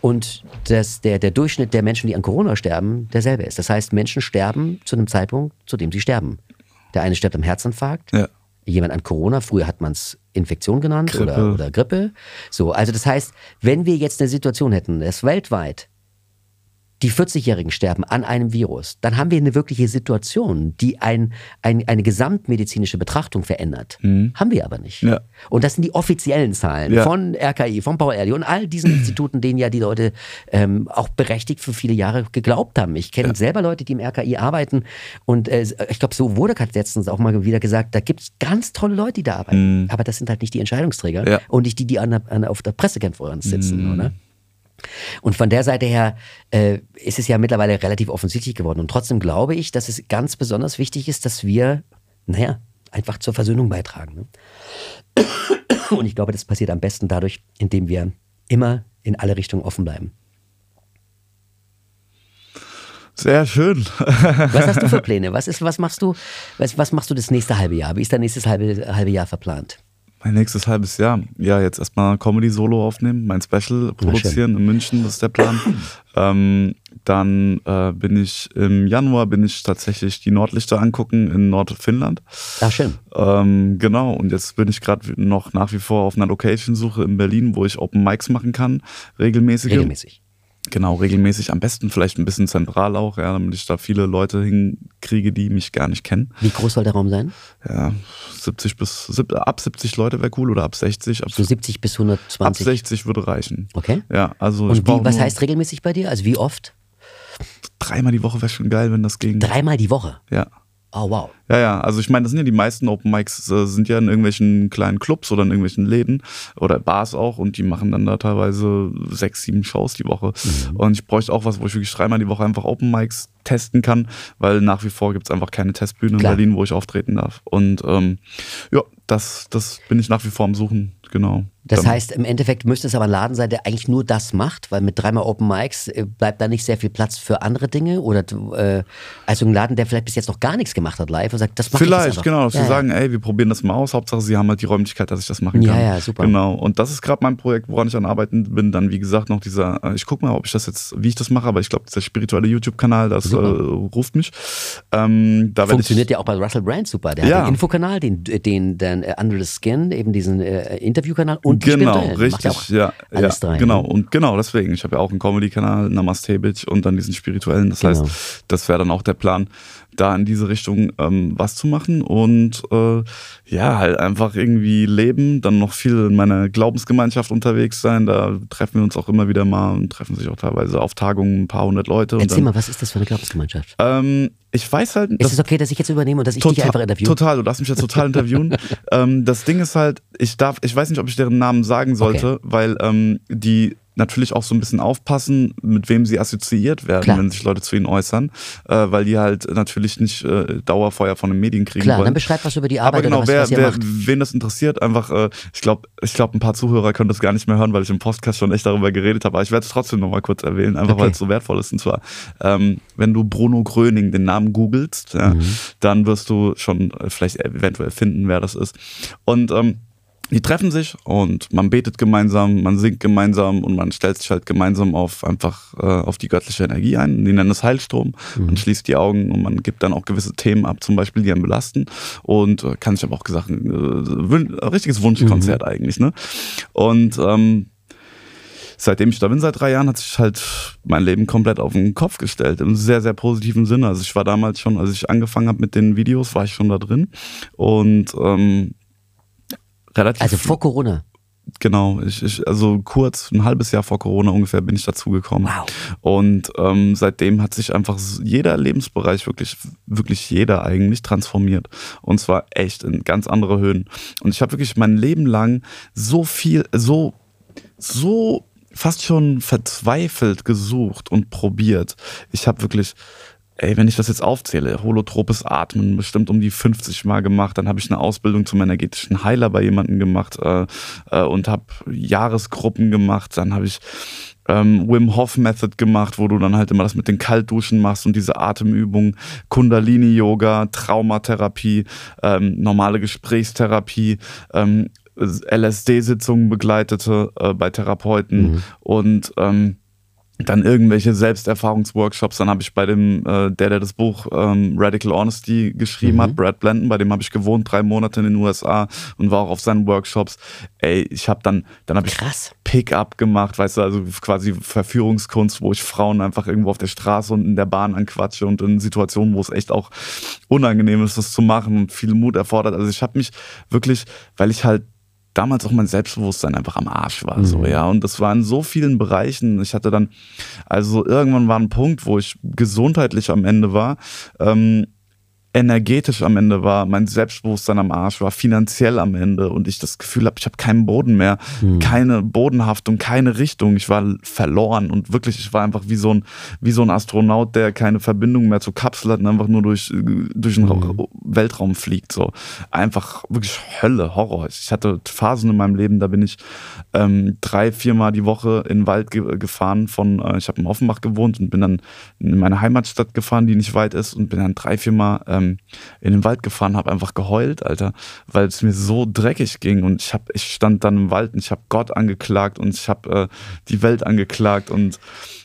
und das, der, der Durchschnitt der Menschen, die an Corona sterben, derselbe ist. Das heißt, Menschen sterben zu einem Zeitpunkt, zu dem sie sterben. Der eine stirbt am Herzinfarkt, ja. jemand an Corona, früher hat man es Infektion genannt Grippe. Oder, oder Grippe. So, also das heißt, wenn wir jetzt eine Situation hätten, dass weltweit die 40-Jährigen sterben an einem Virus, dann haben wir eine wirkliche Situation, die ein, ein, eine gesamtmedizinische Betrachtung verändert. Mhm. Haben wir aber nicht. Ja. Und das sind die offiziellen Zahlen ja. von RKI, von Paul Ehrlich und all diesen Instituten, denen ja die Leute ähm, auch berechtigt für viele Jahre geglaubt haben. Ich kenne ja. selber Leute, die im RKI arbeiten und äh, ich glaube, so wurde gerade letztens auch mal wieder gesagt, da gibt es ganz tolle Leute, die da arbeiten. Mhm. Aber das sind halt nicht die Entscheidungsträger und nicht die, die an, an, auf der Pressekonferenz sitzen, mhm. oder? Und von der Seite her äh, ist es ja mittlerweile relativ offensichtlich geworden. Und trotzdem glaube ich, dass es ganz besonders wichtig ist, dass wir, naja, einfach zur Versöhnung beitragen. Ne? Und ich glaube, das passiert am besten dadurch, indem wir immer in alle Richtungen offen bleiben. Sehr schön. was hast du für Pläne? Was, ist, was, machst du, was, was machst du das nächste halbe Jahr? Wie ist dein nächstes halbe, halbe Jahr verplant? Mein nächstes halbes Jahr. Ja, jetzt erstmal Comedy-Solo aufnehmen, mein Special produzieren in München, das ist der Plan. ähm, dann äh, bin ich im Januar bin ich tatsächlich die Nordlichter angucken in Nordfinnland. Ach schön. Ähm, genau, und jetzt bin ich gerade noch nach wie vor auf einer Location-Suche in Berlin, wo ich Open Mics machen kann, regelmäßig. Regelmäßig. Genau, regelmäßig. Am besten vielleicht ein bisschen zentral auch, ja, damit ich da viele Leute hinkriege, die mich gar nicht kennen. Wie groß soll der Raum sein? Ja, 70 bis ab 70 Leute wäre cool oder ab 60. Ab so 70 bis 120. Ab 60 würde reichen. Okay. Ja, also Und wie, was heißt regelmäßig bei dir? Also wie oft? Dreimal die Woche wäre schon geil, wenn das ging. Dreimal die Woche? Ja. Oh, wow. Ja, ja, also ich meine, das sind ja die meisten Open Mics, äh, sind ja in irgendwelchen kleinen Clubs oder in irgendwelchen Läden oder Bars auch und die machen dann da teilweise sechs, sieben Shows die Woche. Mhm. Und ich bräuchte auch was, wo ich wirklich dreimal die Woche einfach Open Mics testen kann, weil nach wie vor gibt es einfach keine Testbühne Klar. in Berlin, wo ich auftreten darf. Und ähm, ja, das, das bin ich nach wie vor am Suchen, genau. Das Dann. heißt, im Endeffekt müsste es aber ein Laden sein, der eigentlich nur das macht, weil mit dreimal Open Mics äh, bleibt da nicht sehr viel Platz für andere Dinge oder äh, also ein Laden, der vielleicht bis jetzt noch gar nichts gemacht hat live und sagt, das macht Vielleicht, genau, dass ja, wir ja. sagen, ey, wir probieren das mal aus, Hauptsache sie haben halt die Räumlichkeit, dass ich das machen kann. Ja, ja, super. Genau, und das ist gerade mein Projekt, woran ich an arbeiten bin, dann wie gesagt noch dieser, äh, ich gucke mal, ob ich das jetzt, wie ich das mache, aber ich glaube, dieser spirituelle YouTube-Kanal, das äh, ruft mich. Ähm, Funktioniert ja auch bei Russell Brand super, der ja. hat den Infokanal, den, den, den uh, Under the Skin, eben diesen äh, Interviewkanal und genau, richtig, ja, ja, drei, genau ne? und genau deswegen. Ich habe ja auch einen Comedy-Kanal, Namaste Bitch und dann diesen spirituellen. Das genau. heißt, das wäre dann auch der Plan, da in diese Richtung ähm, was zu machen und äh, ja, halt einfach irgendwie leben, dann noch viel in meiner Glaubensgemeinschaft unterwegs sein. Da treffen wir uns auch immer wieder mal und treffen sich auch teilweise auf Tagungen ein paar hundert Leute. Erzähl dann, mal, was ist das für eine Glaubensgemeinschaft? Ähm, ich weiß halt. Ist es okay, dass ich jetzt übernehme und dass ich total, dich einfach interviewe? Total, du darfst mich jetzt total interviewen. ähm, das Ding ist halt, ich darf, ich weiß nicht, ob ich deren Namen sagen sollte, okay. weil ähm, die natürlich auch so ein bisschen aufpassen, mit wem sie assoziiert werden, Klar. wenn sich Leute zu ihnen äußern, äh, weil die halt natürlich nicht äh, Dauerfeuer von den Medien kriegen Klar, wollen. dann beschreib was über die Arbeit Aber genau, was, wer, was wer, wen das interessiert, einfach, äh, ich glaube, ich glaub, ein paar Zuhörer können das gar nicht mehr hören, weil ich im Podcast schon echt darüber geredet habe, aber ich werde es trotzdem nochmal kurz erwähnen, einfach okay. weil es so wertvoll ist. Und zwar, ähm, wenn du Bruno Gröning den Namen googelst, ja, mhm. dann wirst du schon äh, vielleicht eventuell finden, wer das ist. Und ähm, die treffen sich und man betet gemeinsam, man singt gemeinsam und man stellt sich halt gemeinsam auf einfach äh, auf die göttliche Energie ein. Die nennen es Heilstrom. Mhm. Man schließt die Augen und man gibt dann auch gewisse Themen ab, zum Beispiel die einen belasten und äh, kann sich aber auch gesagt, äh, richtiges Wunschkonzert mhm. eigentlich. Ne? Und ähm, seitdem ich da bin, seit drei Jahren, hat sich halt mein Leben komplett auf den Kopf gestellt. Im sehr, sehr positiven Sinne. Also ich war damals schon, als ich angefangen habe mit den Videos, war ich schon da drin. Und ähm, relativ. Also vor Corona. Genau, ich, ich, also kurz, ein halbes Jahr vor Corona ungefähr bin ich dazugekommen. Wow. Und ähm, seitdem hat sich einfach jeder Lebensbereich, wirklich, wirklich jeder eigentlich transformiert. Und zwar echt in ganz andere Höhen. Und ich habe wirklich mein Leben lang so viel, so, so fast schon verzweifelt gesucht und probiert. Ich habe wirklich ey, wenn ich das jetzt aufzähle, holotropes Atmen bestimmt um die 50 Mal gemacht, dann habe ich eine Ausbildung zum energetischen Heiler bei jemandem gemacht äh, äh, und habe Jahresgruppen gemacht, dann habe ich ähm, Wim Hof Method gemacht, wo du dann halt immer das mit den Kaltduschen machst und diese Atemübungen, Kundalini-Yoga, Traumatherapie, ähm, normale Gesprächstherapie, ähm, LSD-Sitzungen begleitete äh, bei Therapeuten mhm. und ähm, dann irgendwelche Selbsterfahrungsworkshops. Dann habe ich bei dem, äh, der, der das Buch ähm, Radical Honesty geschrieben mhm. hat, Brad Blanton, bei dem habe ich gewohnt, drei Monate in den USA und war auch auf seinen Workshops. Ey, ich habe dann, dann habe ich Pick-up gemacht, weißt du, also quasi Verführungskunst, wo ich Frauen einfach irgendwo auf der Straße und in der Bahn anquatsche und in Situationen, wo es echt auch unangenehm ist, das zu machen und viel Mut erfordert. Also ich habe mich wirklich, weil ich halt damals auch mein Selbstbewusstsein einfach am Arsch war. Mhm. So, ja. Und das war in so vielen Bereichen. Ich hatte dann, also irgendwann war ein Punkt, wo ich gesundheitlich am Ende war. Ähm, energetisch am Ende war, mein Selbstbewusstsein am Arsch war, finanziell am Ende und ich das Gefühl habe, ich habe keinen Boden mehr, hm. keine Bodenhaftung, keine Richtung. Ich war verloren und wirklich, ich war einfach wie so ein, wie so ein Astronaut, der keine Verbindung mehr zur Kapsel hat und einfach nur durch, durch den hm. Weltraum fliegt. So. Einfach wirklich Hölle, Horror. Ich hatte Phasen in meinem Leben, da bin ich ähm, drei, viermal die Woche in den Wald ge gefahren von, äh, ich habe in Offenbach gewohnt und bin dann in meine Heimatstadt gefahren, die nicht weit ist und bin dann drei, viermal ähm, ähm, in den Wald gefahren, habe einfach geheult, Alter, weil es mir so dreckig ging und ich hab, ich stand dann im Wald und ich habe Gott angeklagt und ich habe äh, die Welt angeklagt und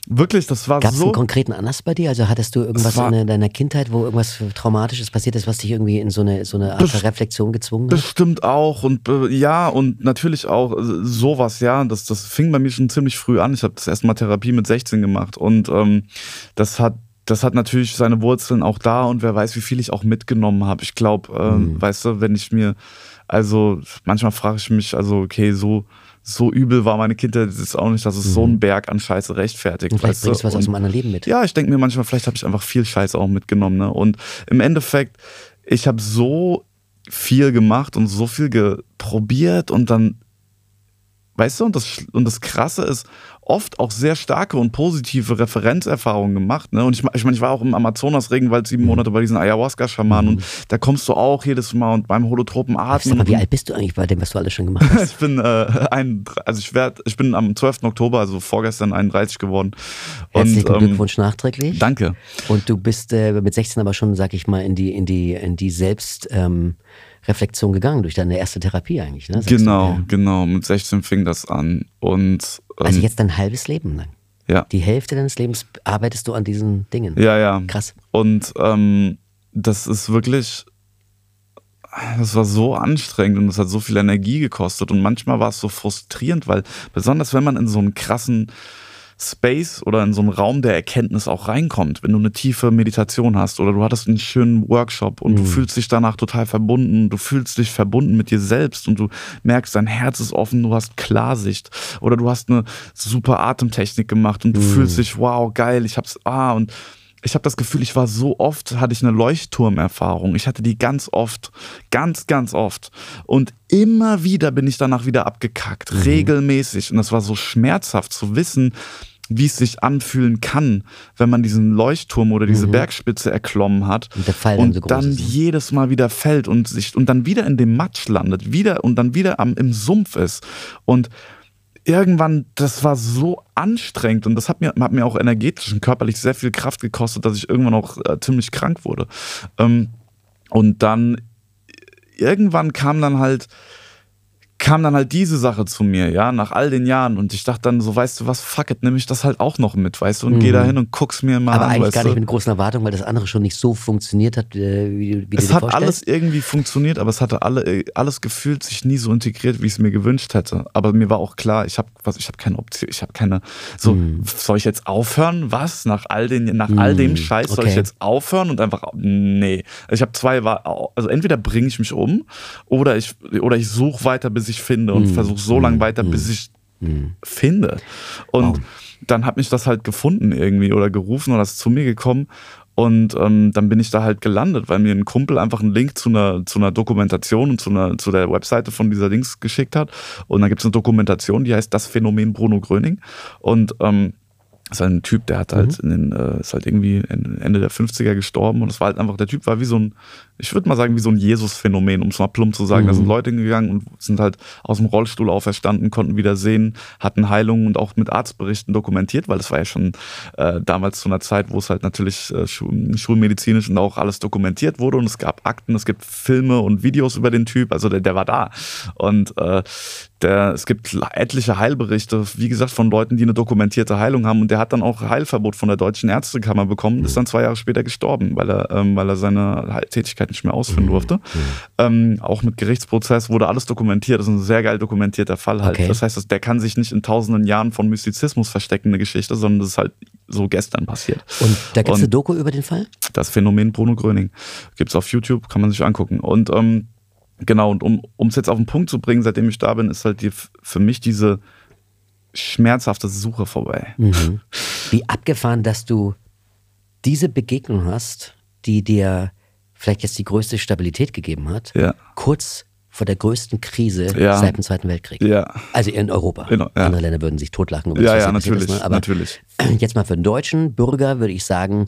wirklich, das war Gab's so. Gab es einen konkreten Anlass bei dir? Also hattest du irgendwas in deiner Kindheit, wo irgendwas Traumatisches passiert ist, was dich irgendwie in so eine, so eine Art Reflexion gezwungen hat? Bestimmt auch und ja und natürlich auch äh, sowas, ja. Das, das fing bei mir schon ziemlich früh an. Ich habe das erste Mal Therapie mit 16 gemacht und ähm, das hat das hat natürlich seine Wurzeln auch da und wer weiß, wie viel ich auch mitgenommen habe. Ich glaube, ähm, mhm. weißt du, wenn ich mir, also manchmal frage ich mich, also okay, so so übel war meine Kindheit das ist auch nicht, dass es mhm. so ein Berg an Scheiße rechtfertigt. Und vielleicht bringst du was und, aus dem anderen Leben mit. Ja, ich denke mir manchmal, vielleicht habe ich einfach viel Scheiße auch mitgenommen. Ne? Und im Endeffekt, ich habe so viel gemacht und so viel probiert und dann, weißt du, und das, und das Krasse ist, oft auch sehr starke und positive Referenzerfahrungen gemacht. Ne? Und ich, ich meine, ich war auch im Amazonas-Regenwald sieben mhm. Monate bei diesen Ayahuasca-Schamanen mhm. und da kommst du auch jedes Mal und beim holotropen Atmen. Mal, wie alt bist du eigentlich bei dem, was du alles schon gemacht hast? ich bin äh, ein, also ich werd, ich bin am 12. Oktober, also vorgestern 31 geworden. Herzlichen und, ähm, Glückwunsch nachträglich. Danke. Und du bist äh, mit 16 aber schon, sag ich mal, in die, in die, in die Selbst. Ähm, Reflexion gegangen durch deine erste Therapie eigentlich. Ne? Genau, du, genau. Mit 16 fing das an. Und also jetzt dein halbes Leben lang. Ja. Die Hälfte deines Lebens arbeitest du an diesen Dingen. Ja, ja. Krass. Und ähm, das ist wirklich, das war so anstrengend und es hat so viel Energie gekostet. Und manchmal war es so frustrierend, weil besonders wenn man in so einen krassen Space oder in so einen Raum der Erkenntnis auch reinkommt, wenn du eine tiefe Meditation hast oder du hattest einen schönen Workshop und mhm. du fühlst dich danach total verbunden, du fühlst dich verbunden mit dir selbst und du merkst, dein Herz ist offen, du hast Klarsicht oder du hast eine super Atemtechnik gemacht und du mhm. fühlst dich, wow, geil, ich hab's, ah, und ich habe das Gefühl, ich war so oft, hatte ich eine Leuchtturmerfahrung. Ich hatte die ganz oft, ganz, ganz oft. Und immer wieder bin ich danach wieder abgekackt, mhm. regelmäßig. Und das war so schmerzhaft zu wissen, wie es sich anfühlen kann, wenn man diesen Leuchtturm oder diese mhm. Bergspitze erklommen hat und, Fall und dann, so dann ne? jedes Mal wieder fällt und sich und dann wieder in dem Matsch landet, wieder und dann wieder am, im Sumpf ist und irgendwann, das war so anstrengend und das hat mir, hat mir auch energetisch und körperlich sehr viel Kraft gekostet, dass ich irgendwann auch äh, ziemlich krank wurde. Ähm, und dann irgendwann kam dann halt kam dann halt diese Sache zu mir, ja, nach all den Jahren. Und ich dachte dann so, weißt du was, fuck it, nehme ich das halt auch noch mit, weißt du, und mhm. geh da hin und guck's mir mal Aber an. Aber eigentlich gar nicht mit großen Erwartungen, weil das andere schon nicht so funktioniert hat, äh, wie, wie es du Es hat alles irgendwie funktioniert, aber es hatte alle, äh, alles gefühlt sich nie so integriert, wie ich es mir gewünscht hätte. Aber mir war auch klar, ich habe was, ich habe keine Option, ich habe keine, so, mhm. soll ich jetzt aufhören? Was? Nach all den, nach mhm. all dem Scheiß okay. soll ich jetzt aufhören und einfach, nee. Ich habe zwei, also entweder bringe ich mich um oder ich, oder ich suche weiter, bis ich ich finde und mm. versuche so lange mm. weiter, bis ich mm. finde. Und wow. dann hat mich das halt gefunden irgendwie oder gerufen oder ist zu mir gekommen. Und ähm, dann bin ich da halt gelandet, weil mir ein Kumpel einfach einen Link zu einer, zu einer Dokumentation und zu, einer, zu der Webseite von dieser Dings geschickt hat. Und da gibt es eine Dokumentation, die heißt Das Phänomen Bruno Gröning. Und ähm, das ist halt ein Typ, der hat halt mhm. in den, äh, ist halt irgendwie Ende der 50er gestorben und es war halt einfach, der Typ war wie so ein, ich würde mal sagen, wie so ein Jesus-Phänomen, um es mal plump zu sagen. Mhm. Da sind Leute hingegangen und sind halt aus dem Rollstuhl auferstanden, konnten wieder sehen, hatten Heilungen und auch mit Arztberichten dokumentiert, weil das war ja schon äh, damals zu einer Zeit, wo es halt natürlich äh, schulmedizinisch und auch alles dokumentiert wurde und es gab Akten, es gibt Filme und Videos über den Typ, also der, der war da. Und äh, der, es gibt etliche Heilberichte, wie gesagt, von Leuten, die eine dokumentierte Heilung haben. Und der hat dann auch Heilverbot von der Deutschen Ärztekammer bekommen, ist dann zwei Jahre später gestorben, weil er, ähm, weil er seine Tätigkeit nicht mehr ausführen durfte. Ähm, auch mit Gerichtsprozess wurde alles dokumentiert. Das ist ein sehr geil dokumentierter Fall halt. Okay. Das heißt, der kann sich nicht in tausenden Jahren von Mystizismus verstecken, eine Geschichte, sondern das ist halt so gestern passiert. Und da gibt es eine Doku über den Fall? Das Phänomen Bruno Gröning. Gibt's auf YouTube, kann man sich angucken. Und ähm, genau, und um es jetzt auf den Punkt zu bringen, seitdem ich da bin, ist halt die, für mich diese schmerzhafte Suche vorbei. Mhm. Wie abgefahren, dass du diese Begegnung hast, die dir vielleicht jetzt die größte Stabilität gegeben hat, Ja. kurz vor der größten Krise Ja. seit dem Zweiten Weltkrieg. Ja. Also in Europa. In- ja. Andere Länder würden sich totlachen. über Ja, das, ja, natürlich, ist, ne? Aber natürlich. Jetzt mal für den deutschen Bürger würde ich sagen,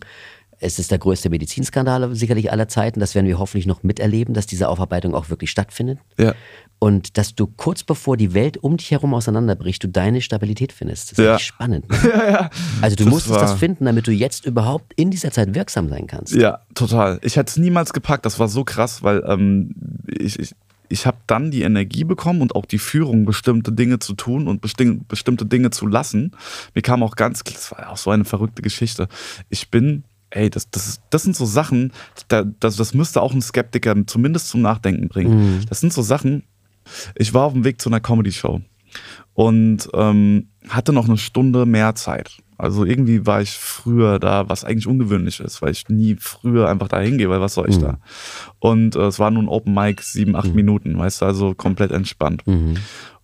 es ist der größte Medizinskandal sicherlich aller Zeiten. Das werden wir hoffentlich noch miterleben, dass diese Aufarbeitung auch wirklich stattfindet. Ja. Und dass du kurz bevor die Welt um dich herum auseinanderbricht, du deine Stabilität findest. Das ist Ja. spannend. Ne? Also du Das musstest das war- finden, damit du jetzt überhaupt in dieser Zeit wirksam sein kannst. Ja, total. Ich hätte es niemals gepackt. Das war so krass, weil ähm, ich, ich, ich habe dann die Energie bekommen und auch die Führung, bestimmte Dinge zu tun und besti bestimmte Dinge zu lassen. Mir kam auch ganz, das war auch so eine verrückte Geschichte. Ich bin, ey, das, das, das sind so Sachen, da, das, das müsste auch ein Skeptiker zumindest zum Nachdenken bringen. Das sind so Sachen, ich war auf dem Weg zu einer Comedy-Show und ähm, hatte noch eine Stunde mehr Zeit. Also irgendwie war ich früher da, was eigentlich ungewöhnlich ist, weil ich nie früher einfach da hingehe, weil was soll ich da? Und äh, es war nun Open Mic, sieben, acht Minuten, weißt du, also komplett entspannt.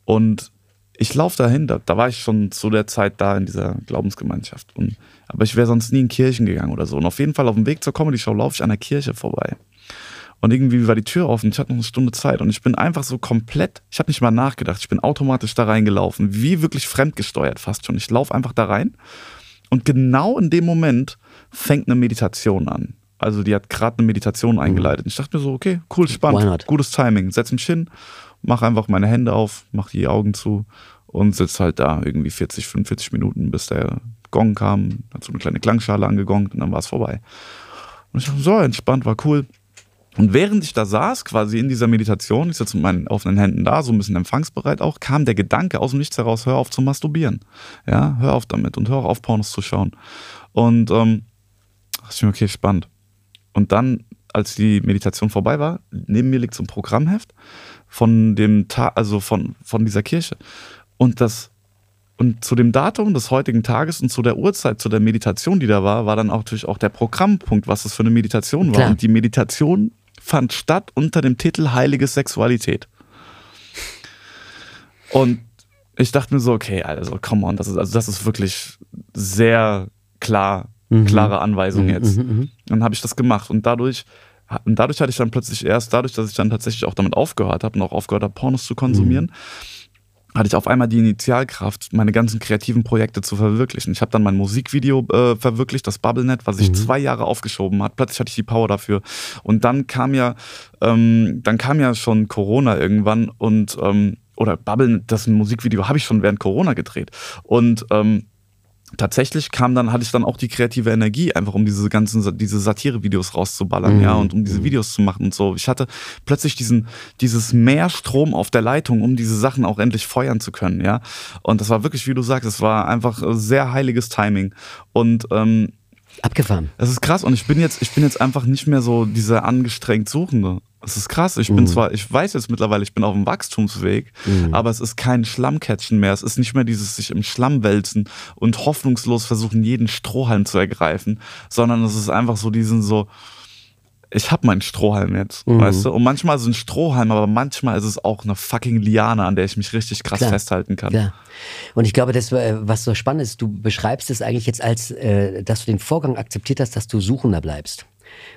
Und ich laufe dahin, da, da war ich schon zu der Zeit da in dieser Glaubensgemeinschaft. Und, aber ich wäre sonst nie in Kirchen gegangen oder so. Und auf jeden Fall auf dem Weg zur Comedy-Show laufe ich an der Kirche vorbei. Und irgendwie war die Tür offen, ich hatte noch eine Stunde Zeit und ich bin einfach so komplett, ich habe nicht mal nachgedacht, ich bin automatisch da reingelaufen, wie wirklich fremdgesteuert fast schon. Ich laufe einfach da rein und genau in dem Moment fängt eine Meditation an. Also die hat gerade eine Meditation eingeleitet. Ich dachte mir so, okay, cool, spannend, gutes Timing. Setz mich hin, mach einfach meine Hände auf, mach die Augen zu und sitz halt da irgendwie 40, 45 Minuten, bis der Gong kam, hat so eine kleine Klangschale angegongt und dann war es vorbei. Und ich dachte, so entspannt, war cool. Und während ich da saß, quasi in dieser Meditation, ich sitze mit meinen offenen Händen da, so ein bisschen empfangsbereit auch, kam der Gedanke aus dem Nichts heraus, hör auf zu masturbieren. Ja, hör auf damit und hör auf, Pornos zu schauen. Und ähm, dachte ich mir, okay, spannend. Und dann, als die Meditation vorbei war, neben mir liegt so ein Programmheft von dem Tag, also von, von dieser Kirche. Und das und zu dem Datum des heutigen Tages und zu der Uhrzeit, zu der Meditation, die da war, war dann auch natürlich auch der Programmpunkt, was das für eine Meditation war. Klar. Und die Meditation fand statt unter dem Titel Heilige Sexualität. Und ich dachte mir so, okay, also come on, das ist, also das ist wirklich sehr klar, klare Anweisung jetzt. Dann habe ich das gemacht und dadurch, und dadurch hatte ich dann plötzlich erst, dadurch, dass ich dann tatsächlich auch damit aufgehört habe und auch aufgehört habe, Pornos zu konsumieren, hatte ich auf einmal die Initialkraft, meine ganzen kreativen Projekte zu verwirklichen. Ich habe dann mein Musikvideo äh, verwirklicht, das BubbleNet, was sich zwei Jahre aufgeschoben hat. Plötzlich hatte ich die Power dafür. Und dann kam ja, ähm, dann kam ja schon Corona irgendwann und ähm, oder BubbleNet, das Musikvideo habe ich schon während Corona gedreht. Und ähm, tatsächlich kam dann, hatte ich dann auch die kreative Energie, einfach um diese ganzen, diese Satire-Videos rauszuballern, ja, und um diese Videos zu machen und so. Ich hatte plötzlich diesen, dieses Mehr Strom auf der Leitung, um diese Sachen auch endlich feuern zu können, ja. Und das war wirklich, wie du sagst, es war einfach äh, sehr heiliges Timing. Und ähm, Abgefahren. es ist krass und ich bin jetzt, ich bin jetzt einfach nicht mehr so dieser angestrengt Suchende. Es ist krass. Ich bin zwar, ich weiß jetzt mittlerweile, ich bin auf dem Wachstumsweg, aber es ist kein Schlammcatchen mehr. Es ist nicht mehr dieses sich im Schlamm wälzen und hoffnungslos versuchen, jeden Strohhalm zu ergreifen, sondern es ist einfach so diesen so, ich hab meinen Strohhalm jetzt, weißt du? Und manchmal ist es ein Strohhalm, aber manchmal ist es auch eine fucking Liane, an der ich mich richtig krass Klar. festhalten kann. Ja. Und ich glaube, das, äh, was so spannend ist, du beschreibst es eigentlich jetzt als, äh, dass du den Vorgang akzeptiert hast, dass du Suchender bleibst.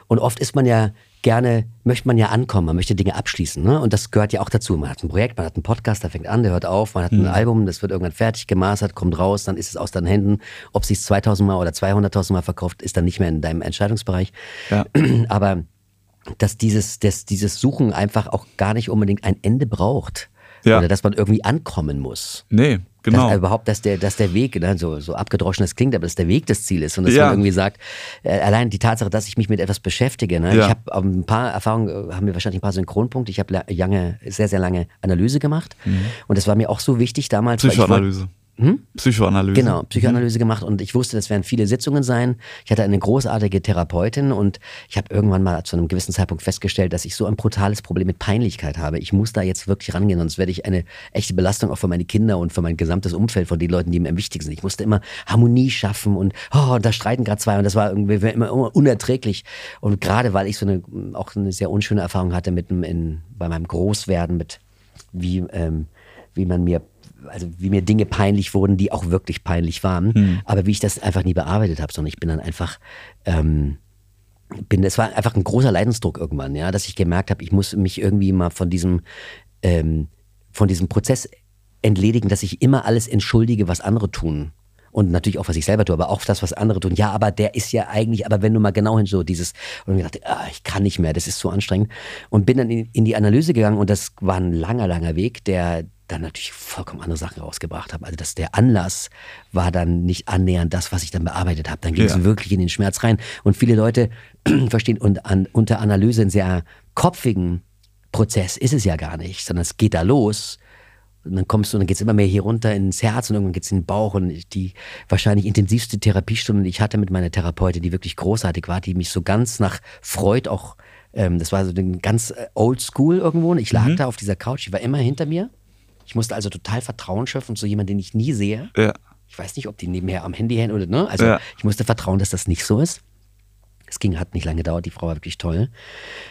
Und oft ist man ja gerne, möchte man ja ankommen, man möchte Dinge abschließen. Ne? Und das gehört ja auch dazu. Man hat ein Projekt, man hat einen Podcast, der fängt an, der hört auf, man hat ein Album, das wird irgendwann fertig gemastert, kommt raus, dann ist es aus deinen Händen. Ob sich 2000 Mal oder 200.000 Mal verkauft, ist dann nicht mehr in deinem Entscheidungsbereich. Ja. Aber dass dieses, dass dieses Suchen einfach auch gar nicht unbedingt ein Ende braucht. Ja. Oder dass man irgendwie ankommen muss. Nee, Genau. Dass, überhaupt, dass der, dass der Weg, ne, so, so abgedroschen das klingt, aber dass der Weg das Ziel ist und dass Ja. man irgendwie sagt, äh, allein die Tatsache, dass ich mich mit etwas beschäftige. Ne? Ja. Ich habe ein paar Erfahrungen, äh, haben wir wahrscheinlich ein paar Synchronpunkte. Ich habe la- lange, sehr, sehr lange Analyse gemacht und das war mir auch so wichtig damals. weil wollte- Psychoanalyse. Genau, Psychoanalyse gemacht und ich wusste, das werden viele Sitzungen sein. Ich hatte eine großartige Therapeutin und ich habe irgendwann mal zu einem gewissen Zeitpunkt festgestellt, dass ich so ein brutales Problem mit Peinlichkeit habe. Ich muss da jetzt wirklich rangehen, sonst werde ich eine echte Belastung auch für meine Kinder und für mein gesamtes Umfeld von den Leuten, die mir am wichtigsten sind. Ich musste immer Harmonie schaffen und oh, da streiten gerade zwei und das war irgendwie immer unerträglich. Und gerade weil ich so eine auch eine sehr unschöne Erfahrung hatte mit in, bei meinem Großwerden mit wie ähm, wie man mir also wie mir Dinge peinlich wurden, die auch wirklich peinlich waren, aber wie ich das einfach nie bearbeitet habe, sondern ich bin dann einfach ähm, bin, es war einfach ein großer Leidensdruck irgendwann, ja, dass ich gemerkt habe, ich muss mich irgendwie mal von diesem, ähm, von diesem Prozess entledigen, dass ich immer alles entschuldige, was andere tun. Und natürlich auch, was ich selber tue, aber auch das, was andere tun. Ja, aber der ist ja eigentlich, aber wenn du mal genau hin so dieses, und ich dachte, ah, ich kann nicht mehr, das ist zu anstrengend. Und bin dann in, in die Analyse gegangen und das war ein langer, langer Weg, der dann natürlich vollkommen andere Sachen rausgebracht hat. Also dass der Anlass war dann nicht annähernd das, was ich dann bearbeitet habe. Dann ging es Ja. wirklich in den Schmerz rein. Und viele Leute verstehen und an, unter Analyse einen sehr kopfigen Prozess ist es ja gar nicht, sondern es geht da los. Und dann kommst du, und dann geht es immer mehr hier runter ins Herz und irgendwann geht es in den Bauch. Und die wahrscheinlich intensivste Therapiestunde, die ich hatte mit meiner Therapeutin, die wirklich großartig war, die mich so ganz nach Freud auch, ähm, das war so ein ganz äh, oldschool irgendwo. Und ich lag da auf dieser Couch, die war immer hinter mir. Ich musste also total Vertrauen schöpfen zu jemandem, den ich nie sehe. Ja. Ich weiß nicht, ob die nebenher am Handy hängen oder, ne? Also Ja. ich musste vertrauen, dass das nicht so ist. Es ging, hat nicht lange gedauert, die Frau war wirklich toll.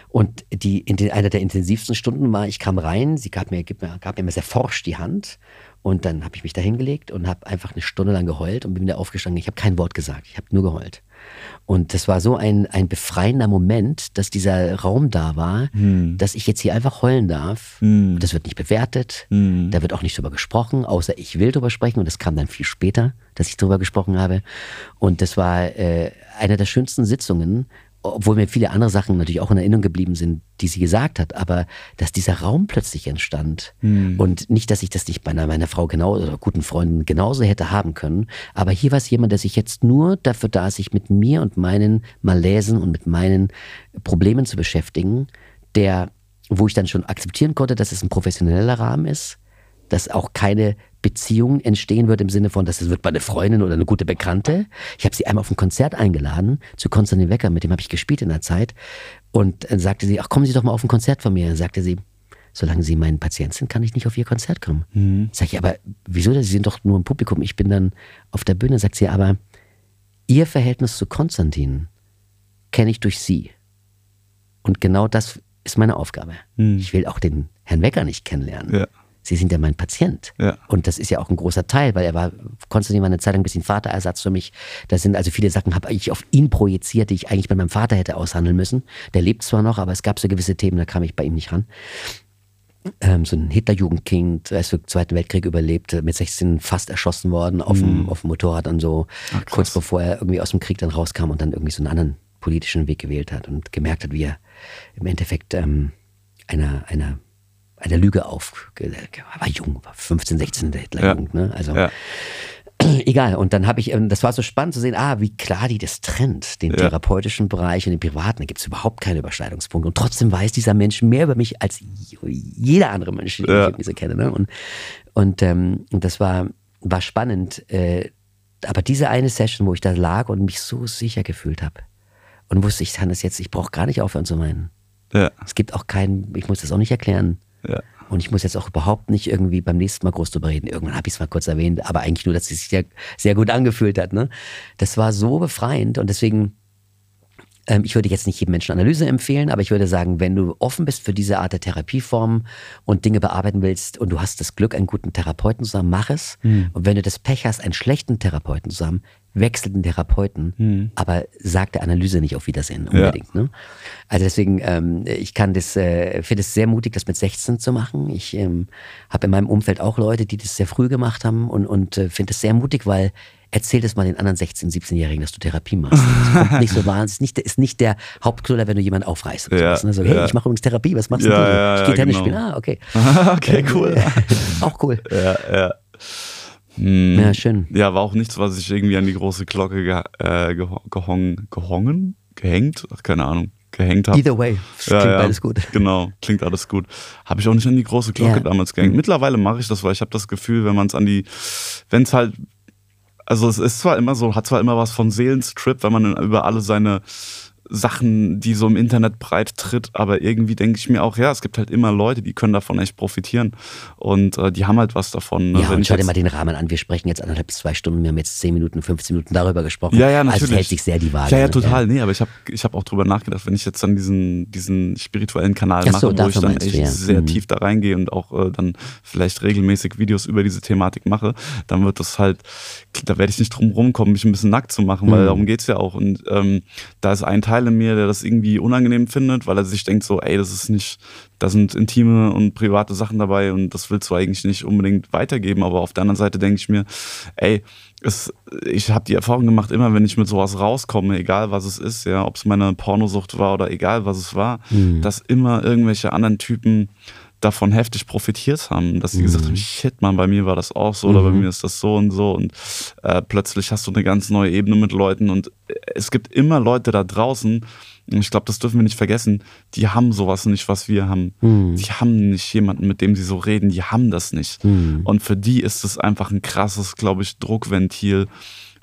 Und die, in den, einer der intensivsten Stunden war, ich kam rein, sie gab mir, gab mir, gab mir sehr forsch die Hand. Und dann habe ich mich da hingelegt und habe einfach eine Stunde lang geheult und bin wieder aufgestanden. Ich habe kein Wort gesagt, ich habe nur geheult. Und das war so ein, ein befreiender Moment, dass dieser Raum da war, dass ich jetzt hier einfach heulen darf. Das wird nicht bewertet, da wird auch nicht drüber gesprochen, außer ich will drüber sprechen. Und das kam dann viel später, dass ich drüber gesprochen habe. Und das war äh, eine der schönsten Sitzungen, obwohl mir viele andere Sachen natürlich auch in Erinnerung geblieben sind, die sie gesagt hat, aber dass dieser Raum plötzlich entstand und nicht, dass ich das nicht bei einer meiner Frau genau oder guten Freunden genauso hätte haben können, aber hier war es jemand, der sich jetzt nur dafür da ist, sich mit mir und meinen Malaisen und mit meinen Problemen zu beschäftigen, der, wo ich dann schon akzeptieren konnte, dass es ein professioneller Rahmen ist, dass auch keine Beziehung entstehen wird im Sinne von, dass es wird bei eine Freundin oder eine gute Bekannte. Ich habe sie einmal auf ein Konzert eingeladen zu Konstantin Wecker, mit dem habe ich gespielt in der Zeit. Und dann sagte sie, ach kommen Sie doch mal auf ein Konzert von mir. Dann sagte sie, solange Sie mein Patient sind, kann ich nicht auf Ihr Konzert kommen. Sag ich, aber wieso? Sie sind doch nur im Publikum. Ich bin dann auf der Bühne. Sagt sie, aber Ihr Verhältnis zu Konstantin kenne ich durch Sie. Und genau das ist meine Aufgabe. Ich will auch den Herrn Wecker nicht kennenlernen. Ja. Sie sind ja mein Patient. Ja. Und das ist ja auch ein großer Teil, weil er war, Konstantin war eine Zeit lang ein bisschen Vaterersatz für mich. Da sind also viele Sachen, habe ich auf ihn projiziert, die ich eigentlich bei meinem Vater hätte aushandeln müssen. Der lebt zwar noch, aber es gab so gewisse Themen, da kam ich bei ihm nicht ran. Ähm, so ein Hitlerjugendkind, er ist im Zweiten Weltkrieg überlebt, mit 16 fast erschossen worden auf, dem, auf dem Motorrad und so, kurz bevor er irgendwie aus dem Krieg dann rauskam und dann irgendwie so einen anderen politischen Weg gewählt hat und gemerkt hat, wie er im Endeffekt ähm, einer, einer, einer Lüge auf, er war jung, war 15, 16 der Hitlerjugend, ne? Also Ja. egal. Und dann habe ich, ähm, das war so spannend zu sehen, ah, wie klar die das trennt, den Ja. therapeutischen Bereich und den privaten. Da gibt es überhaupt keine Überschneidungspunkte. Und trotzdem weiß dieser Mensch mehr über mich als jeder andere Mensch, den Ja. ich irgendwie so kenne. Ne? Und, und, ähm, das war, war spannend. Äh, aber diese eine Session, wo ich da lag und mich so sicher gefühlt habe und wusste, ich kann das jetzt, ich brauche gar nicht aufhören zu meinen. Ja. Es gibt auch keinen, ich muss das auch nicht erklären. Ja. Und ich muss jetzt auch überhaupt nicht irgendwie beim nächsten Mal groß drüber reden. Irgendwann habe ich es mal kurz erwähnt, aber eigentlich nur, dass es sich sehr, sehr gut angefühlt hat. Ne? Das war so befreiend und deswegen, ähm, ich würde jetzt nicht jedem Menschen Analyse empfehlen, aber ich würde sagen, wenn du offen bist für diese Art der Therapieform und Dinge bearbeiten willst und du hast das Glück, einen guten Therapeuten zusammen, mach es. Und wenn du das Pech hast, einen schlechten Therapeuten zusammen, wechsel den Therapeuten, aber sag der Analyse nicht auf Wiedersehen unbedingt. Ne? Also deswegen, ähm, ich kann das, äh, finde es sehr mutig, das mit 16 zu machen. Ich ähm, habe in meinem Umfeld auch Leute, die das sehr früh gemacht haben und, und äh, finde es sehr mutig, weil erzähl das mal den anderen 16-, 17-Jährigen, dass du Therapie machst. Das kommt nicht so wahnsinnig, ist nicht, ist nicht der Hauptknüller, wenn du jemanden aufreißt. Ja, ne? so, hey, ja. ich mache übrigens Therapie, was machst Ja, du? ja, ich ja, gehe Tennis genau. spielen. Ah, okay. okay, cool. auch cool. ja, ja. Hm, Ja, schön. Ja, war auch nichts, was ich irgendwie an die große Glocke ge äh, geho- gehong, gehongen, gehängt, ach, keine Ahnung, gehängt habe. Either way, es klingt beides gut. Genau, klingt alles gut. Habe ich auch nicht an die große Glocke Ja. damals gehängt. Mittlerweile mache ich das, weil ich habe das Gefühl, wenn man es an die, wenn es halt, also es ist zwar immer so, hat zwar immer was von Seelenstrip, wenn man über alle seine Sachen, die so im Internet breit tritt, aber irgendwie denke ich mir auch, ja, es gibt halt immer Leute, die können davon echt profitieren und äh, die haben halt was davon. ne? Ja, Wenn und schau dir mal den Rahmen an. Wir sprechen jetzt anderthalb bis zwei Stunden. Wir haben jetzt zehn Minuten, 15 Minuten darüber gesprochen. Ja, ja, Also natürlich. es hält sich sehr die Waage. Ja, ja, total. Nee, aber ich habe ich hab auch drüber nachgedacht, wenn ich jetzt dann diesen, diesen spirituellen Kanal so, mache, wo ich dann echt du, ja. sehr Mhm. tief da reingehe und auch äh, dann vielleicht regelmäßig Videos über diese Thematik mache, dann wird das halt, da werde ich nicht drum rumkommen, mich ein bisschen nackt zu machen, weil Mhm. darum geht's ja auch. Und ähm, da ist ein Teil in mir, der das irgendwie unangenehm findet, weil er sich denkt so, ey, das ist nicht, da sind intime und private Sachen dabei und das willst du eigentlich nicht unbedingt weitergeben. Aber auf der anderen Seite denke ich mir, ey, es, ich habe die Erfahrung gemacht, immer wenn ich mit sowas rauskomme, egal was es ist, ja, ob es meine Pornosucht war oder egal was es war, Mhm. dass immer irgendwelche anderen Typen davon heftig profitiert haben, dass sie gesagt haben, shit, man, bei mir war das auch so oder bei mir ist das so und so und äh, plötzlich hast du eine ganz neue Ebene mit Leuten und äh, es gibt immer Leute da draußen, und ich glaube, das dürfen wir nicht vergessen, die haben sowas nicht, was wir haben. Die haben nicht jemanden, mit dem sie so reden, die haben das nicht. Und für die ist es einfach ein krasses, glaube ich, Druckventil,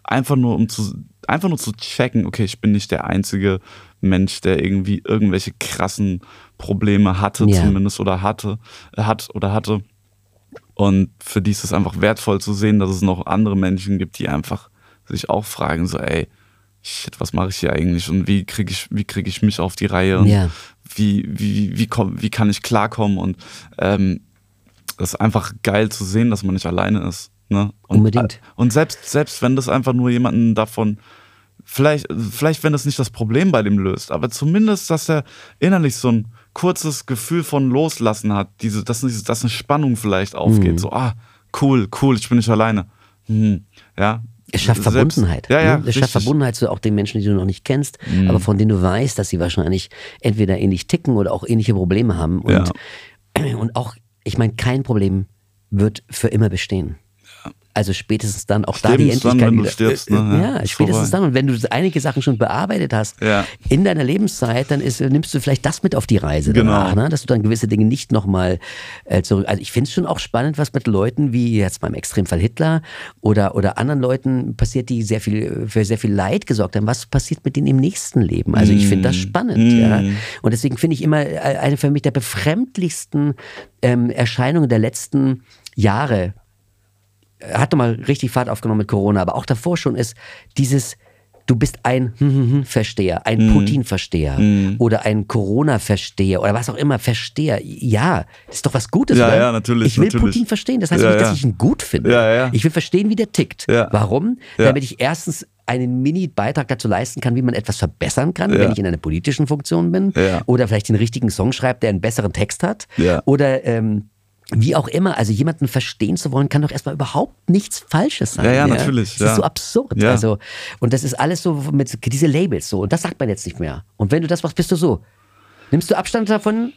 einfach nur um zu einfach nur zu checken, okay, ich bin nicht der einzige Mensch, der irgendwie irgendwelche krassen Probleme hatte Ja. zumindest oder hatte hat oder hatte und für die ist es einfach wertvoll zu sehen, dass es noch andere Menschen gibt, die einfach sich auch fragen so, ey, shit, was mache ich hier eigentlich und wie kriege ich wie kriege ich mich auf die Reihe Ja. wie wie wie komm, wie kann ich klarkommen und ähm, das ist einfach geil zu sehen, dass man nicht alleine ist. Ne? Und, Unbedingt. Und selbst, selbst wenn das einfach nur jemanden davon, vielleicht, vielleicht wenn das nicht das Problem bei dem löst, aber zumindest, dass er innerlich so ein kurzes Gefühl von Loslassen hat, diese, dass, dass eine Spannung vielleicht aufgeht. Mhm. So, ah, cool, cool, ich bin nicht alleine. Hm, ja. Es schafft Selbst- Verbundenheit. Ja, ja. ne? Es schafft. Mhm. Verbundenheit zu auch den Menschen, die du noch nicht kennst, aber von denen du weißt, dass sie wahrscheinlich entweder ähnlich ticken oder auch ähnliche Probleme haben. Und, und auch, ich meine, kein Problem wird für immer bestehen. Also spätestens dann auch da die Spätestens dann, Endlichkeit wenn du wieder- stirbst, ne? äh, Ja, Ja, ist spätestens vorbei. dann. Und wenn du einige Sachen schon bearbeitet hast Ja. in deiner Lebenszeit, dann ist, nimmst du vielleicht das mit auf die Reise Genau. danach, ne? dass du dann gewisse Dinge nicht nochmal äh, zurück. Also ich finde es schon auch spannend, was mit Leuten wie jetzt beim Extremfall Hitler oder, oder anderen Leuten passiert, die sehr viel für sehr viel Leid gesorgt haben. Was passiert mit denen im nächsten Leben? Also ich finde das Mm. spannend. Ja? Und deswegen finde ich immer äh, eine für mich der befremdlichsten ähm, Erscheinungen der letzten Jahre hat nochmal richtig Fahrt aufgenommen mit Corona, aber auch davor schon ist dieses, du bist ein Versteher, ein Mhm. Putin-Versteher oder ein Corona-Versteher oder was auch immer, Versteher. Ja, ist doch was Gutes, Ja, oder? ja, natürlich, Ich will natürlich. Putin verstehen, das heißt Ja, nicht, dass ja. ich ihn gut finde. Ja, ja. Ich will verstehen, wie der tickt. Ja. Warum? Damit ich erstens einen Mini-Beitrag dazu leisten kann, wie man etwas verbessern kann, wenn ich in einer politischen Funktion bin. Oder vielleicht den richtigen Song schreibt, der einen besseren Text hat. Oder ähm, wie auch immer, also jemanden verstehen zu wollen, kann doch erstmal überhaupt nichts Falsches sein. Ja, ja, natürlich, Das ja. ist so absurd. Ja. Also, und das ist alles so mit diese Labels so. Und das sagt man jetzt nicht mehr. Und wenn du das machst, bist du so. Nimmst du Abstand davon?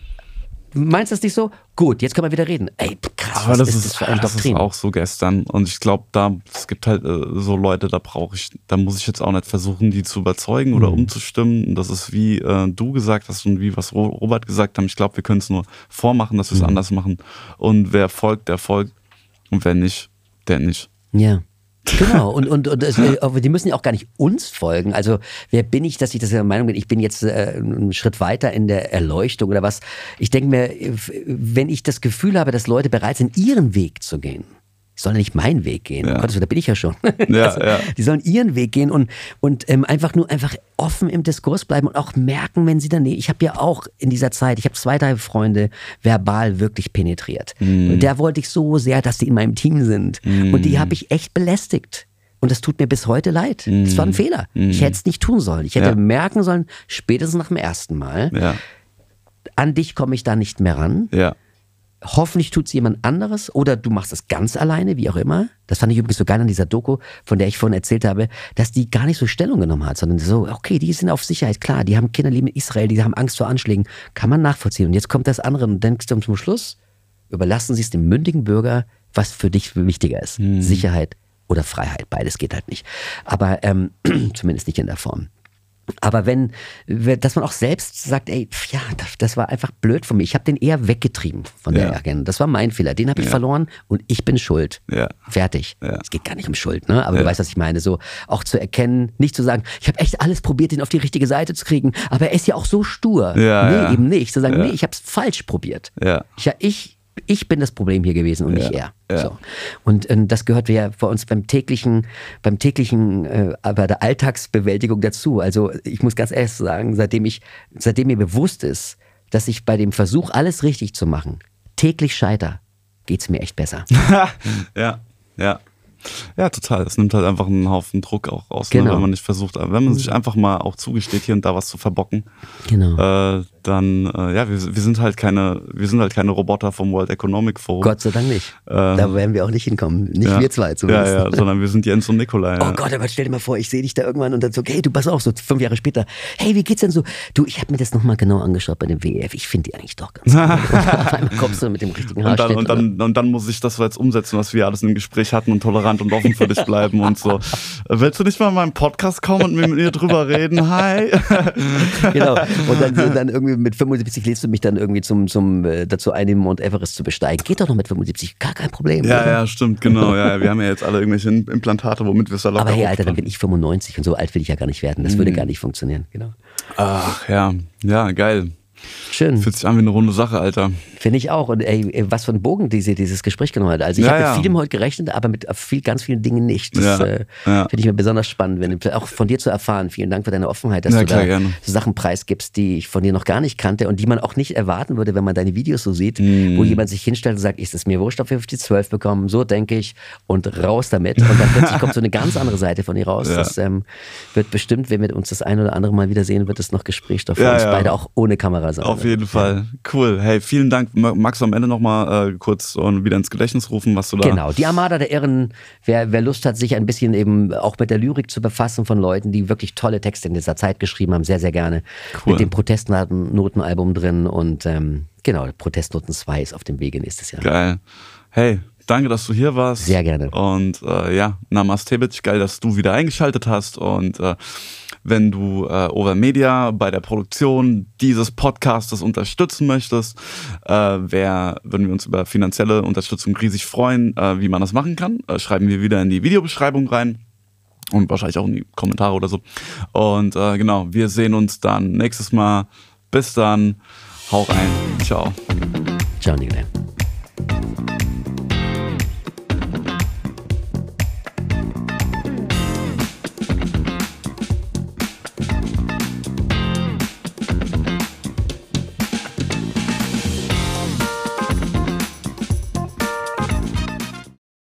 Meinst du das nicht so? Gut, jetzt können wir wieder reden. Ey, krass, Aber was das ist ist, das für ein das ist Doktrin? auch so gestern. Und ich glaube, da, es gibt halt äh, so Leute, da brauche ich, da muss ich jetzt auch nicht versuchen, die zu überzeugen oder umzustimmen. Und Das ist wie äh, du gesagt hast und wie was Ro- Robert gesagt haben. Ich glaube, wir können es nur vormachen, dass wir es anders machen. Und wer folgt, der folgt. Und wer nicht, der nicht. Ja. Genau, und, und, und es, äh, die müssen ja auch gar nicht uns folgen. Also, wer bin ich, dass ich das der Meinung bin, ich bin jetzt äh, einen Schritt weiter in der Erleuchtung oder was? Ich denke mir, äh, wenn ich das Gefühl habe, dass Leute bereit sind, ihren Weg zu gehen, die sollen ja nicht meinen Weg gehen. Ja. Gottes Willen, da bin ich ja schon. Ja, also, ja. Die sollen ihren Weg gehen und, und ähm, einfach nur einfach offen im Diskurs bleiben und auch merken, wenn sie dann. Ich habe ja auch in dieser Zeit, ich habe zwei, drei Freunde verbal wirklich penetriert. Mhm. Und der wollte ich so sehr, dass die in meinem Team sind. Und die habe ich echt belästigt. Und das tut mir bis heute leid. Das war ein Fehler. Ich hätte es nicht tun sollen. Ich hätte Mhm. Ja. merken sollen, spätestens nach dem ersten Mal, Ja, an dich komme ich da nicht mehr ran. ja. Hoffentlich tut es jemand anderes oder du machst es ganz alleine, wie auch immer. Das fand ich übrigens so geil an dieser Doku, von der ich vorhin erzählt habe, dass die gar nicht so Stellung genommen hat, sondern so, okay, die sind auf Sicherheit, klar, die haben Kinder, leben in Israel, die haben Angst vor Anschlägen, kann man nachvollziehen. Und jetzt kommt das andere und denkst du zum Schluss, überlassen sie es dem mündigen Bürger, was für dich wichtiger ist. Mhm. Sicherheit oder Freiheit, beides geht halt nicht. Aber ähm, zumindest nicht in der Form. Aber wenn, dass man auch selbst sagt, ey, pf, ja, das, das war einfach blöd von mir. Ich habe den eher weggetrieben von der Ja. Agenda. Das war mein Fehler. Den habe ich verloren und ich bin schuld. Ja. Fertig. Ja. Es geht gar nicht um Schuld, ne? Aber Ja. du weißt, was ich meine. So auch zu erkennen, nicht zu sagen, ich habe echt alles probiert, den auf die richtige Seite zu kriegen, aber er ist ja auch so stur. Ja, nee, ja. eben nicht. Zu sagen, Ja. nee, ich habe es falsch probiert. Ja. Ich, ja, ich, ich bin das Problem hier gewesen und Ja, nicht er. ja. So. Und ähm, das gehört ja bei uns beim täglichen, beim täglichen, äh, bei der Alltagsbewältigung dazu. Also ich muss ganz ehrlich sagen, seitdem ich, seitdem mir bewusst ist, dass ich bei dem Versuch, alles richtig zu machen, täglich scheiter, geht's mir echt besser. ja, ja. Ja, total. Es nimmt halt einfach einen Haufen Druck auch raus, ne, Genau. wenn man nicht versucht, wenn man sich einfach mal auch zugesteht, hier und da was zu verbocken, Genau. äh, dann, äh, ja, wir, wir sind halt keine, wir sind halt keine Roboter vom World Economic Forum. Gott sei Dank nicht. Ähm, da werden wir auch nicht hinkommen. Nicht ja. wir zwei Ja, zumindest. ja, sondern wir sind Jens und Nikolai. Oh Gott, aber stell dir mal vor, ich sehe dich da irgendwann und dann so, hey, du pass auf, so fünf Jahre später, hey, wie geht's denn so? Du, ich habe mir das nochmal genau angeschaut bei dem WEF. Ich finde die eigentlich doch ganz gut. Und auf einmal kommst du mit dem richtigen Und dann, Haarschnitt. und, dann, und dann muss ich das jetzt umsetzen, was wir alles im Gespräch hatten und tolerant und offen für dich bleiben und so. Äh, Willst du nicht mal in meinen Podcast kommen und mit mir drüber reden? Hi. genau. Und dann, dann irgendwie mit 75 lädst du mich dann irgendwie zum, zum äh, dazu ein, den Mount Everest zu besteigen. Geht doch noch mit 75, gar kein Problem. Ja, oder? ja, stimmt, genau. Ja, wir haben ja jetzt alle irgendwelche Implantate, womit wir es locker Aber hey, Alter, dann bin ich 95 und so alt will ich ja gar nicht werden. Das Mhm. würde gar nicht funktionieren. Genau. Ach ja, ja, geil. Schön. Fühlt sich an wie eine runde Sache, Alter. Finde ich auch. Und ey, was für ein Bogen diese, dieses Gespräch genommen hat. Also ich Ja, habe ja. mit vielem heute gerechnet, aber mit viel, ganz vielen Dingen nicht. Das Ja, äh, finde ich mir besonders spannend, wenn auch von dir zu erfahren. Vielen Dank für deine Offenheit, dass du klar, da gerne. so Sachen preisgibst, die ich von dir noch gar nicht kannte und die man auch nicht erwarten würde, wenn man deine Videos so sieht, Mhm. wo jemand sich hinstellt und sagt, ist es mir wurscht, ob wir auf die 12 bekommen, so denke ich und raus damit. Und dann plötzlich kommt so eine ganz andere Seite von dir raus. Das ähm, wird bestimmt, wenn wir uns das ein oder andere Mal wiedersehen, wird es noch Gesprächsstoff für uns beide auch ohne Kamera sein. Auf jeden Fall. Cool. Hey, vielen Dank. Ma- Magst du am Ende nochmal äh, kurz äh, wieder ins Gedächtnis rufen, was du da. Genau, die Armada der Irren, wer, wer Lust hat, sich ein bisschen eben auch mit der Lyrik zu befassen von Leuten, die wirklich tolle Texte in dieser Zeit geschrieben haben, sehr, sehr gerne. Cool. Mit dem Protestnotenalbum drin und ähm, genau, Protestnoten 2 ist auf dem Wege nächstes Jahr. Geil. Hey, danke, dass du hier warst. Sehr gerne. Und äh, ja, Namaste, Bitch. Geil, dass du wieder eingeschaltet hast. Und äh, wenn du äh, Overmedia bei der Produktion dieses Podcastes unterstützen möchtest, äh, wär, würden wir uns über finanzielle Unterstützung riesig freuen. Äh, wie man das machen kann, äh, schreiben wir wieder in die Videobeschreibung rein. Und wahrscheinlich auch in die Kommentare oder so. Und äh, genau, wir sehen uns dann nächstes Mal. Bis dann. Hau rein. Ciao. Ciao, Nicolai.